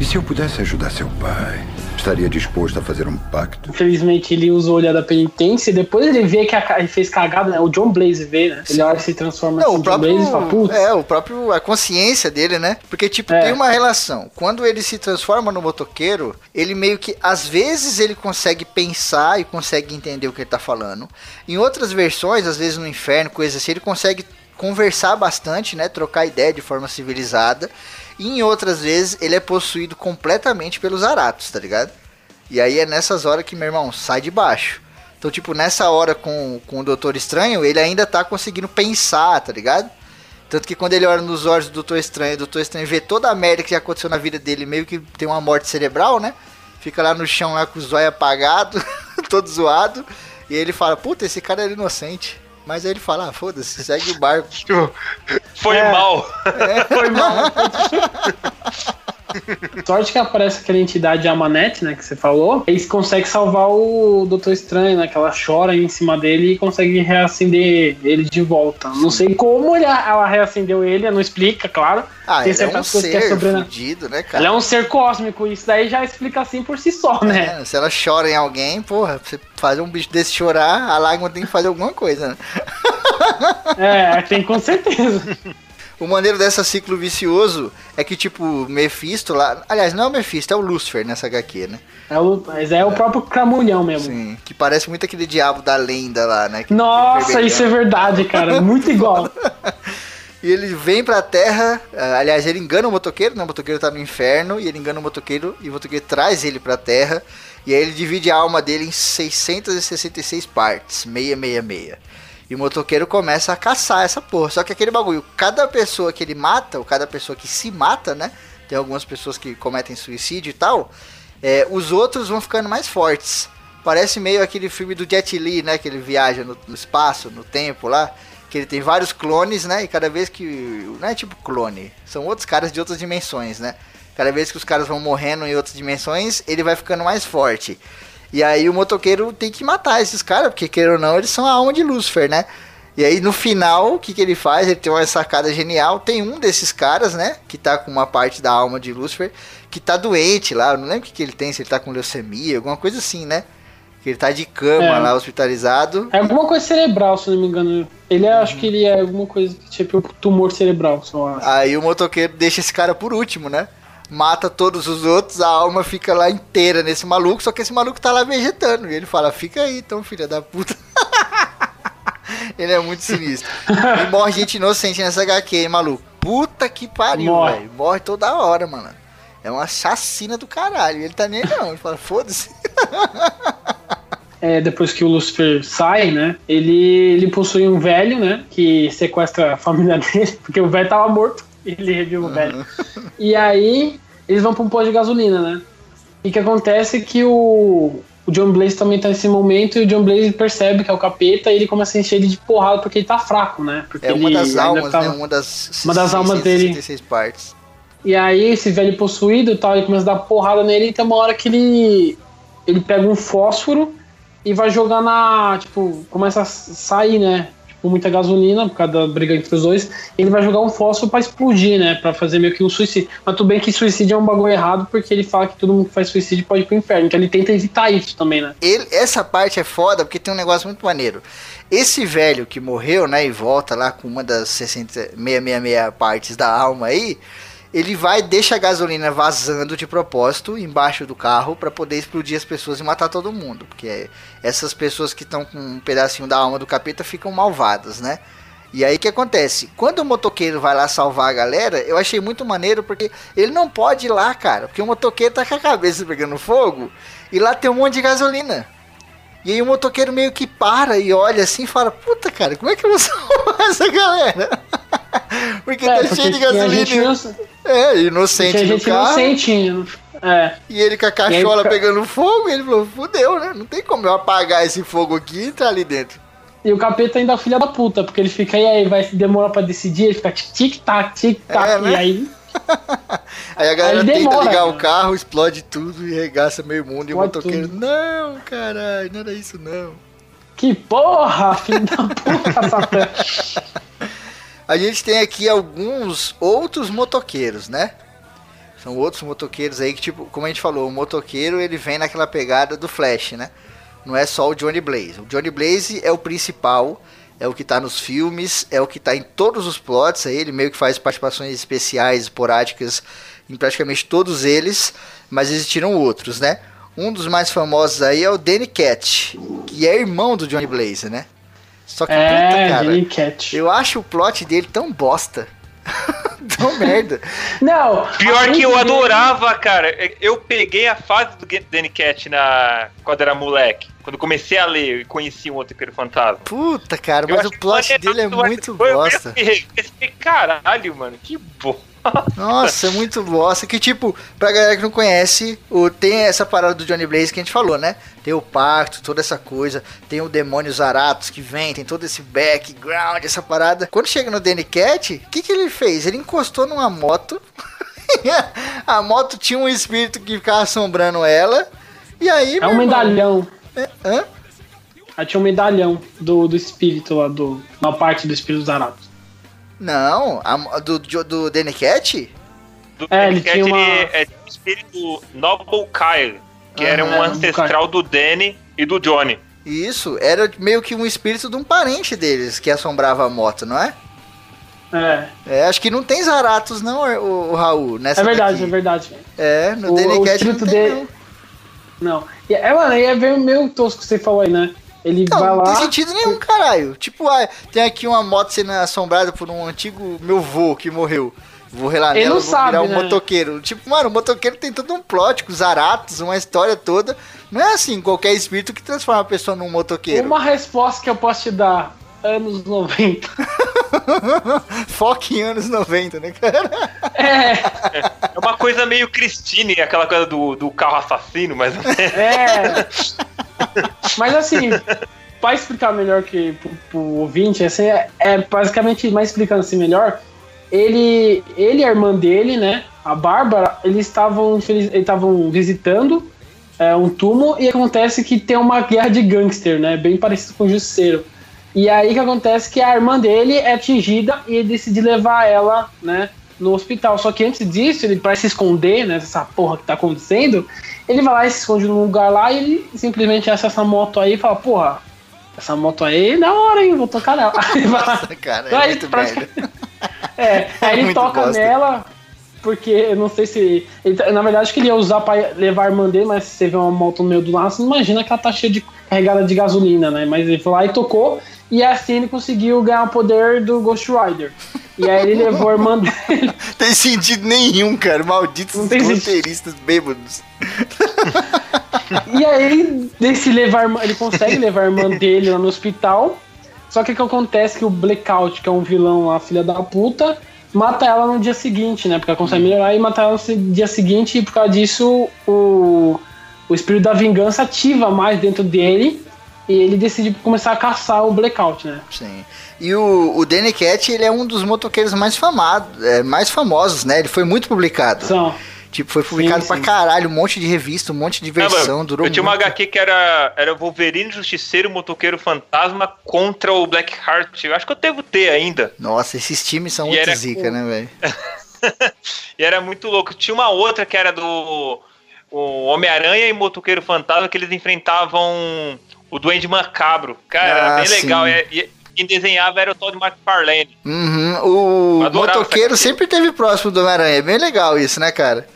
e se eu pudesse ajudar seu pai? Estaria disposto a fazer um pacto. Infelizmente, ele usa o olhar da penitência e depois ele vê que a, ele fez cagada, né? O John Blaze vê, né? Ele olha se transforma Não, assim, o próprio, John Blaze fala, Putz. É, o próprio, a consciência dele, né? Porque, tipo, é. tem uma relação. Quando ele se transforma no motoqueiro, ele meio que, às vezes, ele consegue pensar e consegue entender o que ele tá falando. Em outras versões, às vezes no inferno, coisas assim, ele consegue conversar bastante, né? Trocar ideia de forma civilizada. E em outras vezes ele é possuído completamente pelos Aratos, tá ligado? E aí é nessas horas que, meu irmão, sai de baixo. Então, tipo, nessa hora com, com o Doutor Estranho, ele ainda tá conseguindo pensar, tá ligado? Tanto que quando ele olha nos olhos do Doutor Estranho, o Doutor Estranho vê toda a merda que já aconteceu na vida dele, meio que tem uma morte cerebral, né? Fica lá no chão lá com o zóio apagado, todo zoado. E ele fala, puta, esse cara era inocente. Mas aí ele fala, ah, foda-se, segue o barco. Foi é. mal. É. Foi mal. Sorte que aparece aquela entidade Amanete, né, que você falou. Eles conseguem salvar o Doutor Estranho, né, que ela chora em cima dele e consegue reacender ele de volta. Não sei como ela reacendeu ele, não explica, claro. Ah, Tem ele é um ser que é fudido, né, cara? Ele é um ser cósmico, isso daí já explica assim por si só, né? É, se ela chora em alguém, porra, você fazer um bicho desse chorar, a lágrima tem que fazer alguma coisa, né? É, tem com certeza. O maneiro dessa ciclo vicioso é que, tipo, Mephisto lá. Aliás, não é o Mephisto, é o Lucifer nessa HQ, né? É o, mas é o próprio Cramulhão mesmo. Sim, que parece muito aquele diabo da lenda lá, né? Nossa, isso é verdade, cara. Muito igual. e ele vem pra terra. Ah, aliás, ele engana o motoqueiro, né? O motoqueiro tá no inferno. E ele engana o motoqueiro. E o motoqueiro traz ele pra terra. E aí ele divide a alma dele em 666 partes. 666. E o motoqueiro começa a caçar essa porra. Só que aquele bagulho, cada pessoa que ele mata, ou cada pessoa que se mata, né? Tem algumas pessoas que cometem suicídio e tal. É, os outros vão ficando mais fortes. Parece meio aquele filme do Jet Li, né? Que ele viaja no, no espaço, no tempo lá. Que ele tem vários clones, né? E cada vez que. Não é tipo clone, são outros caras de outras dimensões, né? Cada vez que os caras vão morrendo em outras dimensões, ele vai ficando mais forte. E aí o motoqueiro tem que matar esses caras, porque queira ou não, eles são a alma de Lucifer, né? E aí no final, o que, que ele faz? Ele tem uma sacada genial. Tem um desses caras, né? Que tá com uma parte da alma de Lucifer, que tá doente lá. Eu não lembro o que, que ele tem, se ele tá com leucemia, alguma coisa assim, né? Que ele tá de cama é. lá, hospitalizado. É alguma coisa cerebral, se não me engano. Ele é, uhum. acho que ele é alguma coisa tipo tumor cerebral, só acho. Aí o motoqueiro deixa esse cara por último, né? Mata todos os outros, a alma fica lá inteira nesse maluco, só que esse maluco tá lá vegetando. E ele fala: Fica aí, então, filha da puta. ele é muito sinistro. E morre gente inocente nessa HQ, hein, maluco. Puta que pariu, velho. Morre toda hora, mano. É uma chacina do caralho. Ele tá nem não. Ele fala: Foda-se. É, depois que o Lucifer sai, né? Ele, ele possui um velho, né? Que sequestra a família dele, porque o velho tava morto. Ele reviu o velho. E aí, eles vão pra um posto de gasolina, né? E o que acontece é que o, o John Blaze também tá nesse momento e o John Blaze percebe que é o capeta e ele começa a encher ele de porrada porque ele tá fraco, né? Porque é uma das almas, tava, né? Uma das, uma das almas dele. partes. E aí esse velho possuído e tal, ele começa a dar porrada nele e tem uma hora que ele ele pega um fósforo e vai jogar na, tipo, começa a sair, né? Com muita gasolina, por causa da briga entre os dois. Ele vai jogar um fósforo pra explodir, né? Pra fazer meio que um suicídio. Mas tudo bem que suicídio é um bagulho errado, porque ele fala que todo mundo que faz suicídio pode ir pro inferno. Então ele tenta evitar isso também, né? Ele, essa parte é foda porque tem um negócio muito maneiro. Esse velho que morreu, né, e volta lá com uma das 60, 666 partes da alma aí, ele vai deixa a gasolina vazando de propósito embaixo do carro para poder explodir as pessoas e matar todo mundo, porque essas pessoas que estão com um pedacinho da alma do capeta ficam malvadas, né? E aí que acontece? Quando o motoqueiro vai lá salvar a galera, eu achei muito maneiro porque ele não pode ir lá, cara, porque o motoqueiro tá com a cabeça pegando fogo e lá tem um monte de gasolina. E aí o motoqueiro meio que para e olha assim e fala: Puta, cara, como é que eu vou salvar essa galera? porque É, tá porque cheio de gasolina. É, inocente no carro. inocente. É. E ele com a cachola aí, pegando fogo, ele falou: Fudeu, né? Não tem como eu apagar esse fogo aqui e entrar ali dentro. E o capeta ainda é o filho da puta, porque ele fica aí, aí vai demorar pra decidir, ele fica tic-tac, tic-tac, É, né? e aí Aí a galera Aí tenta demora, ligar cara. o carro, explode tudo e regaça meio mundo. E o Explode motoqueiro: tudo. Não, caralho, não era isso não. Que porra, filho da puta, Satã. A gente tem aqui alguns outros motoqueiros, né? São outros motoqueiros aí que, tipo, como a gente falou, o motoqueiro ele vem naquela pegada do Flash, né? Não é só o Johnny Blaze. O Johnny Blaze é o principal, é o que tá nos filmes, é o que tá em todos os plots aí. Ele meio que faz participações especiais, esporádicas em praticamente todos eles, mas existiram outros, né? Um dos mais famosos aí é o Danny Cat, que é irmão do Johnny Blaze, né? Só que, puta, É, cara, Jenny Cat. eu acho o plot dele tão bosta. tão merda. Não, Pior que eu adorava, cara. Eu peguei a fase do Danny Cat na... quando era moleque. Quando comecei a ler e conheci um outro Motoqueiro Fantasma. Puta, cara, Eu mas o plot dele é muito eu- eu bosta. pensei, Caralho, mano, que bom. Nossa, é muito bosta. Que tipo, pra galera que não conhece, o, tem essa parada do Johnny Blaze que a gente falou, né? Tem o pacto, toda essa coisa. Tem o demônio Zaratos que vem, tem todo esse background, essa parada. Quando chega no Danny Cat, o que, que ele fez? Ele encostou numa moto. a moto tinha um espírito que ficava assombrando ela. E aí. É um medalhão. Hã? Aí tinha um medalhão do, do espírito lá, do, uma parte do espírito dos Aratos. Não, a, do, do, do Danny Cat? Do É, Danny ele Cat, tinha uma- ele é o espírito Noble Kyle, que Ah, era um Noble ancestral do Danny e do Johnny. Isso, era meio que um espírito de um parente deles que assombrava a moto, não é? É, É, acho que não tem Zaratos não, o, o Raul, nessa é verdade, daqui. é verdade. É, no O- Danny o Cat não espírito tem dele- não. Não. É, mano, aí é meio, meio tosco que você falou aí, né? Ele Não, vai não lá. tem sentido nenhum, caralho. Tipo, ah, tem aqui uma moto sendo assombrada por um antigo meu vô que morreu. Vou relar Ele nela, não vou sabe, virar um né? motoqueiro. Tipo, mano, o motoqueiro tem todo um plot com Zaratos, uma história toda. Não é assim, qualquer espírito que transforma a pessoa num motoqueiro. Uma resposta que eu posso te dar. Anos 90. Foque em anos 90, né, cara? É, É uma coisa meio Christine, aquela coisa do, do carro assassino, mas é. Mas assim, pra explicar melhor que pro, pro ouvinte, assim, é, é basicamente, mais explicando assim melhor, ele, ele e a irmã dele, né, a Bárbara, eles estavam eles estavam visitando é, um túmulo e acontece que tem uma guerra de gangster, né, bem parecido com o Justiceiro. E aí que acontece que a irmã dele é atingida e ele decide levar ela, né, no hospital. Só que antes disso, ele para se esconder, né, dessa porra que tá acontecendo, ele vai lá e se esconde num lugar lá e ele simplesmente acha essa moto aí e fala, porra, essa moto aí é da hora, hein? Vou tocar nela. Aí ele vai cara, é Aí, muito merda. é, aí ele Muito toca bosta. nela, porque eu não sei se. ele tá- na verdade, acho que ele ia usar pra levar a irmã dele, mas se você vê uma moto no meio do lado, você não imagina que ela tá cheia de carregada de gasolina, né? Mas ele foi lá e tocou, e assim ele conseguiu ganhar o poder do Ghost Rider. E aí ele levou a irmã dele. Tem sentido nenhum, cara. Malditos roteiristas bêbados. E aí, desse levar, ele consegue levar a irmã dele lá no hospital. Só que o que acontece é que o Blackout, que é um vilão lá, filha da puta, mata ela no dia seguinte, né? Porque ela consegue melhorar e mata ela no dia seguinte, e por causa disso o, o espírito da vingança ativa mais dentro dele. E ele decide começar a caçar o Blackout, né? Sim. E o, o Danny Cat, ele é um dos motoqueiros mais famados, é, mais famosos, né? Ele foi muito publicado. São. Tipo, foi publicado Sim, pra sim. caralho, um monte de revista, um monte de versão, mas durou eu tinha uma muito. HQ que era, era Wolverine, Justiceiro, Motoqueiro Fantasma contra o Blackheart. Eu acho que eu devo ter ainda. Nossa, esses times são E muito zica, com- né, velho? E era muito louco. Tinha uma outra que era do o Homem-Aranha e Motoqueiro Fantasma, que eles enfrentavam o Duende Macabro. Cara, Ah, era bem sim. legal. E, e quem desenhava era o Todd McFarlane. Uhum, o motoqueiro sempre teve próximo do Homem-Aranha. É bem legal isso, né, cara?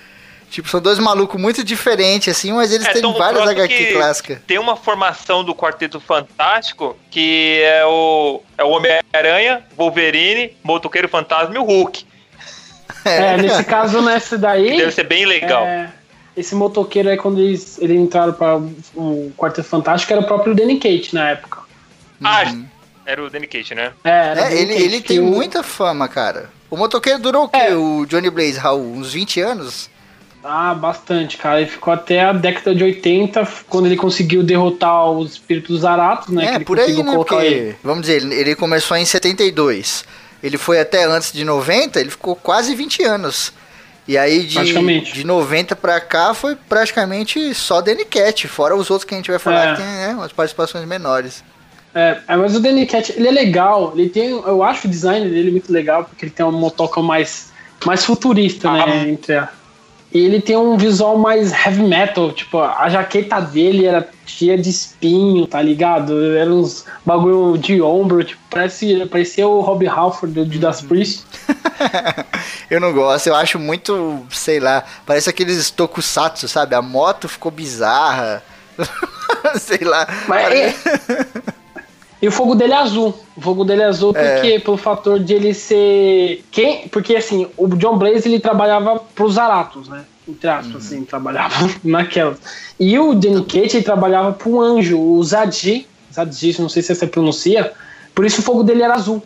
Tipo, são dois malucos muito diferentes, assim, mas eles É, têm várias HQ que clássicas. Tem uma formação do Quarteto Fantástico que é o, é o Homem-Aranha, Wolverine, Motoqueiro Fantasma e o Hulk. É, nesse caso, nessa Que daí. deve ser bem legal. é, esse motoqueiro aí, quando eles, eles entraram para o Quarteto Fantástico, era o próprio Danny Kate na época. Ah, era o Danny Cage, né? É, era É, ele, Cate, ele tem o- muita fama, cara. O motoqueiro durou o quê? É. O Johnny Blaze, Raul? Uns 20 anos? Ah, bastante, cara. Ele ficou até a década de 80, quando ele conseguiu derrotar os espíritos Zaratos, né? que é, ele por aí, né? Porque, ele. vamos dizer, ele, ele começou em 72. Ele foi até antes de 90, ele ficou quase 20 anos. E aí, de, de 90 pra cá, foi praticamente só Danny Cat, fora os outros que a gente vai falar É. que tem né, umas participações menores. É, é, mas o Danny Cat, ele é legal. Ele tem, eu acho o design dele muito legal, porque ele tem uma motoca mais, mais futurista, né? Ah. Entre a, ele tem um visual mais heavy metal, tipo, a jaqueta dele era cheia de espinho, tá ligado? Era uns bagulho de ombro, tipo, parece, parecia o Rob Halford do Judas Priest. Eu não gosto, eu acho muito, sei lá, parece aqueles tokusatsu, sabe? A moto ficou bizarra. sei lá. Mas Pare- E o fogo dele é azul. O fogo dele é azul porque pelo fator de ele ser quem, porque assim, o John Blaze ele trabalhava pros Zaratos, né? Entre aspas, assim, trabalhava naquela. E o Danny Cage ele trabalhava para um anjo, o Zadji, Zadji, não sei se você pronuncia. Por isso o fogo dele era azul.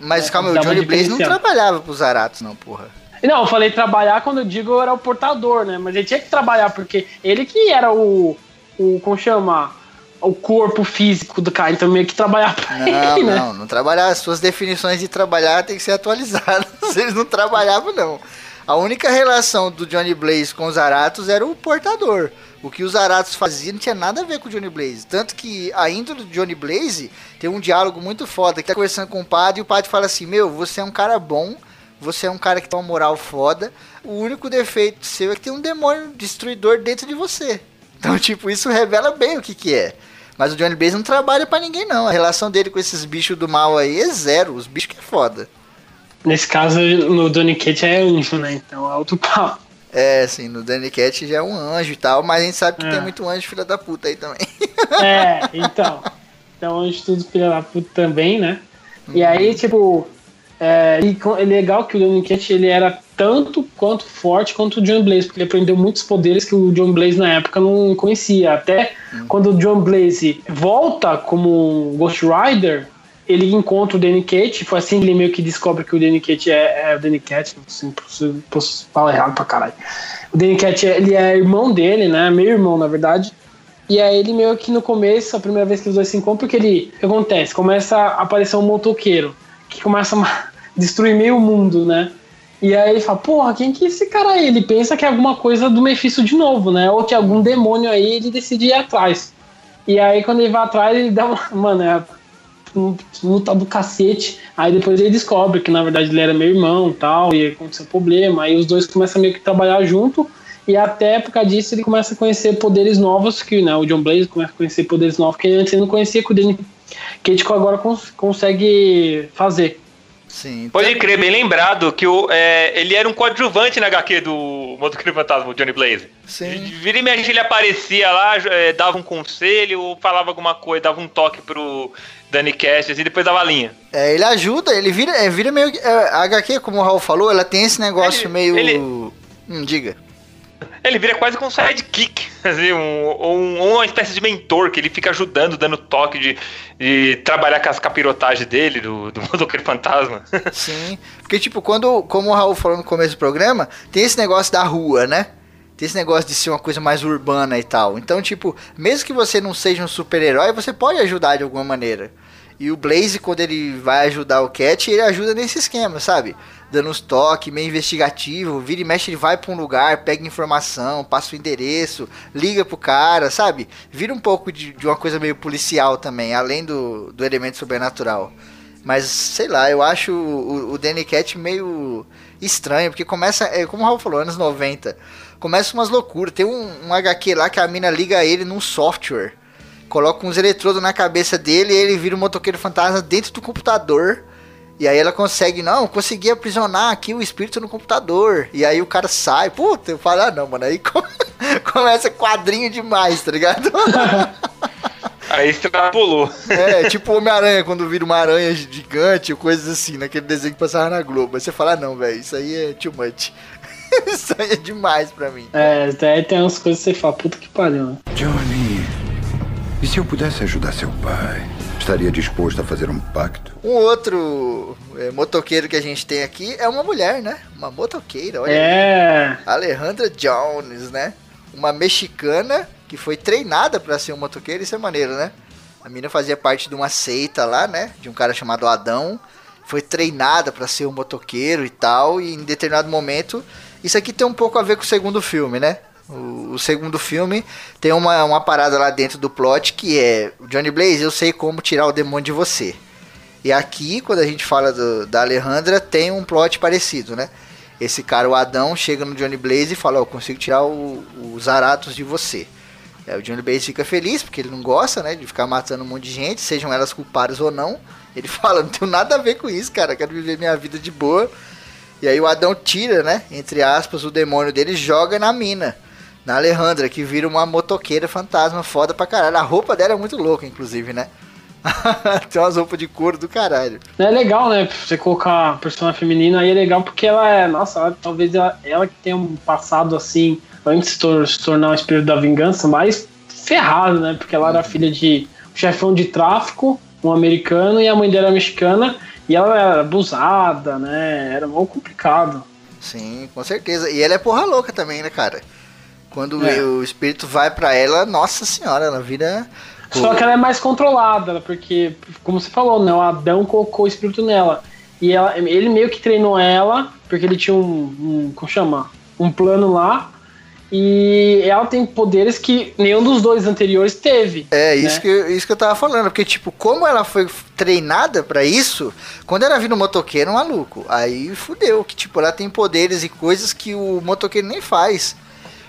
Mas É, calma, o Johnny Blaze não trabalhava pros Zaratos, não, porra. Não, eu falei trabalhar quando eu digo era o portador, né? Mas ele tinha que trabalhar porque ele que era o, o como chama, o corpo físico do cara, então meio que trabalhar pra Não, ele, né? não, não trabalhar. As suas definições de trabalhar tem que ser atualizadas. Eles não trabalhavam, não. A única relação do Johnny Blaze com os Zaratos era o portador. O que os Zaratos faziam não tinha nada a ver com o Johnny Blaze. Tanto que a índole do Johnny Blaze tem um diálogo muito foda. Que tá conversando com o padre e o padre fala assim: Meu, você é um cara bom, você é um cara que tem uma moral foda. O único defeito seu é que tem um demônio destruidor dentro de você. Então, tipo, isso revela bem o que que é. Mas o Johnny Blaze não trabalha pra ninguém, não. A relação dele com esses bichos do mal aí é zero. Os bichos que é foda. Nesse caso, no Donny Kate é anjo, né? Então é outro papo. É, assim, no Danny Cat já é um anjo e tal, mas a gente sabe que É. tem muito anjo filha da puta aí também. É, então. Então anjo tudo filha da puta também, né? E aí, tipo, é, e é legal que o Donny Kate ele era tanto quanto forte quanto o John Blaze, porque ele aprendeu muitos poderes que o John Blaze na época não conhecia. Até quando o John Blaze volta como Ghost Rider, ele encontra o Danny Cate, foi assim que ele meio que descobre que o Danny Cate é, é o Danny Cat, assim, posso, posso falar errado pra caralho. O Danny Cat, ele é irmão dele, né, meio irmão, na verdade, e aí ele meio que no começo, a primeira vez que os dois se encontram, porque ele, o que acontece? Começa a aparecer um motoqueiro, que começa a destruir meio mundo, né, e aí ele fala, porra, quem que é esse cara aí? Ele pensa que é alguma coisa do Mephisto de novo, né, ou que é algum demônio aí, ele decide ir atrás. E aí quando ele vai atrás, ele dá uma, mano, é luta do cacete. Aí depois ele descobre que na verdade ele era meu irmão tal, e aconteceu problema. Aí os dois começam meio que trabalhar junto. E até por causa disso ele começa a conhecer poderes novos, que né, o John Blaze começa a conhecer poderes novos que antes ele não conhecia, que o Danny Cage agora cons consegue fazer. Sim. Pode crer, bem lembrado que o, é, ele era um coadjuvante na HQ do Motoqueiro Fantasma, o Johnny Blaze. Sim. Vira e mexe, ele aparecia lá, é, dava um conselho, ou falava alguma coisa, dava um toque pro Danny Cash, assim, depois dava a linha. É, ele ajuda, ele vira, é, vira meio. que- é, a HQ, como o Raul falou, ela tem esse negócio Ele- meio. ele- Hum, diga. Ele vira quase com um sidekick, assim, um, um- uma espécie de mentor, que ele fica ajudando, dando toque de, de trabalhar com as capirotagens dele, do, do Motoqueiro Fantasma. Sim. Porque, tipo, quando, como o Raul falou no começo do programa, tem esse negócio da rua, né? Tem esse negócio de ser uma coisa mais urbana e tal. Então, tipo, mesmo que você não seja um super-herói, você pode ajudar de alguma maneira. E o Blaze, quando ele vai ajudar o Cat, ele ajuda nesse esquema, sabe? Dando uns toques, meio investigativo. Vira e mexe, ele vai pra um lugar, pega informação, passa o endereço, liga pro cara, sabe? Vira um pouco de, de uma coisa meio policial também, além do, do elemento sobrenatural. Mas, sei lá, eu acho o, o Danny Cat meio estranho, porque começa, é, como o Raul falou, anos 90. Começa umas loucuras. Tem um, um HQ lá que a mina liga ele num software. Coloca uns eletrodos na cabeça dele e ele vira um motoqueiro fantasma dentro do computador. E aí ela consegue, não, consegui aprisionar aqui o espírito no computador. E aí o cara sai, puta, eu falo, ah não, mano, aí começa quadrinho demais, tá ligado? Aí extrapolou. É, tipo Homem-Aranha, quando vira uma aranha gigante ou coisas assim, naquele desenho que passava na Globo. Aí você fala, ah, não, velho, isso aí é too much. isso aí é demais pra mim. É, daí tem umas coisas que você fala, puta que pariu. né? Johnny, e se eu pudesse ajudar seu pai? Estaria disposto a fazer um pacto? Um outro é, motoqueiro que a gente tem aqui é uma mulher, né? Uma motoqueira, olha aí. É. Alejandra Jones, né? Uma mexicana que foi treinada pra ser um motoqueiro, isso é maneiro, né? A menina fazia parte de uma seita lá, né? De um cara chamado Adão. Foi treinada pra ser um motoqueiro e tal, e em determinado momento. Isso aqui tem um pouco a ver com o segundo filme, né? O, o segundo filme tem uma, uma parada lá dentro do plot que é: Johnny Blaze, eu sei como tirar o demônio de você. E aqui, quando a gente fala do- da Alejandra, tem um plot parecido, né? Esse cara, o Adão, chega no Johnny Blaze e fala: Ó, eu consigo tirar o- os aratos de você. Aí o Johnny Blaze fica feliz, porque ele não gosta, né, de ficar matando um monte de gente, sejam elas culpadas ou não. Ele fala: não tenho nada a ver com isso, cara, quero viver minha vida de boa. E aí o Adão tira, né, entre aspas, o demônio dele joga na mina. Na Alejandra, que vira uma motoqueira fantasma foda pra caralho. A roupa dela é muito louca, inclusive, né? Tem umas roupas de couro do caralho. É legal, né? Você colocar a personagem feminina aí é legal porque ela é. Nossa, ela- talvez ela, ela que tenha um passado assim, antes de se tor- se tornar um espírito da vingança, mais ferrado, né? Porque ela era filha de um chefão de tráfico, um americano, e a mãe dela era mexicana, e ela era abusada, né? Era mal complicado. Sim, com certeza. E ela é porra louca também, né, cara? Quando É. o espírito vai pra ela, nossa senhora, ela vira. Só que ela é mais controlada, porque, como você falou, né? O Adão colocou o espírito nela. E ela, ele meio que treinou ela, porque ele tinha um, um. Como chama? Um plano lá. E ela tem poderes que nenhum dos dois anteriores teve. É, isso, né? que, isso que eu tava falando. Porque, tipo, como ela foi treinada pra isso, quando ela vira um motoqueiro, maluco, aí fudeu. Que, tipo, ela tem poderes e coisas que o motoqueiro nem faz.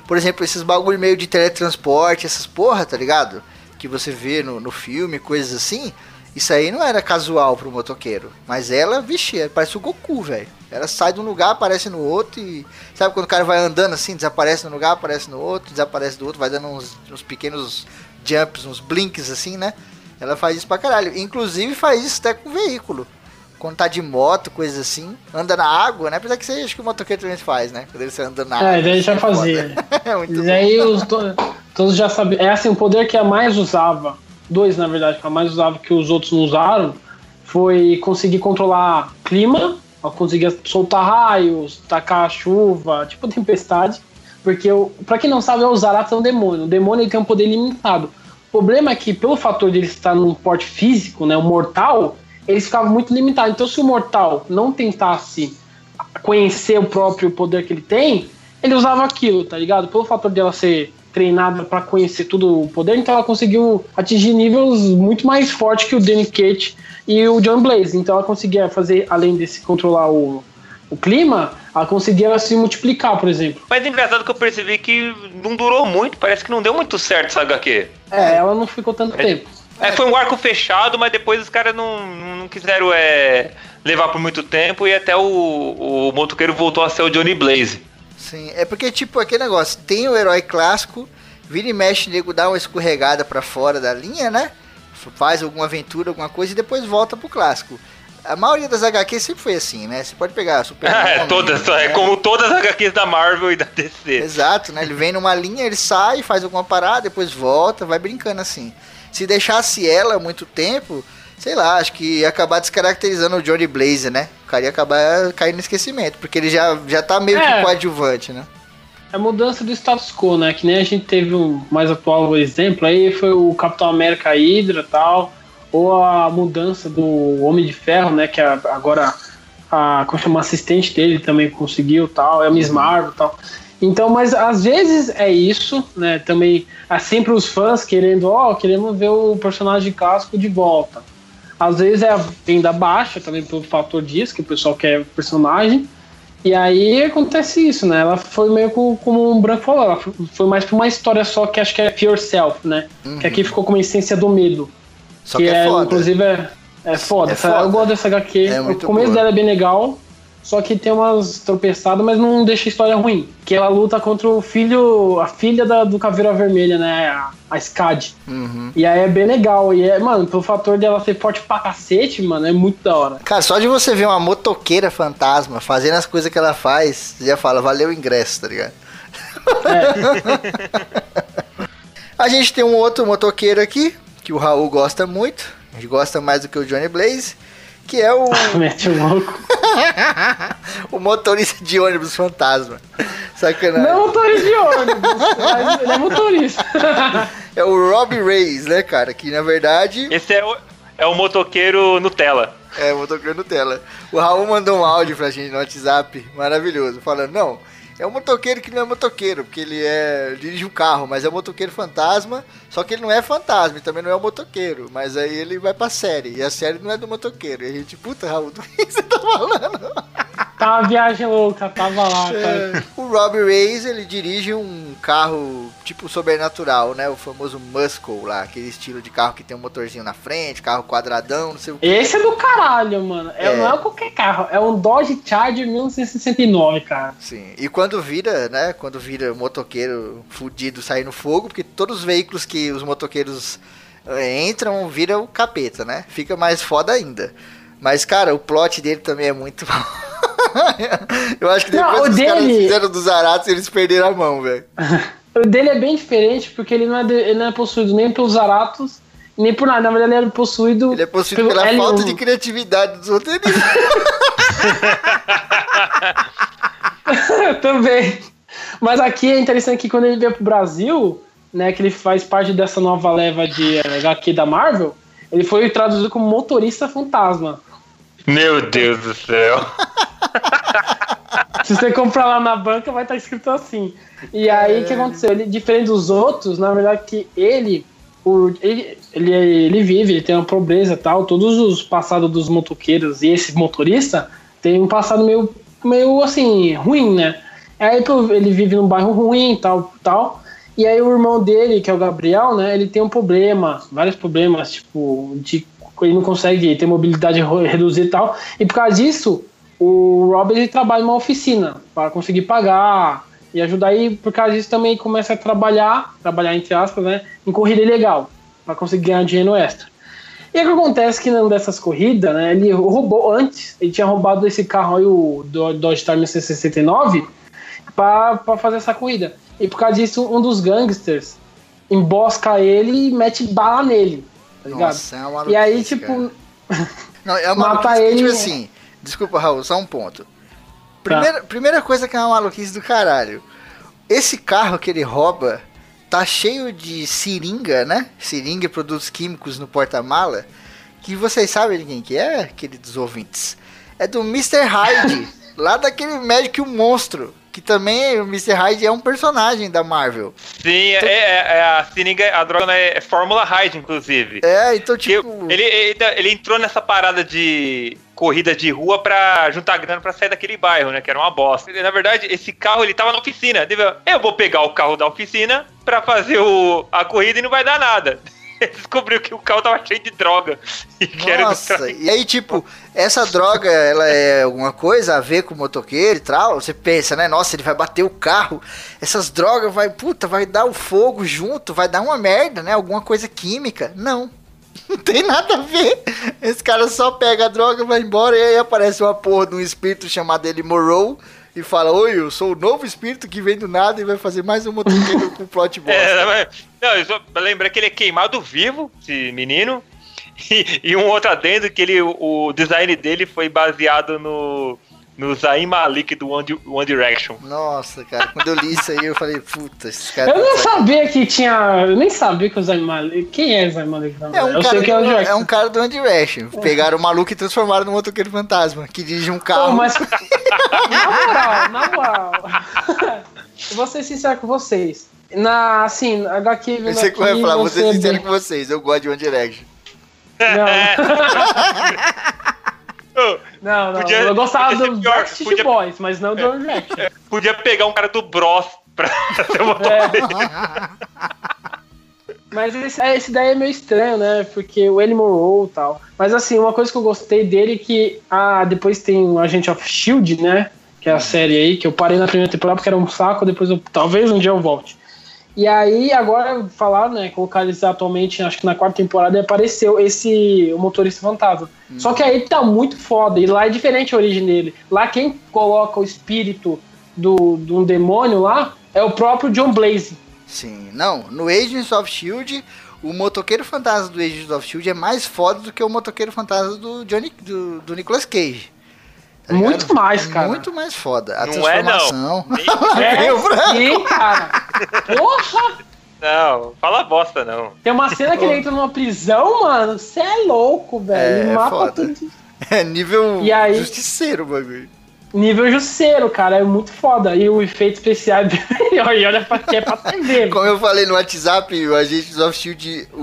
Por exemplo, esses bagulho meio de teletransporte, essas porra, tá ligado? Que você vê no, no filme, coisas assim. Isso aí não era casual pro motoqueiro. Mas ela, vixe, ela parece o Goku, velho. Ela sai de um lugar, aparece no outro e. Sabe quando o cara vai andando assim, desaparece no lugar, aparece no outro, desaparece do outro, vai dando uns, uns pequenos jumps, uns blinks assim, né? Ela faz isso pra caralho. Inclusive faz isso até com veículo. Quando tá de moto, coisas assim. Anda na água, né? Apesar que você acha que o motoqueiro também faz, né? Quando ele você anda na água. É, daí já é fazia. é muito E aí os do- todos já sabiam. É assim, o poder que a mais usava, dois na verdade, que a mais usava que os outros não usaram, foi conseguir controlar clima, ela conseguia soltar raios, tacar chuva, tipo tempestade. Porque, o- pra quem não sabe, o Zarath é um demônio. O demônio ele tem um poder limitado. O problema é que, pelo fator de ele estar num porte físico, né, o mortal, ele ficava muito limitado. Então, se o mortal não tentasse conhecer o próprio poder que ele tem, ele usava aquilo, tá ligado? Pelo fator dela ser treinada pra conhecer tudo o poder, então ela conseguiu atingir níveis muito mais fortes que o Danny Kate e o John Blaze. Então ela conseguia fazer, além desse controlar o, o clima, ela conseguia se multiplicar, por exemplo. Mas é engraçado que eu percebi que não durou muito, parece que não deu muito certo essa HQ. É, ela não ficou tanto tempo. É, foi um arco fechado, mas depois os caras não, não quiseram é, levar por muito tempo e até o, o motoqueiro voltou a ser o Johnny Blaze. Sim, é porque, tipo, aquele negócio, tem o herói clássico, vira e mexe, nego dá uma escorregada pra fora da linha, né? Faz alguma aventura, alguma coisa e depois volta pro clássico. A maioria das HQs sempre foi assim, né? Você pode pegar Super É, todas, é como todas as HQs da Marvel e da DC. Exato, né? Ele vem numa linha, ele sai, faz alguma parada, depois volta, vai brincando assim. Se deixasse ela muito tempo, sei lá, acho que ia acabar descaracterizando o Johnny Blaze, né? O cara ia acabar caindo no esquecimento, porque ele já, já tá meio É. que coadjuvante, né? É a mudança do status quo, né? Que nem a gente teve um mais atual exemplo aí, foi o Capitão América Hydra e tal. Ou a mudança do Homem de Ferro, né? Que agora a, como chama, assistente dele também conseguiu tal, é a Miss Marvel tal. Então, mas às vezes é isso, né? Também há sempre os fãs querendo, ó, queremos ver o personagem casco de volta. Às vezes é a venda baixa também pelo fator disso, que o pessoal quer o personagem. E aí acontece isso, né? Ela foi meio co- como o Branco falou, ela foi- mais pra uma história só que acho que é Fear Self, né? Que aqui ficou com uma essência do medo. Só que, é, foda. inclusive, é, é foda. É foda. Eu gosto dessa HQ. É o começo boa. dela é bem legal, só que tem umas tropeçadas, mas não deixa a história ruim. Que ela luta contra o filho, a filha da- do Caveira Vermelha, né? A, a Skad. Uhum. E aí é bem legal. E é, mano, pelo fator dela ser forte pra cacete, mano, é muito da hora. Cara, só de você ver uma motoqueira fantasma fazendo as coisas que ela faz, você já fala, valeu o ingresso, tá ligado? a gente tem um outro motoqueiro aqui, que o Raul gosta muito, a gente gosta mais do que o Johnny Blaze, que é o, Mete o louco. o motorista de ônibus fantasma. Sacanagem. Não é motorista de ônibus, mas ele é motorista. É o Robbie Reyes, né, cara? Que na verdade Esse é o, é o motoqueiro Nutella. É, motoqueiro Nutella. O Raul mandou um áudio pra gente no WhatsApp, maravilhoso, falando, não, é um motoqueiro que não é motoqueiro, porque ele é. dirige um carro, mas é um motoqueiro fantasma, só que ele não é fantasma e também não é um motoqueiro. Mas aí ele vai pra série, e a série não é do motoqueiro. E a gente, puta, Raul, do que você tá falando? Tá uma viagem louca, tava lá, cara. O Robbie Reyes, ele dirige um carro tipo sobrenatural, né? O famoso Muscle lá, aquele estilo de carro que tem um motorzinho na frente, carro quadradão, não sei o que. Esse é do caralho, mano. É, É. Não é qualquer carro, é um Dodge Charger 1969, cara. Sim. E quando vira, né? Quando vira motoqueiro fudido sair no fogo, porque todos os veículos que os motoqueiros eh, entram viram o capeta, né? Fica mais foda ainda. Mas, cara, o plot dele também é muito mal. Eu acho que Não, depois o que os caras dele- fizeram dos Aratos, eles perderam a mão, velho. O dele é bem diferente, porque ele não é, de- ele não é possuído nem pelos Aratos, nem por nada. Na verdade, ele é possuído. Ele é possuído pelo pela L1. falta de criatividade dos roteiristas. Também. Mas aqui é interessante que quando ele veio pro Brasil, né, que ele faz parte dessa nova leva de eh, HQ da Marvel, ele foi traduzido como motorista fantasma. Meu Deus do céu. Se você comprar lá na banca, vai estar escrito assim. E aí, o que aconteceu? Ele, diferente dos outros, na verdade, que ele, o, ele, ele, ele vive, ele tem uma pobreza e tal. Todos os passados dos motoqueiros e esse motorista tem um passado meio, meio assim, ruim, né? Aí ele vive num bairro ruim e tal, tal. E aí o irmão dele, que é o Gabriel, né? Ele tem um problema, vários problemas, tipo, de ele não consegue ter mobilidade reduzida e tal. E por causa disso, o Rob ele trabalha numa oficina para conseguir pagar e ajudar. E por causa disso também começa a trabalhar, trabalhar entre aspas, né? Em corrida ilegal, para conseguir ganhar dinheiro extra. E o que acontece que numa dessas corridas, né? Ele roubou antes, ele tinha roubado esse carro aí, o Do- Dodge Star 1969, para fazer essa corrida. E por causa disso, um dos gangsters embosca ele e mete bala nele. Tá ligado? Nossa, é uma e aí, maluquice, tipo. Não, é uma Mata maluquice que, ele- tipo assim. Desculpa, Raul, só um ponto. Primeira, primeira coisa que é uma maluquice do caralho. Esse carro que ele rouba tá cheio de seringa, né? Seringa e produtos químicos no porta-mala. Que vocês sabem de quem que é, queridos ouvintes? É do Mr. Hyde, lá daquele médico monstro. Que também o Mr. Hyde é um personagem da Marvel. Sim, é, é- é a seringa, a droga é, é Fórmula Hyde, inclusive. É, então tipo. ele, ele, ele entrou nessa parada de corrida de rua pra juntar grana pra sair daquele bairro, né? Que era uma bosta. Na verdade, esse carro ele tava na oficina. Eu vou pegar o carro da oficina pra fazer o, a corrida e não vai dar nada. Descobriu que o carro tava cheio de droga. E que era do Nossa, e aí, tipo, essa droga, ela é alguma coisa a ver com o motoqueiro e tal? Você pensa, né? Nossa, ele vai bater o carro, essas drogas vai, puta, vai dar o fogo junto, vai dar uma merda, né? Alguma coisa química. Não. Não tem nada a ver. Esse cara só pega a droga, vai embora e aí aparece uma porra de um espírito chamado ele Morrow e fala: Oi, eu sou o novo espírito que vem do nada e vai fazer mais um motoqueiro com plot bosta. É, eu só lembrar que ele é queimado vivo, esse menino. E, e um outro adendo que ele, o design dele foi baseado no, no Zayn Malik do One, One Direction. Nossa, cara, quando eu li isso aí, eu falei, puta, esses caras. Eu não sabia que tinha. Eu nem sabia que o Zayn Malik. Quem é o Zayn Malik? na É um, eu cara sei que é o do, Jackson. é um cara do One Direction. Pegaram o maluco e transformaram num motoqueiro fantasma, que dirige um Pô, carro. mas. na moral, na moral. Eu vou ser sincero com vocês. Na, assim, HQ Eu sei que vai aqui, falar, vou você ser é sincero bem- com vocês, eu gosto de One Direction. Não, não, não. Podia- eu gostava do Backstreet podia- Boys, mas não do One Direction. Podia pegar um cara do Bros pra ser uma É. Mas esse, é, esse daí é meio estranho, né? Porque o Ellie Monroe e tal. Mas assim, uma coisa que eu gostei dele é que ah, depois tem o Agent of Shield, né? Que é a série aí, que eu parei na primeira temporada porque era um saco, depois eu, talvez um dia eu volte. E aí, agora falaram, né? Colocar eles atualmente, acho que na quarta temporada, apareceu esse o motorista fantasma. Só que aí tá muito foda. E lá é diferente a origem dele. Lá quem coloca o espírito do, de um demônio lá é o próprio John Blaze. Sim, não, no Agents of Shield, o motoqueiro fantasma do Agents of Shield é mais foda do que o motoqueiro fantasma do Johnny do, do Nicolas Cage. Tá ligado? Muito mais, cara. Muito mais foda. A Não é, não. transformação. É, Meu branco. sim, cara. Porra! Não, fala bosta não. Tem uma cena que ele entra numa prisão, mano. Você é louco, velho. É, Ele mata foda. tudo. É nível E aí- justiceiro o bagulho. Nível justiceiro, cara. É muito foda. E o efeito especial dele, olha, olha pra que é pra TV. Como eu falei no WhatsApp, o Agents of Shield, o,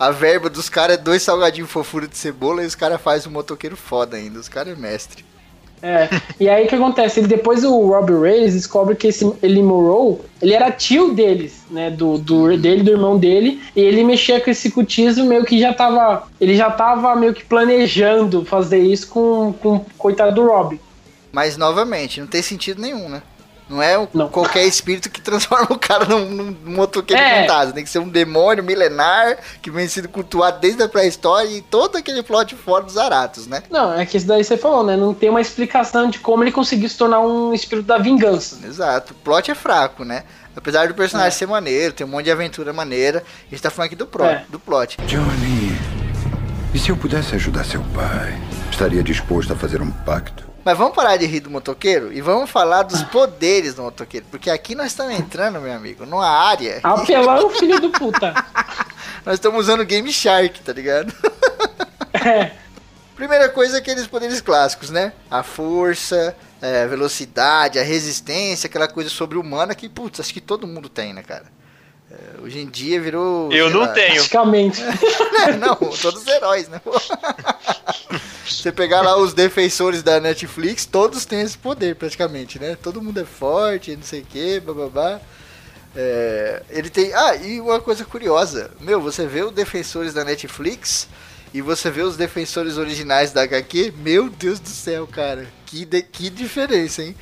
a verba dos caras é dois salgadinhos fofura de cebola e os caras fazem um motoqueiro foda ainda. Os caras é mestre. É. E aí o que acontece? Ele, depois o Robbie Reyes descobre que esse Eli Morrow, ele era tio deles, né? Do, do dele, do irmão dele. E ele mexia com esse cultismo meio que já tava. Ele já tava meio que planejando fazer isso com, com o coitado do Robbie. Mas, novamente, não tem sentido nenhum, né? Não é um- Não. qualquer espírito que transforma o cara num, num motoqueiro É. fantasma. Tem que ser um demônio milenar que vem sendo cultuado desde a pré-história e todo aquele plot fora dos Aratos, né? Não, é que isso daí você falou, né? Não tem uma explicação de como ele conseguiu se tornar um espírito da vingança. Exato. O plot é fraco, né? Apesar do personagem É. ser maneiro, tem um monte de aventura maneira, a gente tá falando aqui do, pro, É. do plot. Johnny, e se eu pudesse ajudar seu pai? Estaria disposto a fazer um pacto? Mas vamos parar de rir do motoqueiro e vamos falar dos poderes do motoqueiro. Porque aqui nós estamos entrando, meu amigo, numa área. Apelão, filho do puta. Nós estamos usando Game Shark, tá ligado? É. Primeira coisa é aqueles poderes clássicos, né? A força, é, a velocidade, a resistência, aquela coisa sobre-humana que, putz, acho que todo mundo tem, né, cara? É, hoje em dia virou. Eu não lá, tenho. Praticamente. não, todos os heróis, né? Você pegar lá os defensores da Netflix, todos têm esse poder praticamente, né? Todo mundo é forte, não sei o que, bababá. É, ele tem. Ah, e uma coisa curiosa, meu, você vê os defensores da Netflix e você vê os defensores originais da HQ, meu Deus do céu, cara, que, de- que diferença, hein?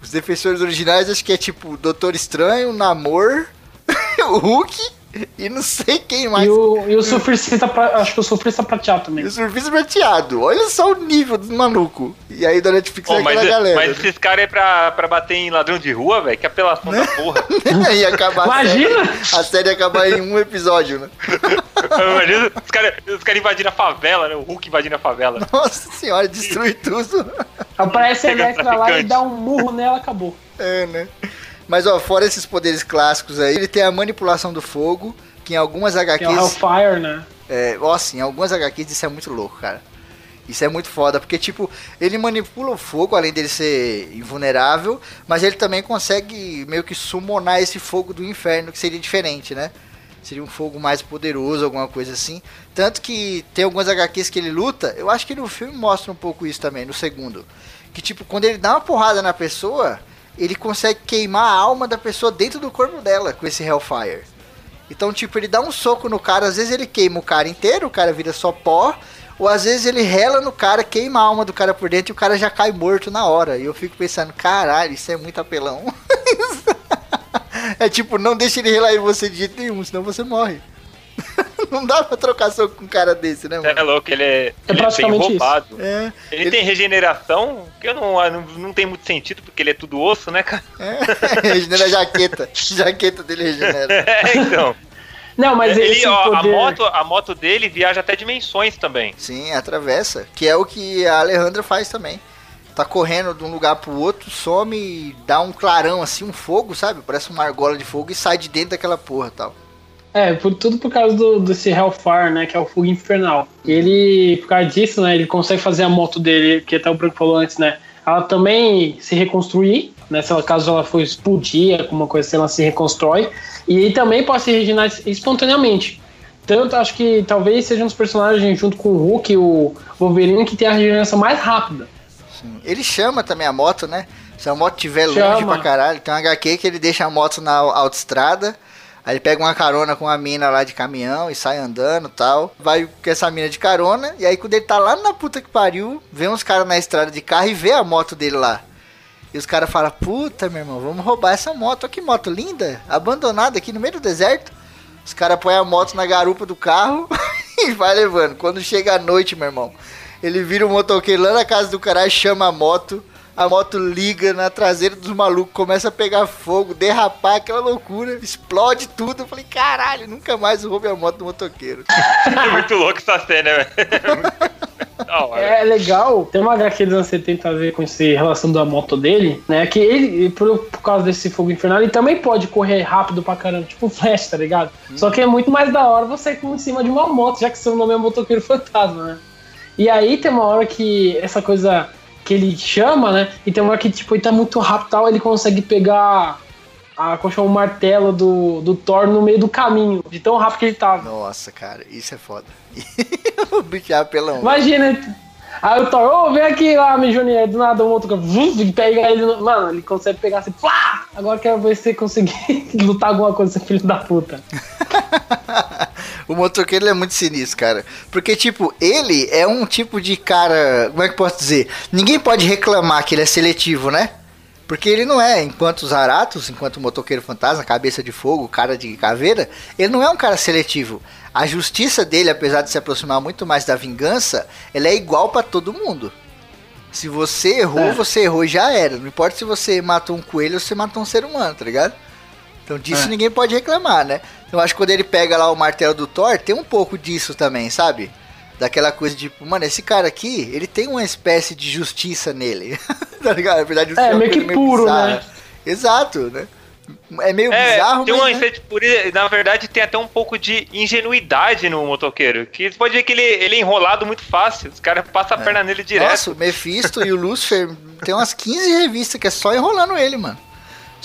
Os defensores originais acho que é tipo Doutor Estranho, Namor, Hulk e não sei quem mais. E o, e o surfista, pra- acho que o surfista prateado E também. o surfista prateado. Olha só o nível do maluco. E aí da Netflix Pô, é mas, aquela galera. mas esses caras é pra, pra bater em ladrão de rua, velho? Que apelação da porra. e acabar a série, Imagina! a série acabar em um episódio, né? Imagina os caras os cara invadindo a favela, né? O Hulk invadindo a favela. Nossa senhora, destrui tudo. Aparece a Electra lá e dá um murro nela, acabou. É, né? Mas ó, fora esses poderes clássicos aí, ele tem a manipulação do fogo, que em algumas Que é o HQs. Hellfire, né? É, ó, assim, em algumas HQs isso é muito louco, cara. Isso é muito foda, porque, tipo, ele manipula o fogo, além dele ser invulnerável, mas ele também consegue meio que summonar esse fogo do inferno, que seria diferente, né? Seria um fogo mais poderoso, alguma coisa assim. Tanto que tem algumas HQs que ele luta, eu acho que no filme mostra um pouco isso também, no segundo. Que, tipo, quando ele dá uma porrada na pessoa, ele consegue queimar a alma da pessoa dentro do corpo dela com esse Hellfire. Então, tipo, ele dá um soco no cara, às vezes ele queima o cara inteiro, o cara vira só pó, ou às vezes ele rela no cara, queima a alma do cara por dentro e o cara já cai morto na hora. E eu fico pensando, caralho, isso é muito apelão. é tipo, não deixa ele relar em você de jeito nenhum, senão você morre. não dá pra trocar soco com um cara desse, né, Você mano? é louco, ele é, ele é bem praticamente isso. roubado. É, Ele, tem regeneração, que eu não, não, não tem muito sentido, porque ele é tudo osso, né, cara? é, regenera a jaqueta. jaqueta dele regenera. É, então. Não, mas ele, esse ó, poder... a, moto, a moto dele viaja até dimensões também. Sim, atravessa. Que é o que a Alejandra faz também. tá correndo de um lugar pro outro, some e dá um clarão assim, um fogo, sabe? Parece uma argola de fogo e sai de dentro daquela porra tal. É, por, tudo por causa do, desse Hellfire, né? Que é o fogo infernal. E ele, por causa disso, né? Ele consegue fazer a moto dele, que até o Branco falou antes, né? Ela também se reconstruir, né? Se ela, caso ela for explodir, alguma coisa assim, ela se reconstrói. E ele também pode se regenerar espontaneamente. Tanto acho que talvez seja um dos personagens, junto com o Hulk e o Wolverine, que tem a regeneração mais rápida. Sim. Ele chama também a moto, né? Se a moto estiver longe pra caralho, tem um HQ que ele deixa a moto na autoestrada. Aí ele pega uma carona com uma mina lá de caminhão e sai andando tal. Vai com essa mina de carona. E aí quando ele tá lá na puta que pariu, vê uns caras na estrada de carro e vê a moto dele lá. E os caras falam, puta meu irmão, vamos roubar essa moto. Olha que moto linda, abandonada aqui no meio do deserto. Os caras põem a moto na garupa do carro e vai levando. Quando chega a noite, meu irmão, ele vira o motoqueiro lá na casa do cara, chama a moto. A moto liga na traseira dos malucos, começa a pegar fogo, derrapar, aquela loucura, explode tudo. Eu falei, caralho, nunca mais roube a moto do motoqueiro. É muito louco essa cena, velho. Da hora. É legal, tem uma HQ dos anos 70 a ver com essa relação da moto dele, né? Que ele, por, por causa desse fogo infernal, ele também pode correr rápido pra caramba, tipo Flash, tá ligado? Só que é muito mais da hora você ir em cima de uma moto, já que seu nome é motoqueiro fantasma, né? E aí tem uma hora que essa coisa que ele chama, né? E tem uma hora que, tipo, ele tá muito rápido tal, ele consegue pegar a, chama, o martelo do, do Thor no meio do caminho, de tão rápido que ele tava. Nossa, cara, isso é foda. o bicho é apelão. Imagina. Aí o Thor, ô, vem aqui lá, meu Junior. Do nada o outro vum, pega ele. No... Mano, ele consegue pegar assim, plá! Agora quero ver se você conseguir lutar alguma coisa, filho da puta. o motoqueiro é muito sinistro, cara. Porque, tipo, ele é um tipo de cara. Como é que eu posso dizer? Ninguém pode reclamar que ele é seletivo, né? Porque ele não é, enquanto os Aratos, enquanto o motoqueiro fantasma, cabeça de fogo, cara de caveira, ele não é um cara seletivo. A justiça dele, apesar de se aproximar muito mais da vingança, ela é igual pra todo mundo. Se você errou, É. você errou e já era. Não importa se você matou um coelho ou se você matou um ser humano, tá ligado? Então disso É. ninguém pode reclamar, né? Eu acho que quando ele pega lá o martelo do Thor, tem um pouco disso também, sabe? Daquela coisa de, tipo, mano, esse cara aqui, ele tem uma espécie de justiça nele. tá ligado? Na verdade, É, uma meio que puro, bizarra. né? Exato, né? É meio É, bizarro, tem mas, uma né? por Na verdade, tem até um pouco de ingenuidade no motoqueiro. Que você pode ver que ele, ele é enrolado muito fácil. Os caras passam a perna nele direto. Nossa, o Mephisto e o Lucifer tem umas 15 revistas que é só enrolando ele, mano.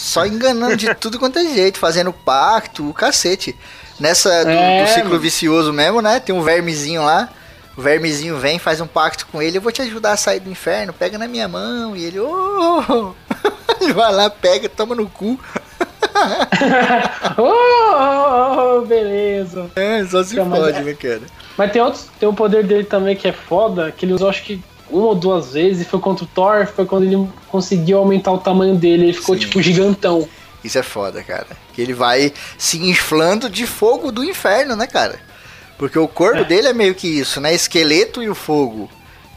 Só enganando de tudo quanto é jeito, fazendo pacto, o cacete. Nessa do, É, do ciclo vicioso mesmo, né? Tem um vermezinho lá. O vermezinho vem, faz um pacto com ele. Eu vou te ajudar a sair do inferno. Pega na minha mão. E ele, ô. ele vai lá, pega, toma no cu. oh, oh, oh, beleza. É, só se mas pode, é- né, cara? Mas tem outros, tem o poder dele também que é foda, que ele usou acho que uma ou duas vezes, e foi contra o Thor, foi quando ele conseguiu aumentar o tamanho dele, ele ficou Sim. tipo gigantão. Isso é foda, cara. Que ele vai se inflando de fogo do inferno, né, cara? Porque o corpo É. dele é meio que isso, né? Esqueleto e o fogo.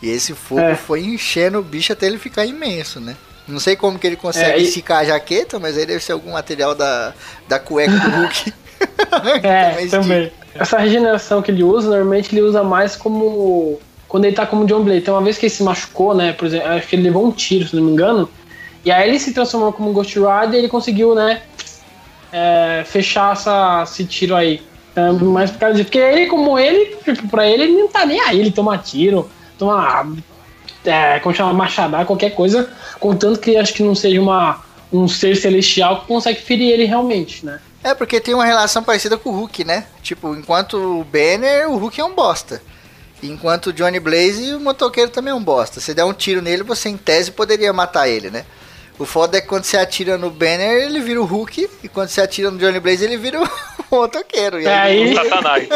E esse fogo É. foi enchendo o bicho até ele ficar imenso, né? Não sei como que ele consegue É, esticar a jaqueta, mas aí deve ser algum material da, da cueca do Hulk. É, também. Essa regeneração que ele usa, normalmente ele usa mais como. Quando ele tá como John Blade. Tem uma vez que ele se machucou, né? Por exemplo, acho que ele levou um tiro, se não me engano. E aí ele se transformou como Ghost Rider e ele conseguiu, né? é, fechar essa, esse tiro aí. É, mas por causa disso. Porque ele, como ele, tipo, pra ele, ele não tá nem aí. Ele toma tiro, toma. É, como chama, machadar, qualquer coisa. Contanto que acho que não seja uma, um ser celestial que consegue ferir ele realmente, né? É, porque tem uma relação parecida com o Hulk, né? Tipo, enquanto o Banner, o Hulk é um bosta. Enquanto o Johnny Blaze, o motoqueiro também é um bosta. Se der um tiro nele, você em tese poderia matar ele, né? O foda é que quando você atira no Banner, ele vira o Hulk. E quando você atira no Johnny Blaze, ele vira o motoqueiro. E É, aí, aí- Satanás.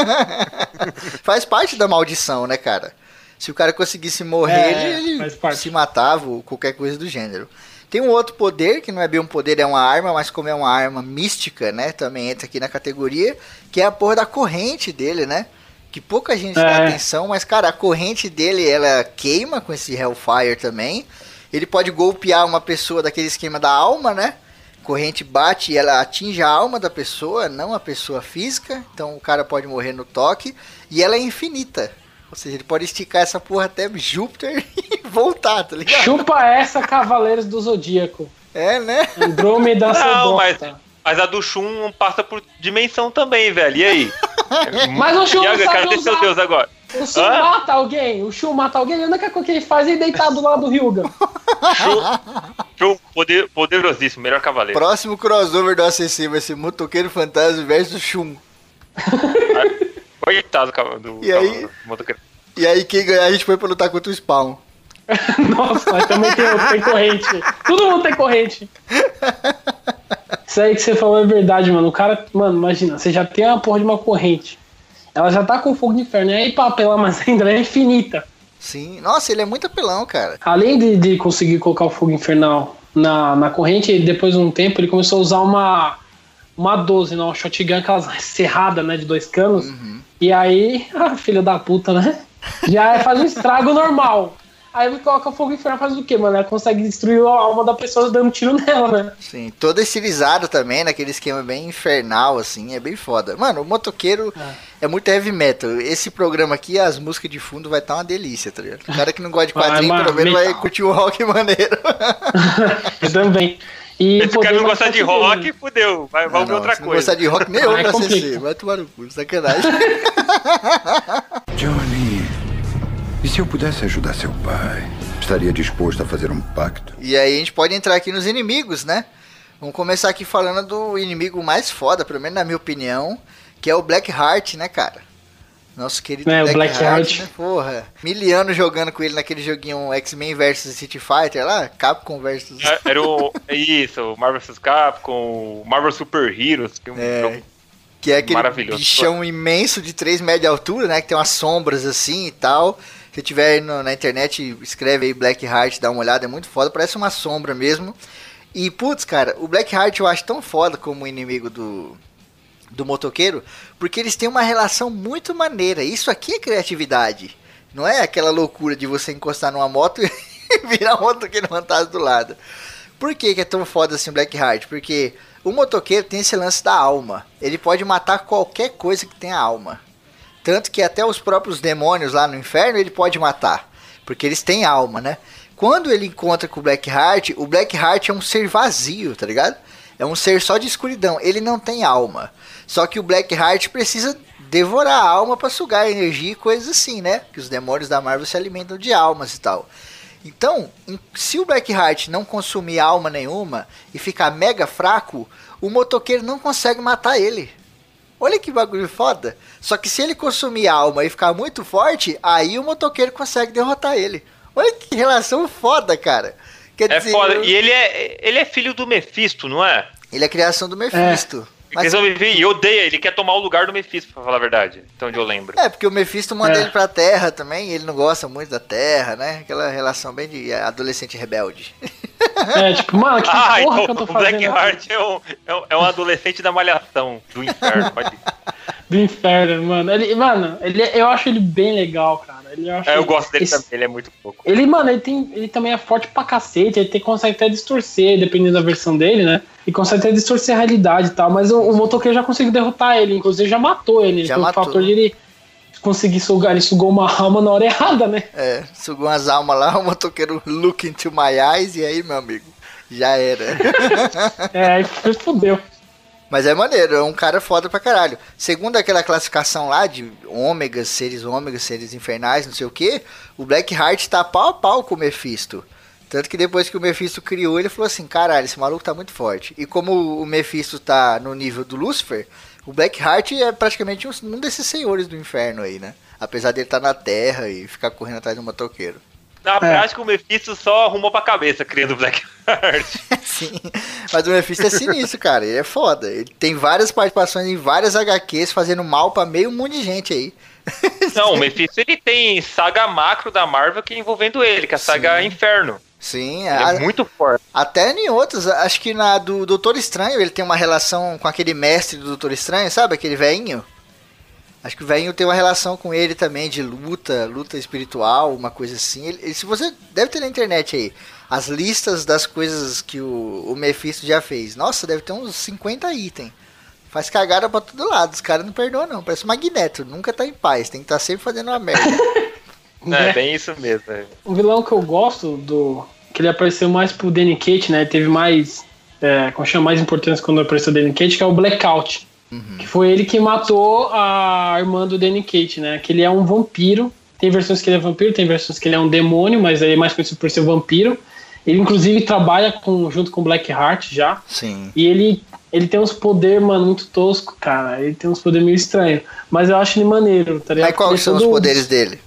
faz parte da maldição, né, cara? Se o cara conseguisse morrer, É, ele, se matava ou qualquer coisa do gênero. Tem um outro poder, que não é bem um poder, é uma arma, mas como é uma arma mística, né? Também entra aqui na categoria, que é a porra da corrente dele, né? Que pouca gente dá É. atenção, mas, cara, a corrente dele, ela queima com esse Hellfire também. Ele pode golpear uma pessoa daquele esquema da alma, né? Corrente bate e ela atinge a alma da pessoa, não a pessoa física. Então o cara pode morrer no toque. E ela é infinita. Ou seja, ele pode esticar essa porra até Júpiter e voltar, tá ligado? Chupa essa, Cavaleiros do Zodíaco. É, né? Andrômeda Não, mas. Mas a do Shun passa por dimensão também, velho. E aí? Mas o Shun não sabe cadê seu usar. Deus agora? O Shun Hã? mata alguém, o Shun mata alguém, a única coisa que ele faz é ir deitado lá do Ryuga. Shun, poder, poderosíssimo, melhor cavaleiro. Próximo crossover do ACC vai ser Motoqueiro Fantasma versus Shun. Coitado do do E aí? cavaleiro, motoqueiro. E aí quem ganhar a gente foi pra lutar contra o Spawn. Nossa, mas também tem, tem corrente. Todo mundo tem corrente. Isso aí que você falou é verdade, mano. O cara, mano, imagina, você já tem uma porra de uma corrente. Ela já tá com fogo de inferno. E aí, pra apelar mais ainda, ela é infinita. Sim. Nossa, ele é muito apelão, cara. Além de, de conseguir colocar o fogo infernal na, na corrente, depois de um tempo ele começou a usar uma, uma 12, não, uma shotgun, aquelas serradas, né, de dois canos. E aí, ah, filho da puta, né? Já faz um estrago normal. Aí ele coloca fogo infernal, faz o quê, mano? Ela consegue destruir a alma da pessoa dando tiro nela, né? Sim, todo estilizado também, naquele esquema bem infernal, assim, é bem foda. Mano, o motoqueiro é, muito heavy metal. Esse programa aqui, as músicas de fundo vai estar uma delícia, tá ligado? O cara que não gosta de quadrinho, pelo menos vai curtir o rock maneiro. Eu também. E Se o cara não gostar de rock, né? fudeu. Vai, vai Ah, ouvir não, outra se não coisa. gostar de rock, nem eu Aí pra CC. Vai tomar no cu, sacanagem. Johnny, e se eu pudesse ajudar seu pai? Estaria disposto a fazer um pacto? E aí a gente pode entrar aqui nos inimigos, né? Vamos começar aqui falando do inimigo mais foda, pelo menos na minha opinião, que é o Black Heart, né, cara? Nosso querido É, o Black, Black Heart, né? Porra. Miliano jogando com ele naquele joguinho X-Men vs City Fighter lá, Capcom versus... É, Era o. Isso, o Marvel vs Capcom, o Marvel Super Heroes. Que é um É. jogo Que é aquele bichão imenso de 3 metros de altura, né? Que tem umas sombras assim e tal. Se tiver aí no- na internet, escreve aí Black Heart, dá uma olhada, é muito foda, parece uma sombra mesmo. E, putz, cara, o Black Heart eu acho tão foda como inimigo do, do motoqueiro, porque eles têm uma relação muito maneira. Isso aqui é criatividade. Não é aquela loucura de você encostar numa moto e virar um motoqueiro fantasma do lado. Por que, que é tão foda assim o Black Heart? Porque o motoqueiro tem esse lance da alma. Ele pode matar qualquer coisa que tenha alma. Tanto que até os próprios demônios lá no inferno ele pode matar. Porque eles têm alma, né? Quando ele encontra com o Black Heart, o Black Heart é um ser vazio, tá ligado? É um ser só de escuridão. Ele não tem alma. Só que o Black Heart precisa devorar a alma para sugar energia e coisas assim, né? Que os demônios da Marvel se alimentam de almas e tal. Então, se o Black Heart não consumir alma nenhuma e ficar mega fraco, o motoqueiro não consegue matar ele. Olha que bagulho foda. Só que se ele consumir alma e ficar muito forte, aí o motoqueiro consegue derrotar ele. Olha que relação foda, cara. Quer É dizer, foda. eu- E ele é, ele é filho do Mephisto, não é? ele é criação do Mephisto. Mas- Mas... E odeia, ele quer tomar o lugar do Mephisto, pra falar a verdade. Então onde eu lembro. É, porque o Mephisto manda É. ele pra Terra também, e ele não gosta muito da Terra, né? Aquela relação bem de adolescente rebelde. É, tipo, mano, que Ah, porra então que eu tô o Black fazendo aqui? Heart é um, é, um, é um adolescente da malhação do inferno. Pode... do inferno, mano. Ele, mano, ele, eu acho ele bem legal, cara. Ele, eu, acho É, eu ele- gosto dele esse- também, ele é muito pouco. Ele, mano, ele, tem, ele também é forte pra cacete, ele tem, consegue até distorcer, dependendo da versão dele, né? E consegue até distorcer a realidade e tal. Mas o, o motoqueiro já conseguiu derrotar ele, inclusive já matou ele. Já pelo matou. fator de ele conseguir sugar, ele sugou uma alma na hora errada, né? É, sugou umas almas lá, o motoqueiro look into my eyes, e aí, meu amigo, já era. É, aí fudeu. Mas é maneiro, é um cara foda pra caralho. Segundo aquela classificação lá de ômegas, seres ômegas, seres infernais, não sei o que, o Black Heart tá pau a pau com o Mephisto. Tanto que depois que o Mephisto criou, ele falou assim: caralho, esse maluco tá muito forte. E como o Mephisto tá no nível do Lucifer, o Black Heart é praticamente um, um desses senhores do inferno aí, né? Apesar dele estar tá na terra e ficar correndo atrás do motoqueiro. Na prática, o Mephisto só arrumou pra cabeça criando o Black Heart. Sim, mas o Mephisto é sinistro, cara. Ele é foda. Ele tem várias participações em várias HQs fazendo mal pra meio mundo de gente aí. Não, o Mephisto ele tem saga macro da Marvel que é envolvendo ele, que é a saga Inferno. Sim, Ele a- é muito forte. até em outras. Acho que na do Doutor Estranho ele tem uma relação com aquele mestre do Doutor Estranho, sabe? Aquele velhinho. Acho que o velhinho tem uma relação com ele também de luta, luta espiritual, uma coisa assim. Ele, ele- se você deve ter na internet aí as listas das coisas que o, o Mephisto já fez. Nossa, deve ter uns 50 itens. Faz cagada pra todo lado. Os caras não perdoam, não. Parece um magneto. Nunca tá em paz. Tem que estar sempre fazendo uma merda. É, bem isso mesmo. é. Um vilão que eu gosto do. Que ele apareceu mais pro Danny Cage, né? Teve mais. É, como chama mais importância quando apareceu o Danny Cage, que é o Blackout. Que foi ele que matou a irmã do Danny Cage, né? Que ele é um vampiro. Tem versões que ele é vampiro, tem versões que ele é um demônio, mas ele é mais conhecido por ser vampiro. Ele, inclusive, trabalha com, junto com Blackheart já. Sim. E ele, ele tem uns poderes, mano, muito tosco, cara. Ele tem uns poderes meio estranhos. Mas eu acho ele maneiro, tá ligado? Mas quais são os poderes dele?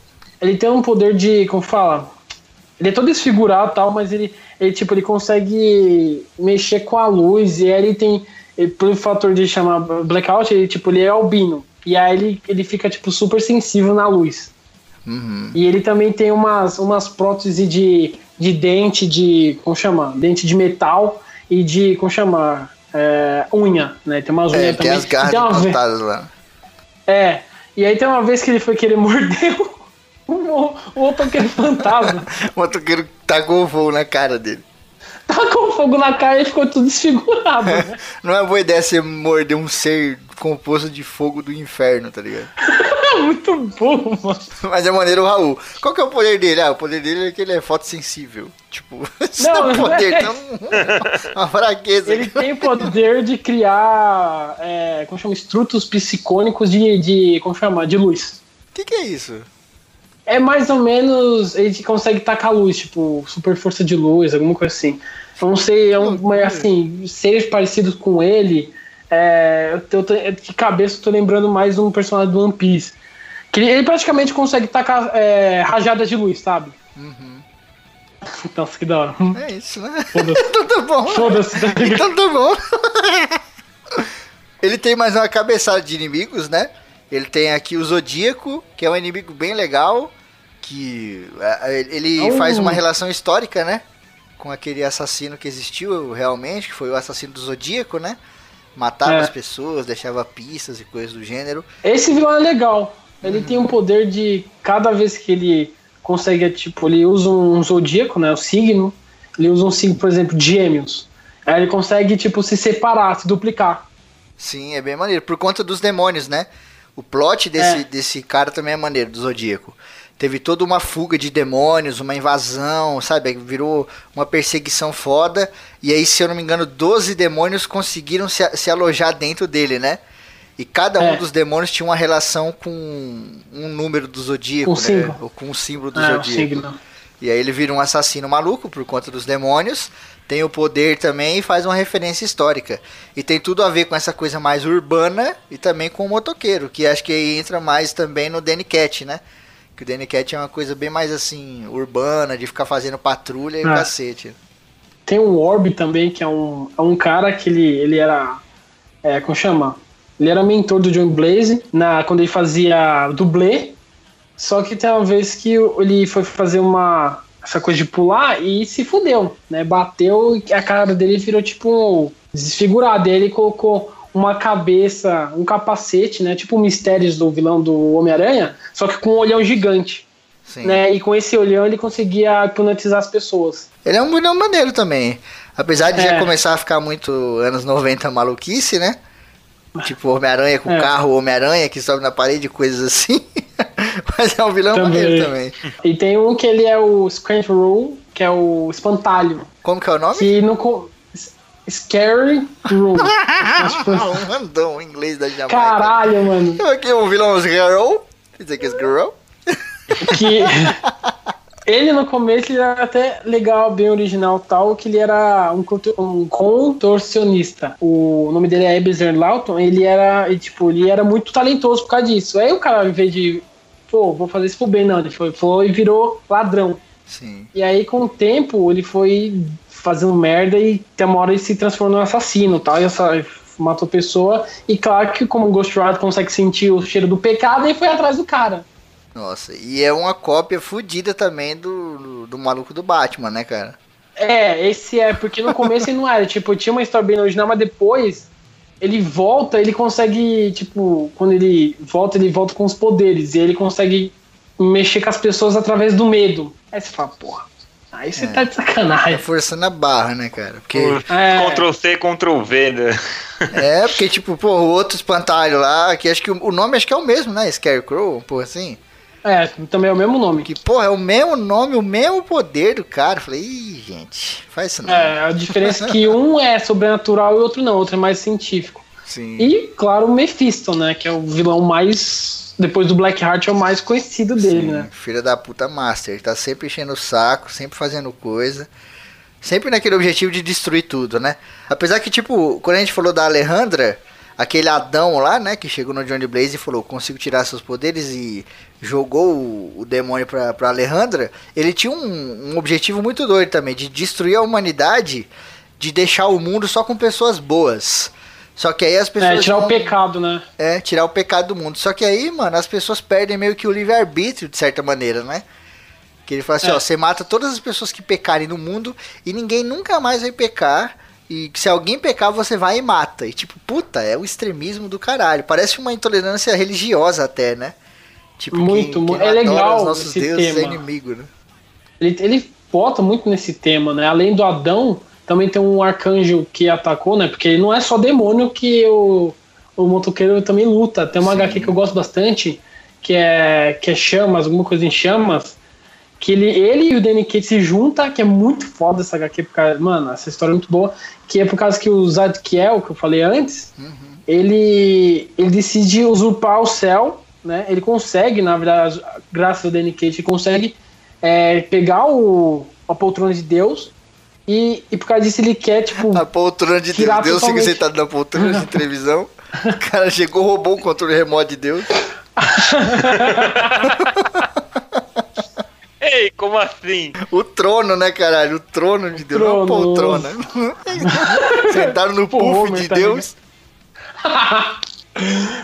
Ele tem um poder de. Como fala? Ele é todo desfigurado e tal, mas ele, ele, tipo, ele consegue mexer com a luz. E aí ele tem. ele- pelo fator de chamar blackout, ele, tipo, ele é albino. E aí ele, ele fica, tipo, super sensível na luz. Uhum. E ele também tem umas, umas próteses de, de dente de. Como chama? Dente de metal e de. Como chama? É, unha, né? Tem umas É, unhas tem também. as garras tem uma lá. É. E aí tem uma vez que ele foi querer morder o, o, o outro aquele fantasma. O motoqueiro tacou o voo na cara dele. Tacou fogo na cara e ficou tudo desfigurado. né? Não é boa ideia você morder um ser composto de fogo do inferno, tá ligado? Muito bom, mano. Mas é maneiro o Raul. Qual que é o poder dele? Ah, o poder dele é que ele é fotossensível. Tipo, isso Não, não é poder, é. não. Uma fraqueza. Ele tem o poder de criar. É, como chama? Estrutos psicônicos de, de. Como chama? De luz. O que, que é isso? É mais ou menos. Ele consegue tacar luz, tipo, super força de luz, alguma coisa assim. Eu não sei, é um, mas assim, seres parecidos com ele. É, eu tô- de cabeça eu tô lembrando mais de um personagem do One Piece. Que ele, ele praticamente consegue tacar é, rajadas de luz, sabe? Nossa, que da hora. É isso, né? Foda-se. então tá bom. Foda-se. Então tá bom. Ele tem mais uma cabeçada de inimigos, né? Ele tem aqui o Zodíaco, que é um inimigo bem legal, que é, ele É faz uma relação histórica, né? Com aquele assassino que existiu realmente, que foi o assassino do Zodíaco, né? Matava É. as pessoas, deixava pistas e coisas do gênero. Esse vilão é legal. Ele tem um poder de cada vez que ele consegue, tipo, ele usa um zodíaco, né? O signo. Ele usa um signo, por exemplo, de gêmeos. Aí ele consegue, tipo, se separar, se duplicar. Sim, é bem maneiro. Por conta dos demônios, né? O plot desse, É. desse cara também é maneiro, do Zodíaco. Teve toda uma fuga de demônios, uma invasão, sabe? Virou uma perseguição foda. E aí, se eu não me engano, 12 demônios conseguiram se, se alojar dentro dele, né? E cada um É. dos demônios tinha uma relação com um número do Zodíaco, né? símbolo. Ou com o símbolo do o Zodíaco. signo. E aí ele vira um assassino maluco por conta dos demônios. Tem o poder também e faz uma referência histórica. E tem tudo a ver com essa coisa mais urbana e também com o motoqueiro, que acho que aí entra mais também no Danny Cat, né? Que o Danny Cat é uma coisa bem mais assim, urbana, de ficar fazendo patrulha e Ah. cacete. Tem o Orb também, que é um, é um cara que ele, ele era. É, como chama? Ele era mentor do John Blaze na, quando ele fazia dublê. Só que tem uma vez que ele foi fazer uma. Essa coisa de pular e se fudeu, né? Bateu e a cara dele virou tipo desfigurada. E ele colocou uma cabeça, um capacete, né? Tipo o Mistérios do vilão do Homem-Aranha, só que com um olhão gigante. Sim. Né? E com esse olhão ele conseguia hipnotizar as pessoas. Ele é um vilão maneiro também. Apesar de já É. começar a ficar muito anos 90 maluquice, né? Tipo Homem-Aranha com É. carro, Homem-Aranha que sobe na parede, coisas assim. Mas é um vilão Também. maneiro também. E tem um que ele é o Squirtle, que é o espantalho. Como que é o nome? Que no. Scary Room. Um random em inglês da Jamaica. Caralho, mano. Aqui é um vilão girl. Dizer que é girl. Que. Ele no começo ele era até legal, bem original tal, que ele era um, um contorcionista. O nome dele é Ebenezer Lawton, ele era, e, tipo, ele era muito talentoso por causa disso. Aí o cara, em vez de, pô, vou fazer isso pro bem, não, ele foi, foi e virou ladrão. Sim. E aí, com o tempo, ele foi fazendo merda e até uma hora ele se transformou num assassino tal, e essa, matou pessoa. E claro que, como o Ghost Rider consegue sentir o cheiro do pecado, ele foi atrás do cara. Nossa, e é uma cópia fodida também do, do, do maluco do Batman, né, cara? É, esse é, porque no começo ele não era, tipo, tinha uma história bem original, mas depois ele volta, ele consegue, tipo, quando ele volta, ele volta com os poderes, e ele consegue mexer com as pessoas através do medo. Aí você fala, porra, Aí você tá de sacanagem. Tá forçando a barra, né, cara? Porque, É. Ctrl C, Ctrl V, né? é, porque, tipo, pô, o outro espantalho lá, que acho que o, o nome acho que é o mesmo, né? Scarecrow, pô, assim. É, também é o mesmo nome. Que, porra, é o mesmo nome, o mesmo poder do cara. Eu Falei, ih, gente, faz isso não. É, a diferença é que um é sobrenatural e o outro não, o outro é mais científico. Sim. E, claro, o Mephisto, né? Que é o vilão mais. Depois do Blackheart, é o mais conhecido dele, Sim, né? Filho da puta master. Ele tá sempre enchendo o saco, sempre fazendo coisa. Sempre naquele objetivo de destruir tudo, né? Apesar que, tipo, quando a gente falou da Alejandra, aquele Adão lá, né, que chegou no Johnny Blaze e falou, consigo tirar seus poderes e jogou o, o demônio pra, pra Alejandra, ele tinha um, um objetivo muito doido também, de destruir a humanidade, de deixar o mundo só com pessoas boas. Só que aí as pessoas... É, tirar o pecado, né? é, tirar o pecado do mundo. Só que aí, mano, as pessoas perdem meio que o livre-arbítrio, de certa maneira, né? Que ele fala assim, É. ó, você mata todas as pessoas que pecarem no mundo e ninguém nunca mais vai pecar. E se alguém pecar, você vai e mata. E tipo, puta, é o extremismo do caralho. Parece uma intolerância religiosa até, né? Tipo, Muito, quem, quem é legal os nossos esse deuses é tema. inimigo, né? Ele, ele bota muito nesse tema, né? Além do Adão, também tem um arcanjo que atacou, né? Porque não é só demônio que o, o motoqueiro também luta. Tem uma Sim. HQ que eu gosto bastante, que é, que é Chamas, alguma coisa em Chamas. Que ele, ele e o Danny Cage se juntam, que é muito foda essa HQ, porque, mano, essa história é muito boa. Que é por causa que o Zadkiel, que eu falei antes, ele, ele decide usurpar o céu, né? Ele consegue, na verdade, graças ao Danny Cage, ele consegue é, pegar o, a poltrona de Deus e, e por causa disso ele quer, tipo, A poltrona de Deus. Tirar Deus fica sentado na poltrona de televisão. O cara chegou, roubou o controle remoto de Deus. Ei, como assim? O trono, né, caralho? O trono de Deus, não a Trono. poltrona. Sentaram no Pô, puff de tá Deus.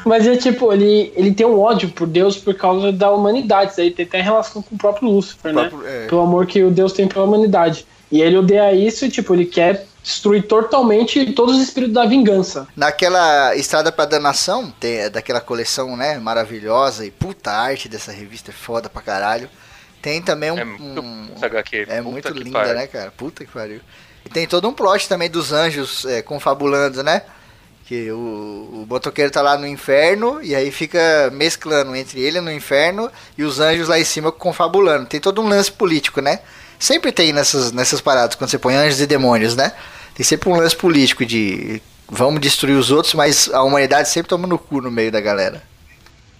Mas é tipo, ele, ele tem um ódio por Deus por causa da humanidade. Isso aí tem até relação com o próprio Lúcifer, né? Próprio- é. Pelo amor que o Deus tem pela humanidade. E ele odeia isso e, tipo, ele quer destruir totalmente todos os espíritos da vingança. Naquela Estrada pra Danação, tem, é daquela coleção, né, maravilhosa e puta arte dessa revista é foda pra caralho. Tem também um. É muito um- é muito linda, pariu. né, cara? Puta que pariu. E tem todo um plot também dos anjos é, confabulando, né? Que o, o motoqueiro tá lá no inferno e aí fica mesclando entre ele no inferno e os anjos lá em cima confabulando. Tem todo um lance político, né? Sempre tem nessas, nessas paradas, quando você põe anjos e demônios, né? Tem sempre um lance político de vamos destruir os outros, mas a humanidade sempre toma no cu no meio da galera.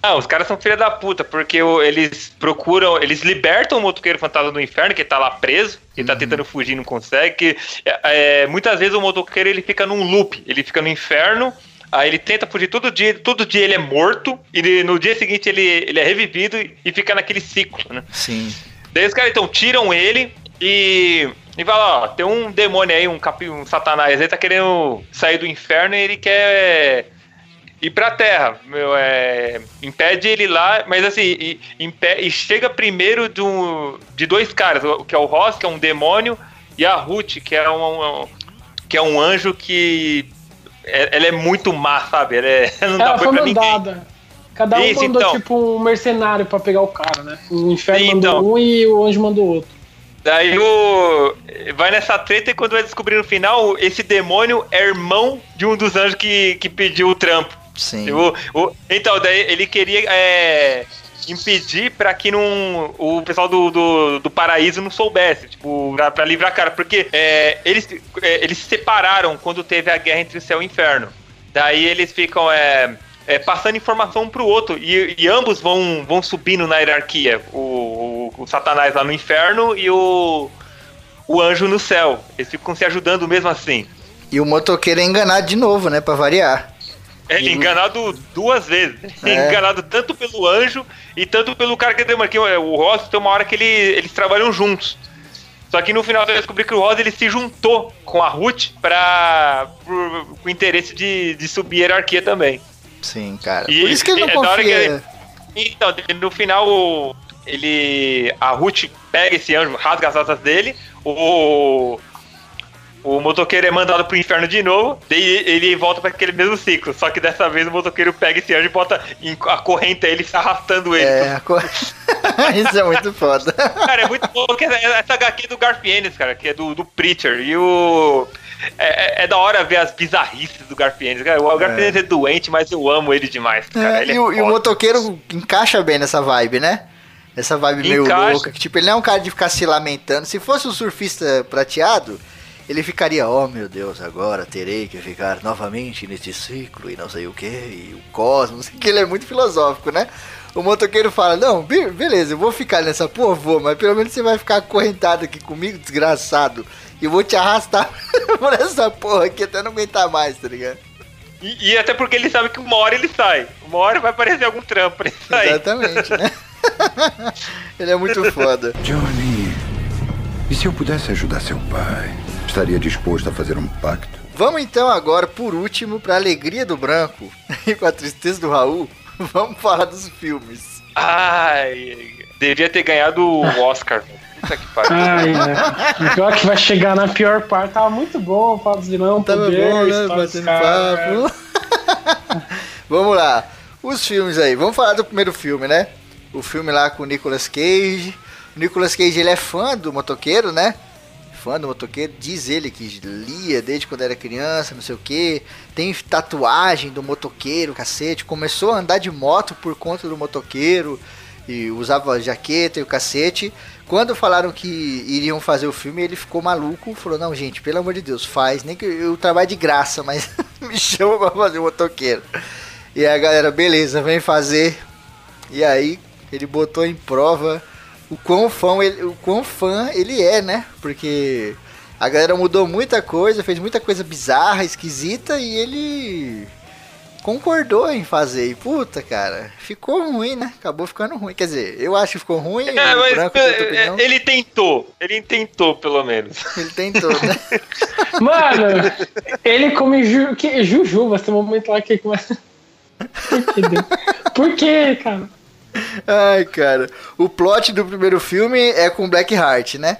Ah, os caras são filha da puta, porque eles procuram, eles libertam o motoqueiro fantasma do inferno, que tá lá preso, que tá tentando fugir e não consegue. Que, é, é, muitas vezes o motoqueiro ele fica num loop, ele fica no inferno, aí ele tenta fugir todo dia, todo dia ele é morto, e no dia seguinte ele, ele é revivido e, e fica naquele ciclo, né? Sim. Daí os caras então tiram ele e. E fala, ó, tem um demônio aí, um, capi, um satanás, ele tá querendo sair do inferno e ele quer ir pra terra. Meu, é, impede ele lá, mas assim, e, impe- e chega primeiro de, um- de dois caras, o- que é o Ross, que é um demônio, e a Ruth, que é um, um- que é um anjo que. é- ela é muito má, sabe? Ela, é, ela não dá Ela boi foi pra ninguém. Cada um Isso, mandou, então. tipo, um mercenário pra pegar o cara, né? O inferno Sim, mandou então. um e o anjo mandou outro. Daí o. Vai nessa treta e quando vai descobrir no final, esse demônio é irmão de um dos anjos que, que pediu o trampo. Sim. O- o- então, daí ele queria é, impedir pra que não, o pessoal do, do, do paraíso não soubesse, tipo, pra, pra livrar a cara. Porque é, eles, é, eles se separaram quando teve a guerra entre o céu e o inferno. Daí eles ficam é, é, passando informação um pro outro. E, e ambos vão, vão subindo na hierarquia. O, o, o Satanás lá no inferno e o, o anjo no céu. Eles ficam se ajudando mesmo assim. E o motoqueiro é enganado de novo, né? Pra variar. É, enganado duas vezes. É. Enganado tanto pelo anjo e tanto pelo cara que deu que O Ross tem uma hora que ele, eles trabalham juntos. Só que no final eu descobri que o Ross ele se juntou com a Ruth pra, por, com o interesse de, de subir a hierarquia também. Sim, cara. E Por isso que ele não é confia. ele- Então, no final, ele. A Ruth pega esse anjo, rasga as asas dele, o. O motoqueiro é mandado pro inferno de novo, daí ele volta para aquele mesmo ciclo. Só que dessa vez o motoqueiro pega esse anjo e bota a corrente ele se arrastando ele. É, a co- Isso é muito foda. Cara, é muito bom que essa, essa HQ do Garth Ennis, cara, que é do, do Preacher. E o. É, é- é da hora ver as bizarrices do. Cara, o Garth Ennis é doente, mas eu amo ele demais. Cara. É, Ele é e, o, e o motoqueiro encaixa bem nessa vibe, né? Essa vibe meio Encaixa. louca. Que, tipo, ele não é um cara de ficar se lamentando. Se fosse um surfista prateado, ele ficaria, oh meu Deus, agora terei que ficar novamente nesse ciclo e não sei o que, e o cosmos, que ele é muito filosófico, né? O motoqueiro fala, não, be- beleza, eu vou ficar nessa porra, vou, mas pelo menos você vai ficar acorrentado aqui comigo, desgraçado. E vou te arrastar por essa porra aqui até não aguentar mais, tá ligado? E, e até porque ele sabe que uma hora ele sai. Uma hora vai aparecer algum trampo pra ele sair. Exatamente, né? ele é muito foda. Johnny, e se eu pudesse ajudar seu pai? Estaria disposto a fazer um pacto? Vamos então agora, por último, pra alegria do branco e com a tristeza do Raul, vamos falar dos filmes. Ai, devia ter ganhado o Oscar. Puta que pariu. Ai, é. O pior que vai chegar na pior parte. Tava muito bom o papo de não, Tava poder, bom, né? dos Batendo papo. vamos lá. Os filmes aí. Vamos falar do primeiro filme, né? O filme lá com o Nicolas Cage. O Nicolas Cage, ele é fã do motoqueiro, né? Fã do motoqueiro. Diz ele que lia desde quando era criança, não sei o que. Tem tatuagem do motoqueiro, cacete. Começou a andar de moto por conta do motoqueiro. E usava jaqueta e o cacete. Quando falaram que iriam fazer o filme, ele ficou maluco. Falou: Não, gente, pelo amor de Deus, faz. Nem que eu trabalho de graça, mas me chama pra fazer o motoqueiro. E a galera, beleza, vem fazer. E aí, ele botou em prova o quão fã ele, o quão fã ele é, né? Porque a galera mudou muita coisa, fez muita coisa bizarra, esquisita e ele concordou em fazer. E puta, cara, ficou ruim, né? Acabou ficando ruim. Quer dizer, eu acho que ficou ruim. É, o mas Branco tem outra é, ele tentou. Ele tentou, pelo menos. Ele tentou, né? Mano, ele come ju, que, jujubas. Tem um momento lá que ele começa. Entendeu? Por quê, cara? Ai, cara. O plot do primeiro filme é com Black Heart, né?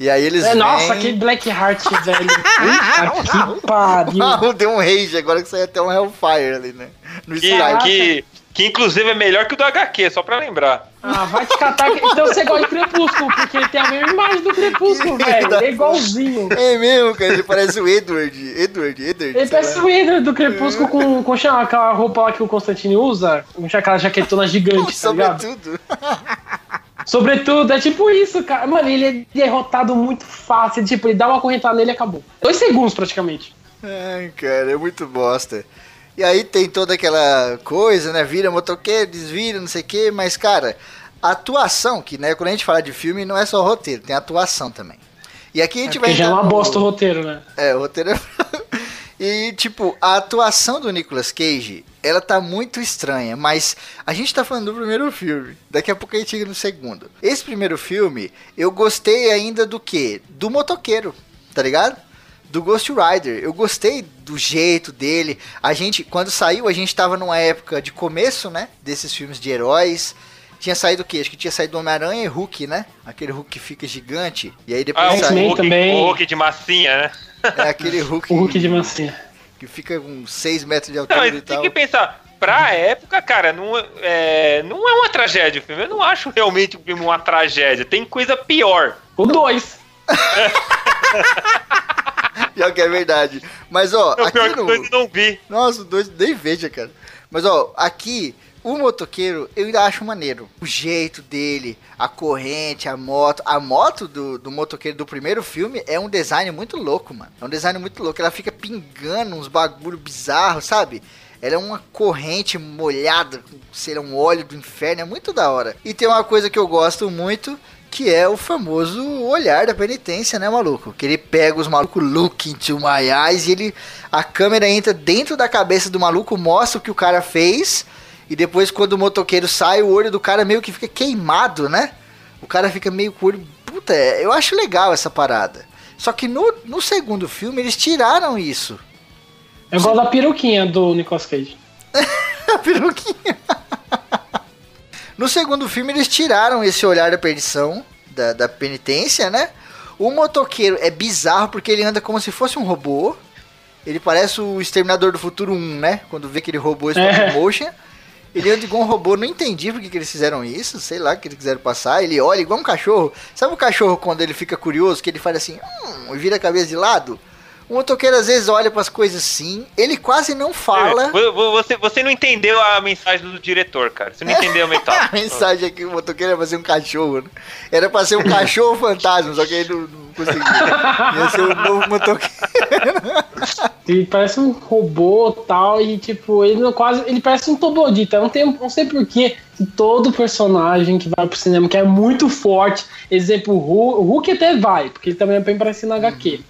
E aí eles É, nossa, vêm- que Black Heart, velho. Puta que pariu. Ah, deu um rage agora que saiu até um Hellfire ali, né? No Que, Skype. que, que inclusive é melhor que o do HQ, só pra lembrar. Ah, vai te catar. que- Então você gosta de Crepúsculo, porque ele tem a mesma imagem do Crepúsculo, velho. É igualzinho. É mesmo, cara. Ele parece o Edward. Edward, Edward. Ele parece lá. o Ender do Crepúsculo com, com aquela roupa lá que o Constantine usa, com aquela jaquetona gigante, tá ligado? Sobretudo. Sobretudo, é tipo isso, cara. Mano, ele é derrotado muito fácil. Tipo, ele dá uma correntada nele e acabou. Dois segundos, praticamente. Ai, cara, é muito bosta. E aí tem toda aquela coisa, né? Vira motoqueiro, desvira, não sei o quê. Mas, cara, a atuação, que né, quando a gente fala de filme, não é só roteiro, tem atuação também. E aqui a gente vai Porque já é uma bosta o roteiro, né? É, o roteiro é. E, tipo, a atuação do Nicolas Cage, ela tá muito estranha, mas a gente tá falando do primeiro filme. Daqui a pouco a gente chega no segundo. Esse primeiro filme, eu gostei ainda do quê? Do motoqueiro, tá ligado? Do Ghost Rider. Eu gostei do jeito dele. A gente, quando saiu, a gente tava numa época de começo, né? Desses filmes de heróis. Tinha saído o quê? Acho que tinha saído Homem-Aranha e Hulk, né? Aquele Hulk que fica gigante. E aí depois Ah, o saiu. X-Men Hulk, também. o Hulk de massinha, né? É aquele Hulk. O Hulk de massinha. Que fica com 6 metros de Não, altura mas e tem tal. que pensar, pra época, cara, não é, não é uma tragédia o filme. Eu não acho realmente o filme uma tragédia. Tem coisa pior. O 2. Pior que é verdade. Mas, ó, É o pior aqui que no... coisa eu não vi. Nossa, o dois nem veja, cara. Mas, ó, aqui, o motoqueiro, eu ainda acho maneiro. O jeito dele, a corrente, a moto. A moto do, do motoqueiro do primeiro filme é um design muito louco, mano. É um design muito louco. Ela fica pingando uns bagulho bizarros, sabe? Ela é uma corrente molhada, lá, um óleo do inferno, é muito da hora. E tem uma coisa que eu gosto muito, que é o famoso olhar da penitência, né, maluco? Que ele pega os malucos look into my eyes e ele a câmera entra dentro da cabeça do maluco, mostra o que o cara fez e depois quando o motoqueiro sai, o olho do cara meio que fica queimado, né? O cara fica meio com o olho, puta, é, eu acho legal essa parada. Só que no, no segundo filme eles tiraram isso. Eu gosto da peruquinha do Nicolas Cage. A peruquinha. No segundo filme, eles tiraram esse olhar da perdição, da, da penitência, né? O motoqueiro é bizarro porque ele anda como se fosse um robô. Ele parece o Exterminador do Futuro 1, né? Quando vê aquele robô stop É. motion. Ele anda igual um robô, não entendi por que, eles fizeram isso, sei lá o que eles quiseram passar. Ele olha igual um cachorro. Sabe o cachorro quando ele fica curioso, que ele faz assim, hum, e vira a cabeça de lado? O motoqueiro às vezes olha pras coisas assim, ele quase não fala. Vo- vo- Você, você não entendeu a mensagem do diretor, cara. Você não entendeu a A metáfora. mensagem é que o motoqueiro ia fazer um cachorro, né? Era pra ser um cachorro fantasma, só que ele não, Ia ser um novo motoqueiro. Ele parece um robô tal, e tipo, ele não quase. Ele parece um Tobodita. Não, tem, não sei porquê. Todo personagem que vai pro cinema, que é muito forte, exemplo, o Hulk, o Hulk até vai, porque ele também é bem parecido na HQ.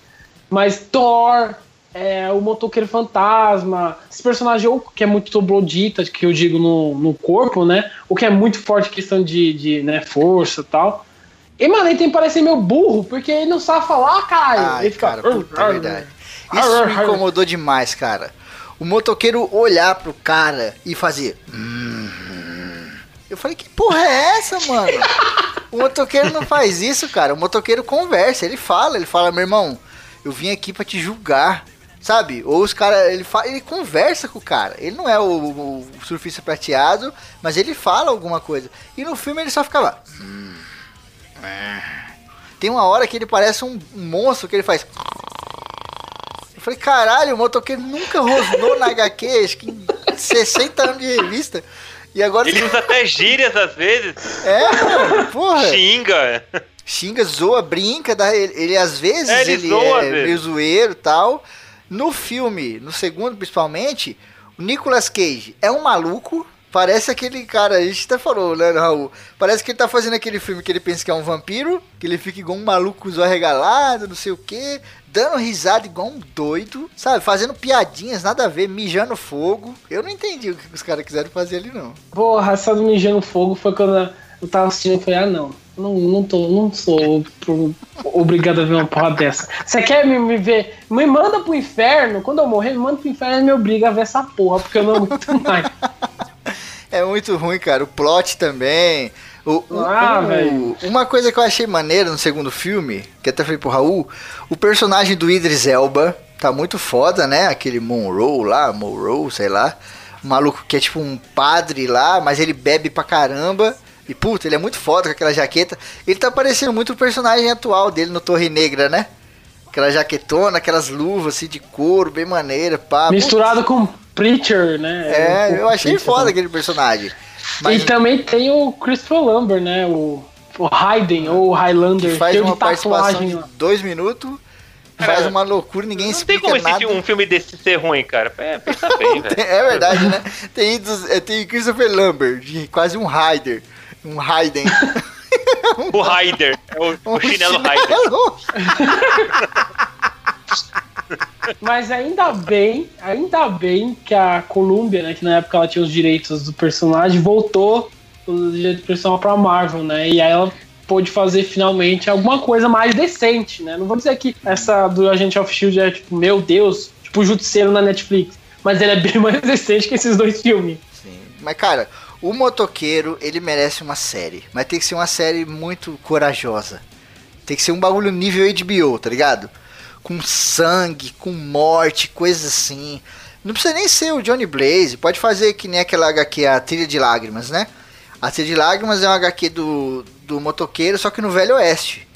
Mas Thor, é, o Motoqueiro Fantasma, esse personagem ou que é muito Toblodita, que eu digo no, no corpo, né? O que é muito forte questão de, de né, força e tal. E, mano, ele tem que parecer meio burro, porque ele não sabe falar, caralho. Ai, ele fica. cara, puta, é verdade. Isso me incomodou demais, cara. O motoqueiro olhar pro cara e fazer. "Hum, hum." Eu falei, que porra é essa, mano? O motoqueiro não faz isso, cara. O motoqueiro conversa, ele fala, ele fala, meu irmão, eu vim aqui pra te julgar. Sabe? Ou os caras, ele, ele conversa com o cara. Ele não é o, o surfista prateado, mas ele fala alguma coisa. E no filme ele só ficava. "Hum, é." Tem uma hora que ele parece um monstro que ele faz. Eu falei, caralho, o motoqueiro nunca rosnou na HQ, acho que em 60 anos de revista. E agora Ele usa até gírias às vezes. É, mano, porra. Xinga. Xinga, zoa, brinca, dá, ele, ele às vezes É, ele ele, zoa, é meio zoeiro e tal. No filme, no segundo principalmente, o Nicolas Cage é um maluco. Parece aquele cara, a gente até falou, né, Raul? Parece que ele tá fazendo aquele filme que ele pensa que é um vampiro, que ele fica igual um maluco olhos arregalados, não sei o quê, dando risada igual um doido, sabe? Fazendo piadinhas, nada a ver, mijando fogo. Eu não entendi o que os caras quiseram fazer ali, não. Porra, essa do mijando fogo foi quando eu tava assistindo e falei, ah não, não, não, tô, não sou obrigado a ver uma porra dessa. Você quer me, me ver? Me manda pro inferno, quando eu morrer, me manda pro inferno e me obriga a ver essa porra, porque eu não aguento mais. É muito ruim, cara. O plot também. O, o- Ah, o- uma coisa que eu achei maneira no segundo filme, que até falei pro Raul, o personagem do Idris Elba tá muito foda, né? Aquele Monroe lá, Monroe, sei lá. Um maluco que é tipo um padre lá, mas ele bebe pra caramba. E puta, ele é muito foda com aquela jaqueta. Ele tá parecendo muito o personagem atual dele no Torre Negra, né? Aquela jaquetona, aquelas luvas assim de couro, bem maneira, pá. Misturado com Preacher, né? É, eu achei Preacher foda também. aquele personagem. Mas E também tem o Christopher Lambert, né? O, o Hayden, ou o Highlander, que faz cheio uma participação de dois minutos, faz uma loucura, ninguém Não tem como esse nada. um filme desse ser ruim, cara. É, pensa bem, velho. É verdade, né? Tem, é, tem Christopher Lambert, de quase um Raider, um Raiden. O Raider. É o, Um o chinelo Raider. Mas ainda bem, ainda bem que a Columbia, né, que na época ela tinha os direitos do personagem, voltou os direitos do personagem pra Marvel, né? E aí ela pôde fazer finalmente alguma coisa mais decente, né? Não vou dizer que essa do Agente of Shield é tipo, meu Deus, tipo o Justiceiro na Netflix, mas ele é bem mais decente que esses dois filmes. Sim. Mas, cara, o motoqueiro, ele merece uma série. Mas tem que ser uma série muito corajosa. Tem que ser um bagulho nível HBO, tá ligado? Com sangue, com morte, coisas assim. Não precisa nem ser o Johnny Blaze. Pode fazer que nem aquela HQ, a Trilha de Lágrimas, né? A Trilha de Lágrimas é uma HQ do, do motoqueiro, só que no Velho Oeste.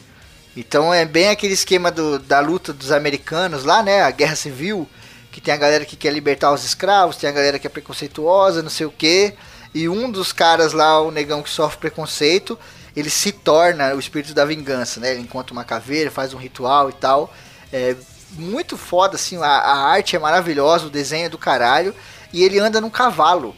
Então é bem aquele esquema do- da luta dos americanos lá, né? A guerra civil, que tem a galera que quer libertar os escravos, tem a galera que é preconceituosa, não sei o quê. E um dos caras lá, o negão que sofre preconceito, ele se torna o espírito da vingança, né? Ele encontra uma caveira, faz um ritual e tal. É muito foda, assim, a, a arte é maravilhosa, o desenho é do caralho. E ele anda num cavalo,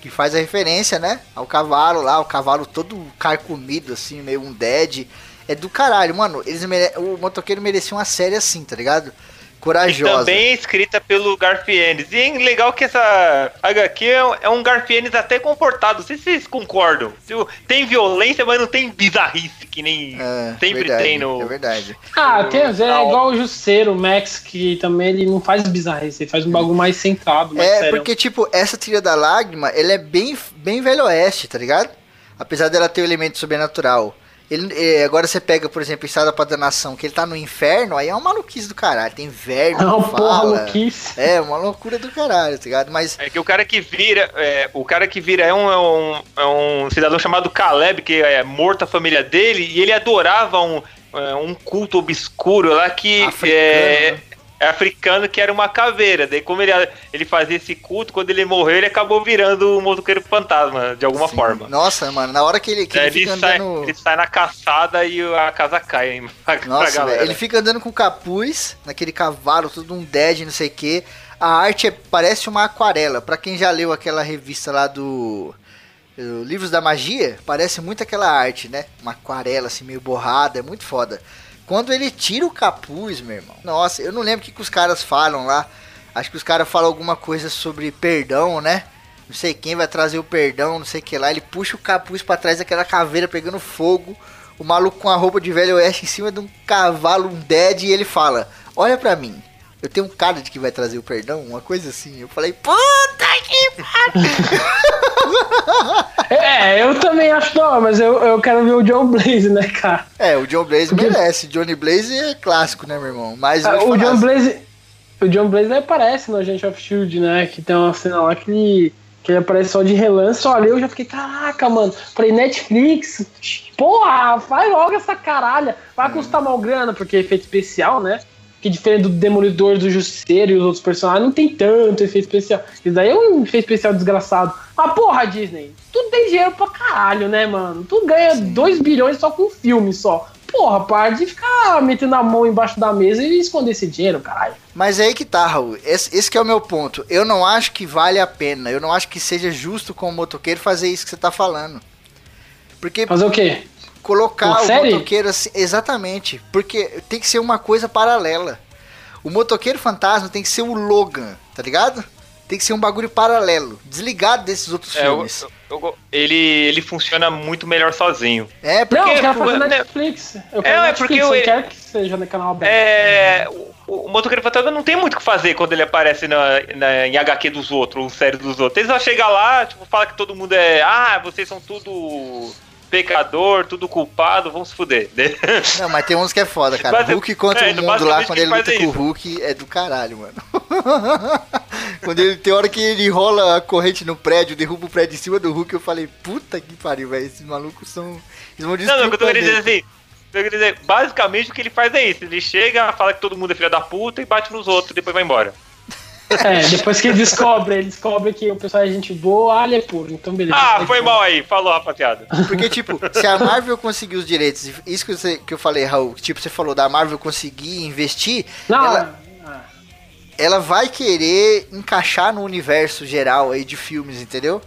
que faz a referência, né? Ao cavalo lá, o cavalo todo carcomido, assim, meio um dead. É do caralho, mano. Eles mere... O motoqueiro merecia uma série assim, tá ligado? Corajosa. Também é escrita pelo Garfienes. E é legal que essa HQ é um- é um Garfienes até comportado. Não sei se vocês concordam. Tem violência, mas não tem bizarrice, que nem É, sempre verdade, tem no. É verdade. Ah, tem a ver, é igual o Justiceiro, o Max, que também ele não faz bizarrice, ele faz um bagulho mais centrado, mais É, sério. porque, tipo, essa trilha da lágrima, ela é bem, bem velho oeste, tá ligado? Apesar dela ter o elemento sobrenatural. Ele, é, agora você pega, por exemplo, Estrada pra Danação, que ele tá no inferno, aí é uma maluquice do caralho. Tem verme, É uma que porra fala. louquice. É, uma loucura do caralho, tá ligado? Mas É que o cara que vira, é, o cara que vira é um, é um, é um cidadão chamado Caleb, que é morto a família dele, e ele adorava um, é, um culto obscuro lá que Africano, é, né? É africano, que era uma caveira. Daí, como ele, ele fazia esse culto, quando ele morreu, ele acabou virando um motoqueiro fantasma, de alguma sim. forma. Nossa, mano, na hora que ele, que ele sai, andando. ele sai na caçada e a casa cai hein, Nossa, velho, ele fica andando com capuz, naquele cavalo, todo um dead, não sei o que. A arte é- parece uma aquarela. Pra quem já leu aquela revista lá do eh, Livros da Magia, parece muito aquela arte, né? Uma aquarela assim meio borrada, é muito foda. Quando ele tira o capuz, meu irmão. Nossa, eu não lembro o que, que os caras falam lá. Acho que os caras falam alguma coisa sobre perdão, né? Não sei quem vai trazer o perdão, não sei o que lá. Ele puxa o capuz pra trás daquela caveira pegando fogo. O maluco com a roupa de velho oeste em cima de um cavalo, um dead, e ele fala: Olha pra mim, eu tenho um cara de que vai trazer o perdão, uma coisa assim. Eu falei: Puta que É, eu também acho não, mas eu, eu quero ver o John Blaze, né, cara? É, o John Blaze merece. Johnny Blaze é clássico, né, meu irmão? Mas Ah, o John assim, Blaze. O John Blaze aparece no Agent of Shield, né? Que tem uma cena lá que ele, que ele aparece só de relance. Olha, eu já fiquei, caraca, mano. Falei, Netflix, porra, faz logo essa caralha. Vai custar mal grana, porque é efeito especial, né? Que diferente do Demolidor, do Justiceiro e os outros personagens, não tem tanto efeito especial. Isso daí é um efeito especial desgraçado. Mas porra, Disney, tu tem dinheiro pra caralho, né, mano? Tu ganha 2 bilhões só com um filme só. Porra, para de ficar metendo a mão embaixo da mesa e esconder esse dinheiro, caralho. Mas é aí que tá, Raul. Esse, esse que é o meu ponto. Eu não acho que vale a pena. Eu não acho que seja justo com o motoqueiro fazer isso que você tá falando. Porque Fazer o quê? Colocar o série? motoqueiro assim. Exatamente. Porque tem que ser uma coisa paralela. O motoqueiro fantasma tem que ser o Logan, tá ligado? Tem que ser um bagulho paralelo. Desligado desses outros É, filmes. eu- eu- ele, ele funciona muito melhor sozinho. É, porque. Não, eu quero fazer? Netflix. Eu quero É, é Netflix, porque eu eu- quero que seja no canal aberto. É, o, o Motoqueiro Fantasma não tem muito o que fazer quando ele aparece na, na- em HQ dos outros, ou série dos outros. Eles vão chegar lá, tipo, fala que todo mundo é. Ah, vocês são tudo pecador, tudo culpado, vamos se fuder. Não, mas tem uns que é foda, cara. Basi- Hulk contra é, o mundo lá, quando ele luta é com o. Hulk, é do caralho, mano. quando ele tem hora que ele rola a corrente no prédio, derruba o prédio em cima do Hulk, eu falei, puta que pariu, velho. Esses malucos são. Eles vão Não, destruir não, que eu tô querendo dizer assim. Basicamente o que ele faz é isso. Ele chega, fala que todo mundo é filha da puta e bate nos outros, depois vai embora. É, depois que ele descobre, ele descobre que o pessoal é gente boa, ah, ele é puro. Então, beleza. Ah, foi mal aí. Falou, rapaziada. Porque, tipo, se a Marvel conseguir os direitos, isso que, você, que eu falei, Raul, tipo, você falou da Marvel conseguir investir, Não, ela, ah, ela vai querer encaixar no universo geral aí de filmes, entendeu?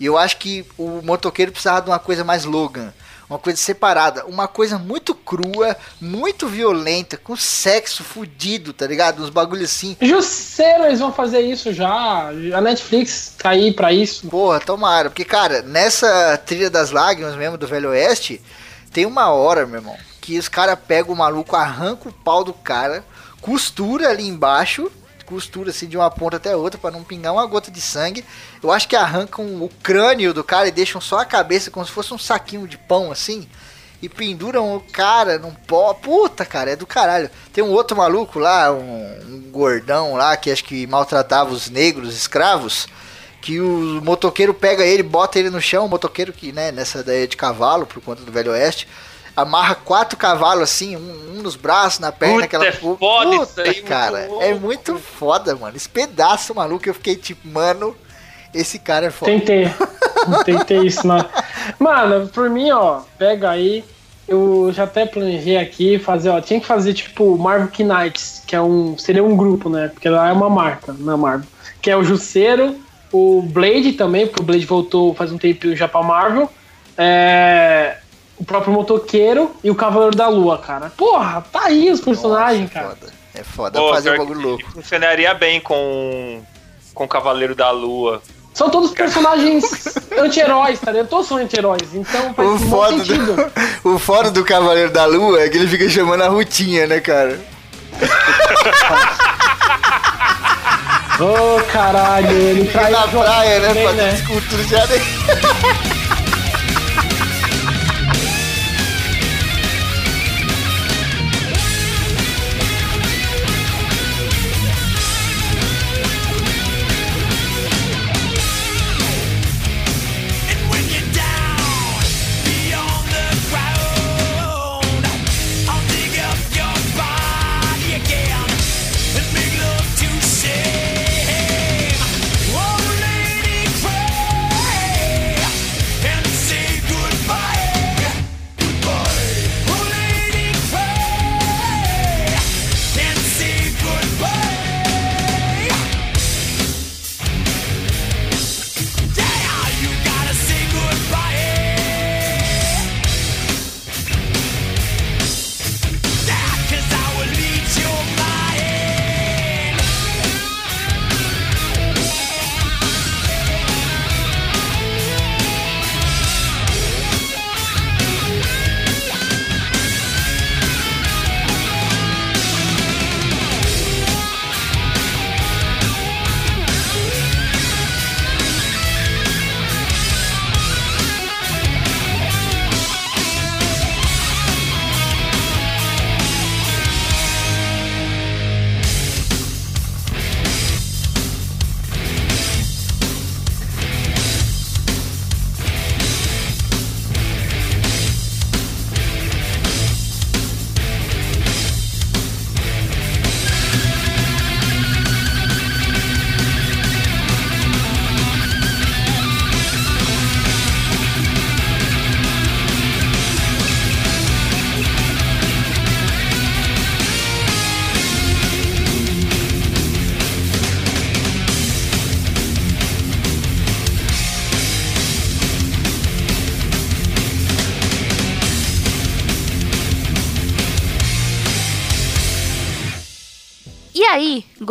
E eu acho que o motoqueiro precisava de uma coisa mais Logan, uma coisa separada, uma coisa muito crua, muito violenta, com sexo fudido, tá ligado? Uns bagulho assim. Justiceiro, eles vão fazer isso já. A Netflix tá aí pra isso. Porra, tomara. Porque, cara, nessa trilha das lágrimas mesmo do Velho Oeste, tem uma hora, meu irmão, que os caras pegam o maluco, arrancam o pau do cara, costura ali embaixo, costura assim de uma ponta até outra pra não pingar uma gota de sangue. Eu acho que arrancam o crânio do cara e deixam só a cabeça como se fosse um saquinho de pão assim. E penduram o cara num pó. Puta, cara, é do caralho. Tem um outro maluco lá, um, um gordão lá, que acho que maltratava os negros, escravos que o motoqueiro pega ele, bota ele no chão, o motoqueiro que, né, nessa ideia de cavalo, por conta do Velho Oeste, amarra quatro cavalos assim, um, um nos braços, na perna, Puta, aquela é foda isso Puta, aí, muito cara, louco. é muito foda, mano. Esse pedaço maluco, eu fiquei tipo, mano, esse cara é foda. Tentei. Tentei isso, não. Mano, por mim, ó, pega aí. Eu já até planejei aqui fazer, ó, tinha que fazer tipo Marvel Knights, que é um. Seria um grupo, né? Porque lá é uma marca na Marvel. Que é o Jusceiro, o Blade também, porque o Blade voltou faz um tempo já pra Marvel. É, o próprio Motoqueiro e o Cavaleiro da Lua, cara. Porra, tá aí os personagens, Nossa, é cara. foda. É foda Pô, fazer um bagulho louco. Funcionaria bem com, com o Cavaleiro da Lua. São todos personagens anti-heróis, tá ligado? Todos são anti-heróis, então faz O muito foda, sentido. do, o foda do Cavaleiro da Lua é que ele fica chamando a Rutinha, né, cara? Ô caralho, ele Fica traiu na praia, né, fazendo né? escultura já. né?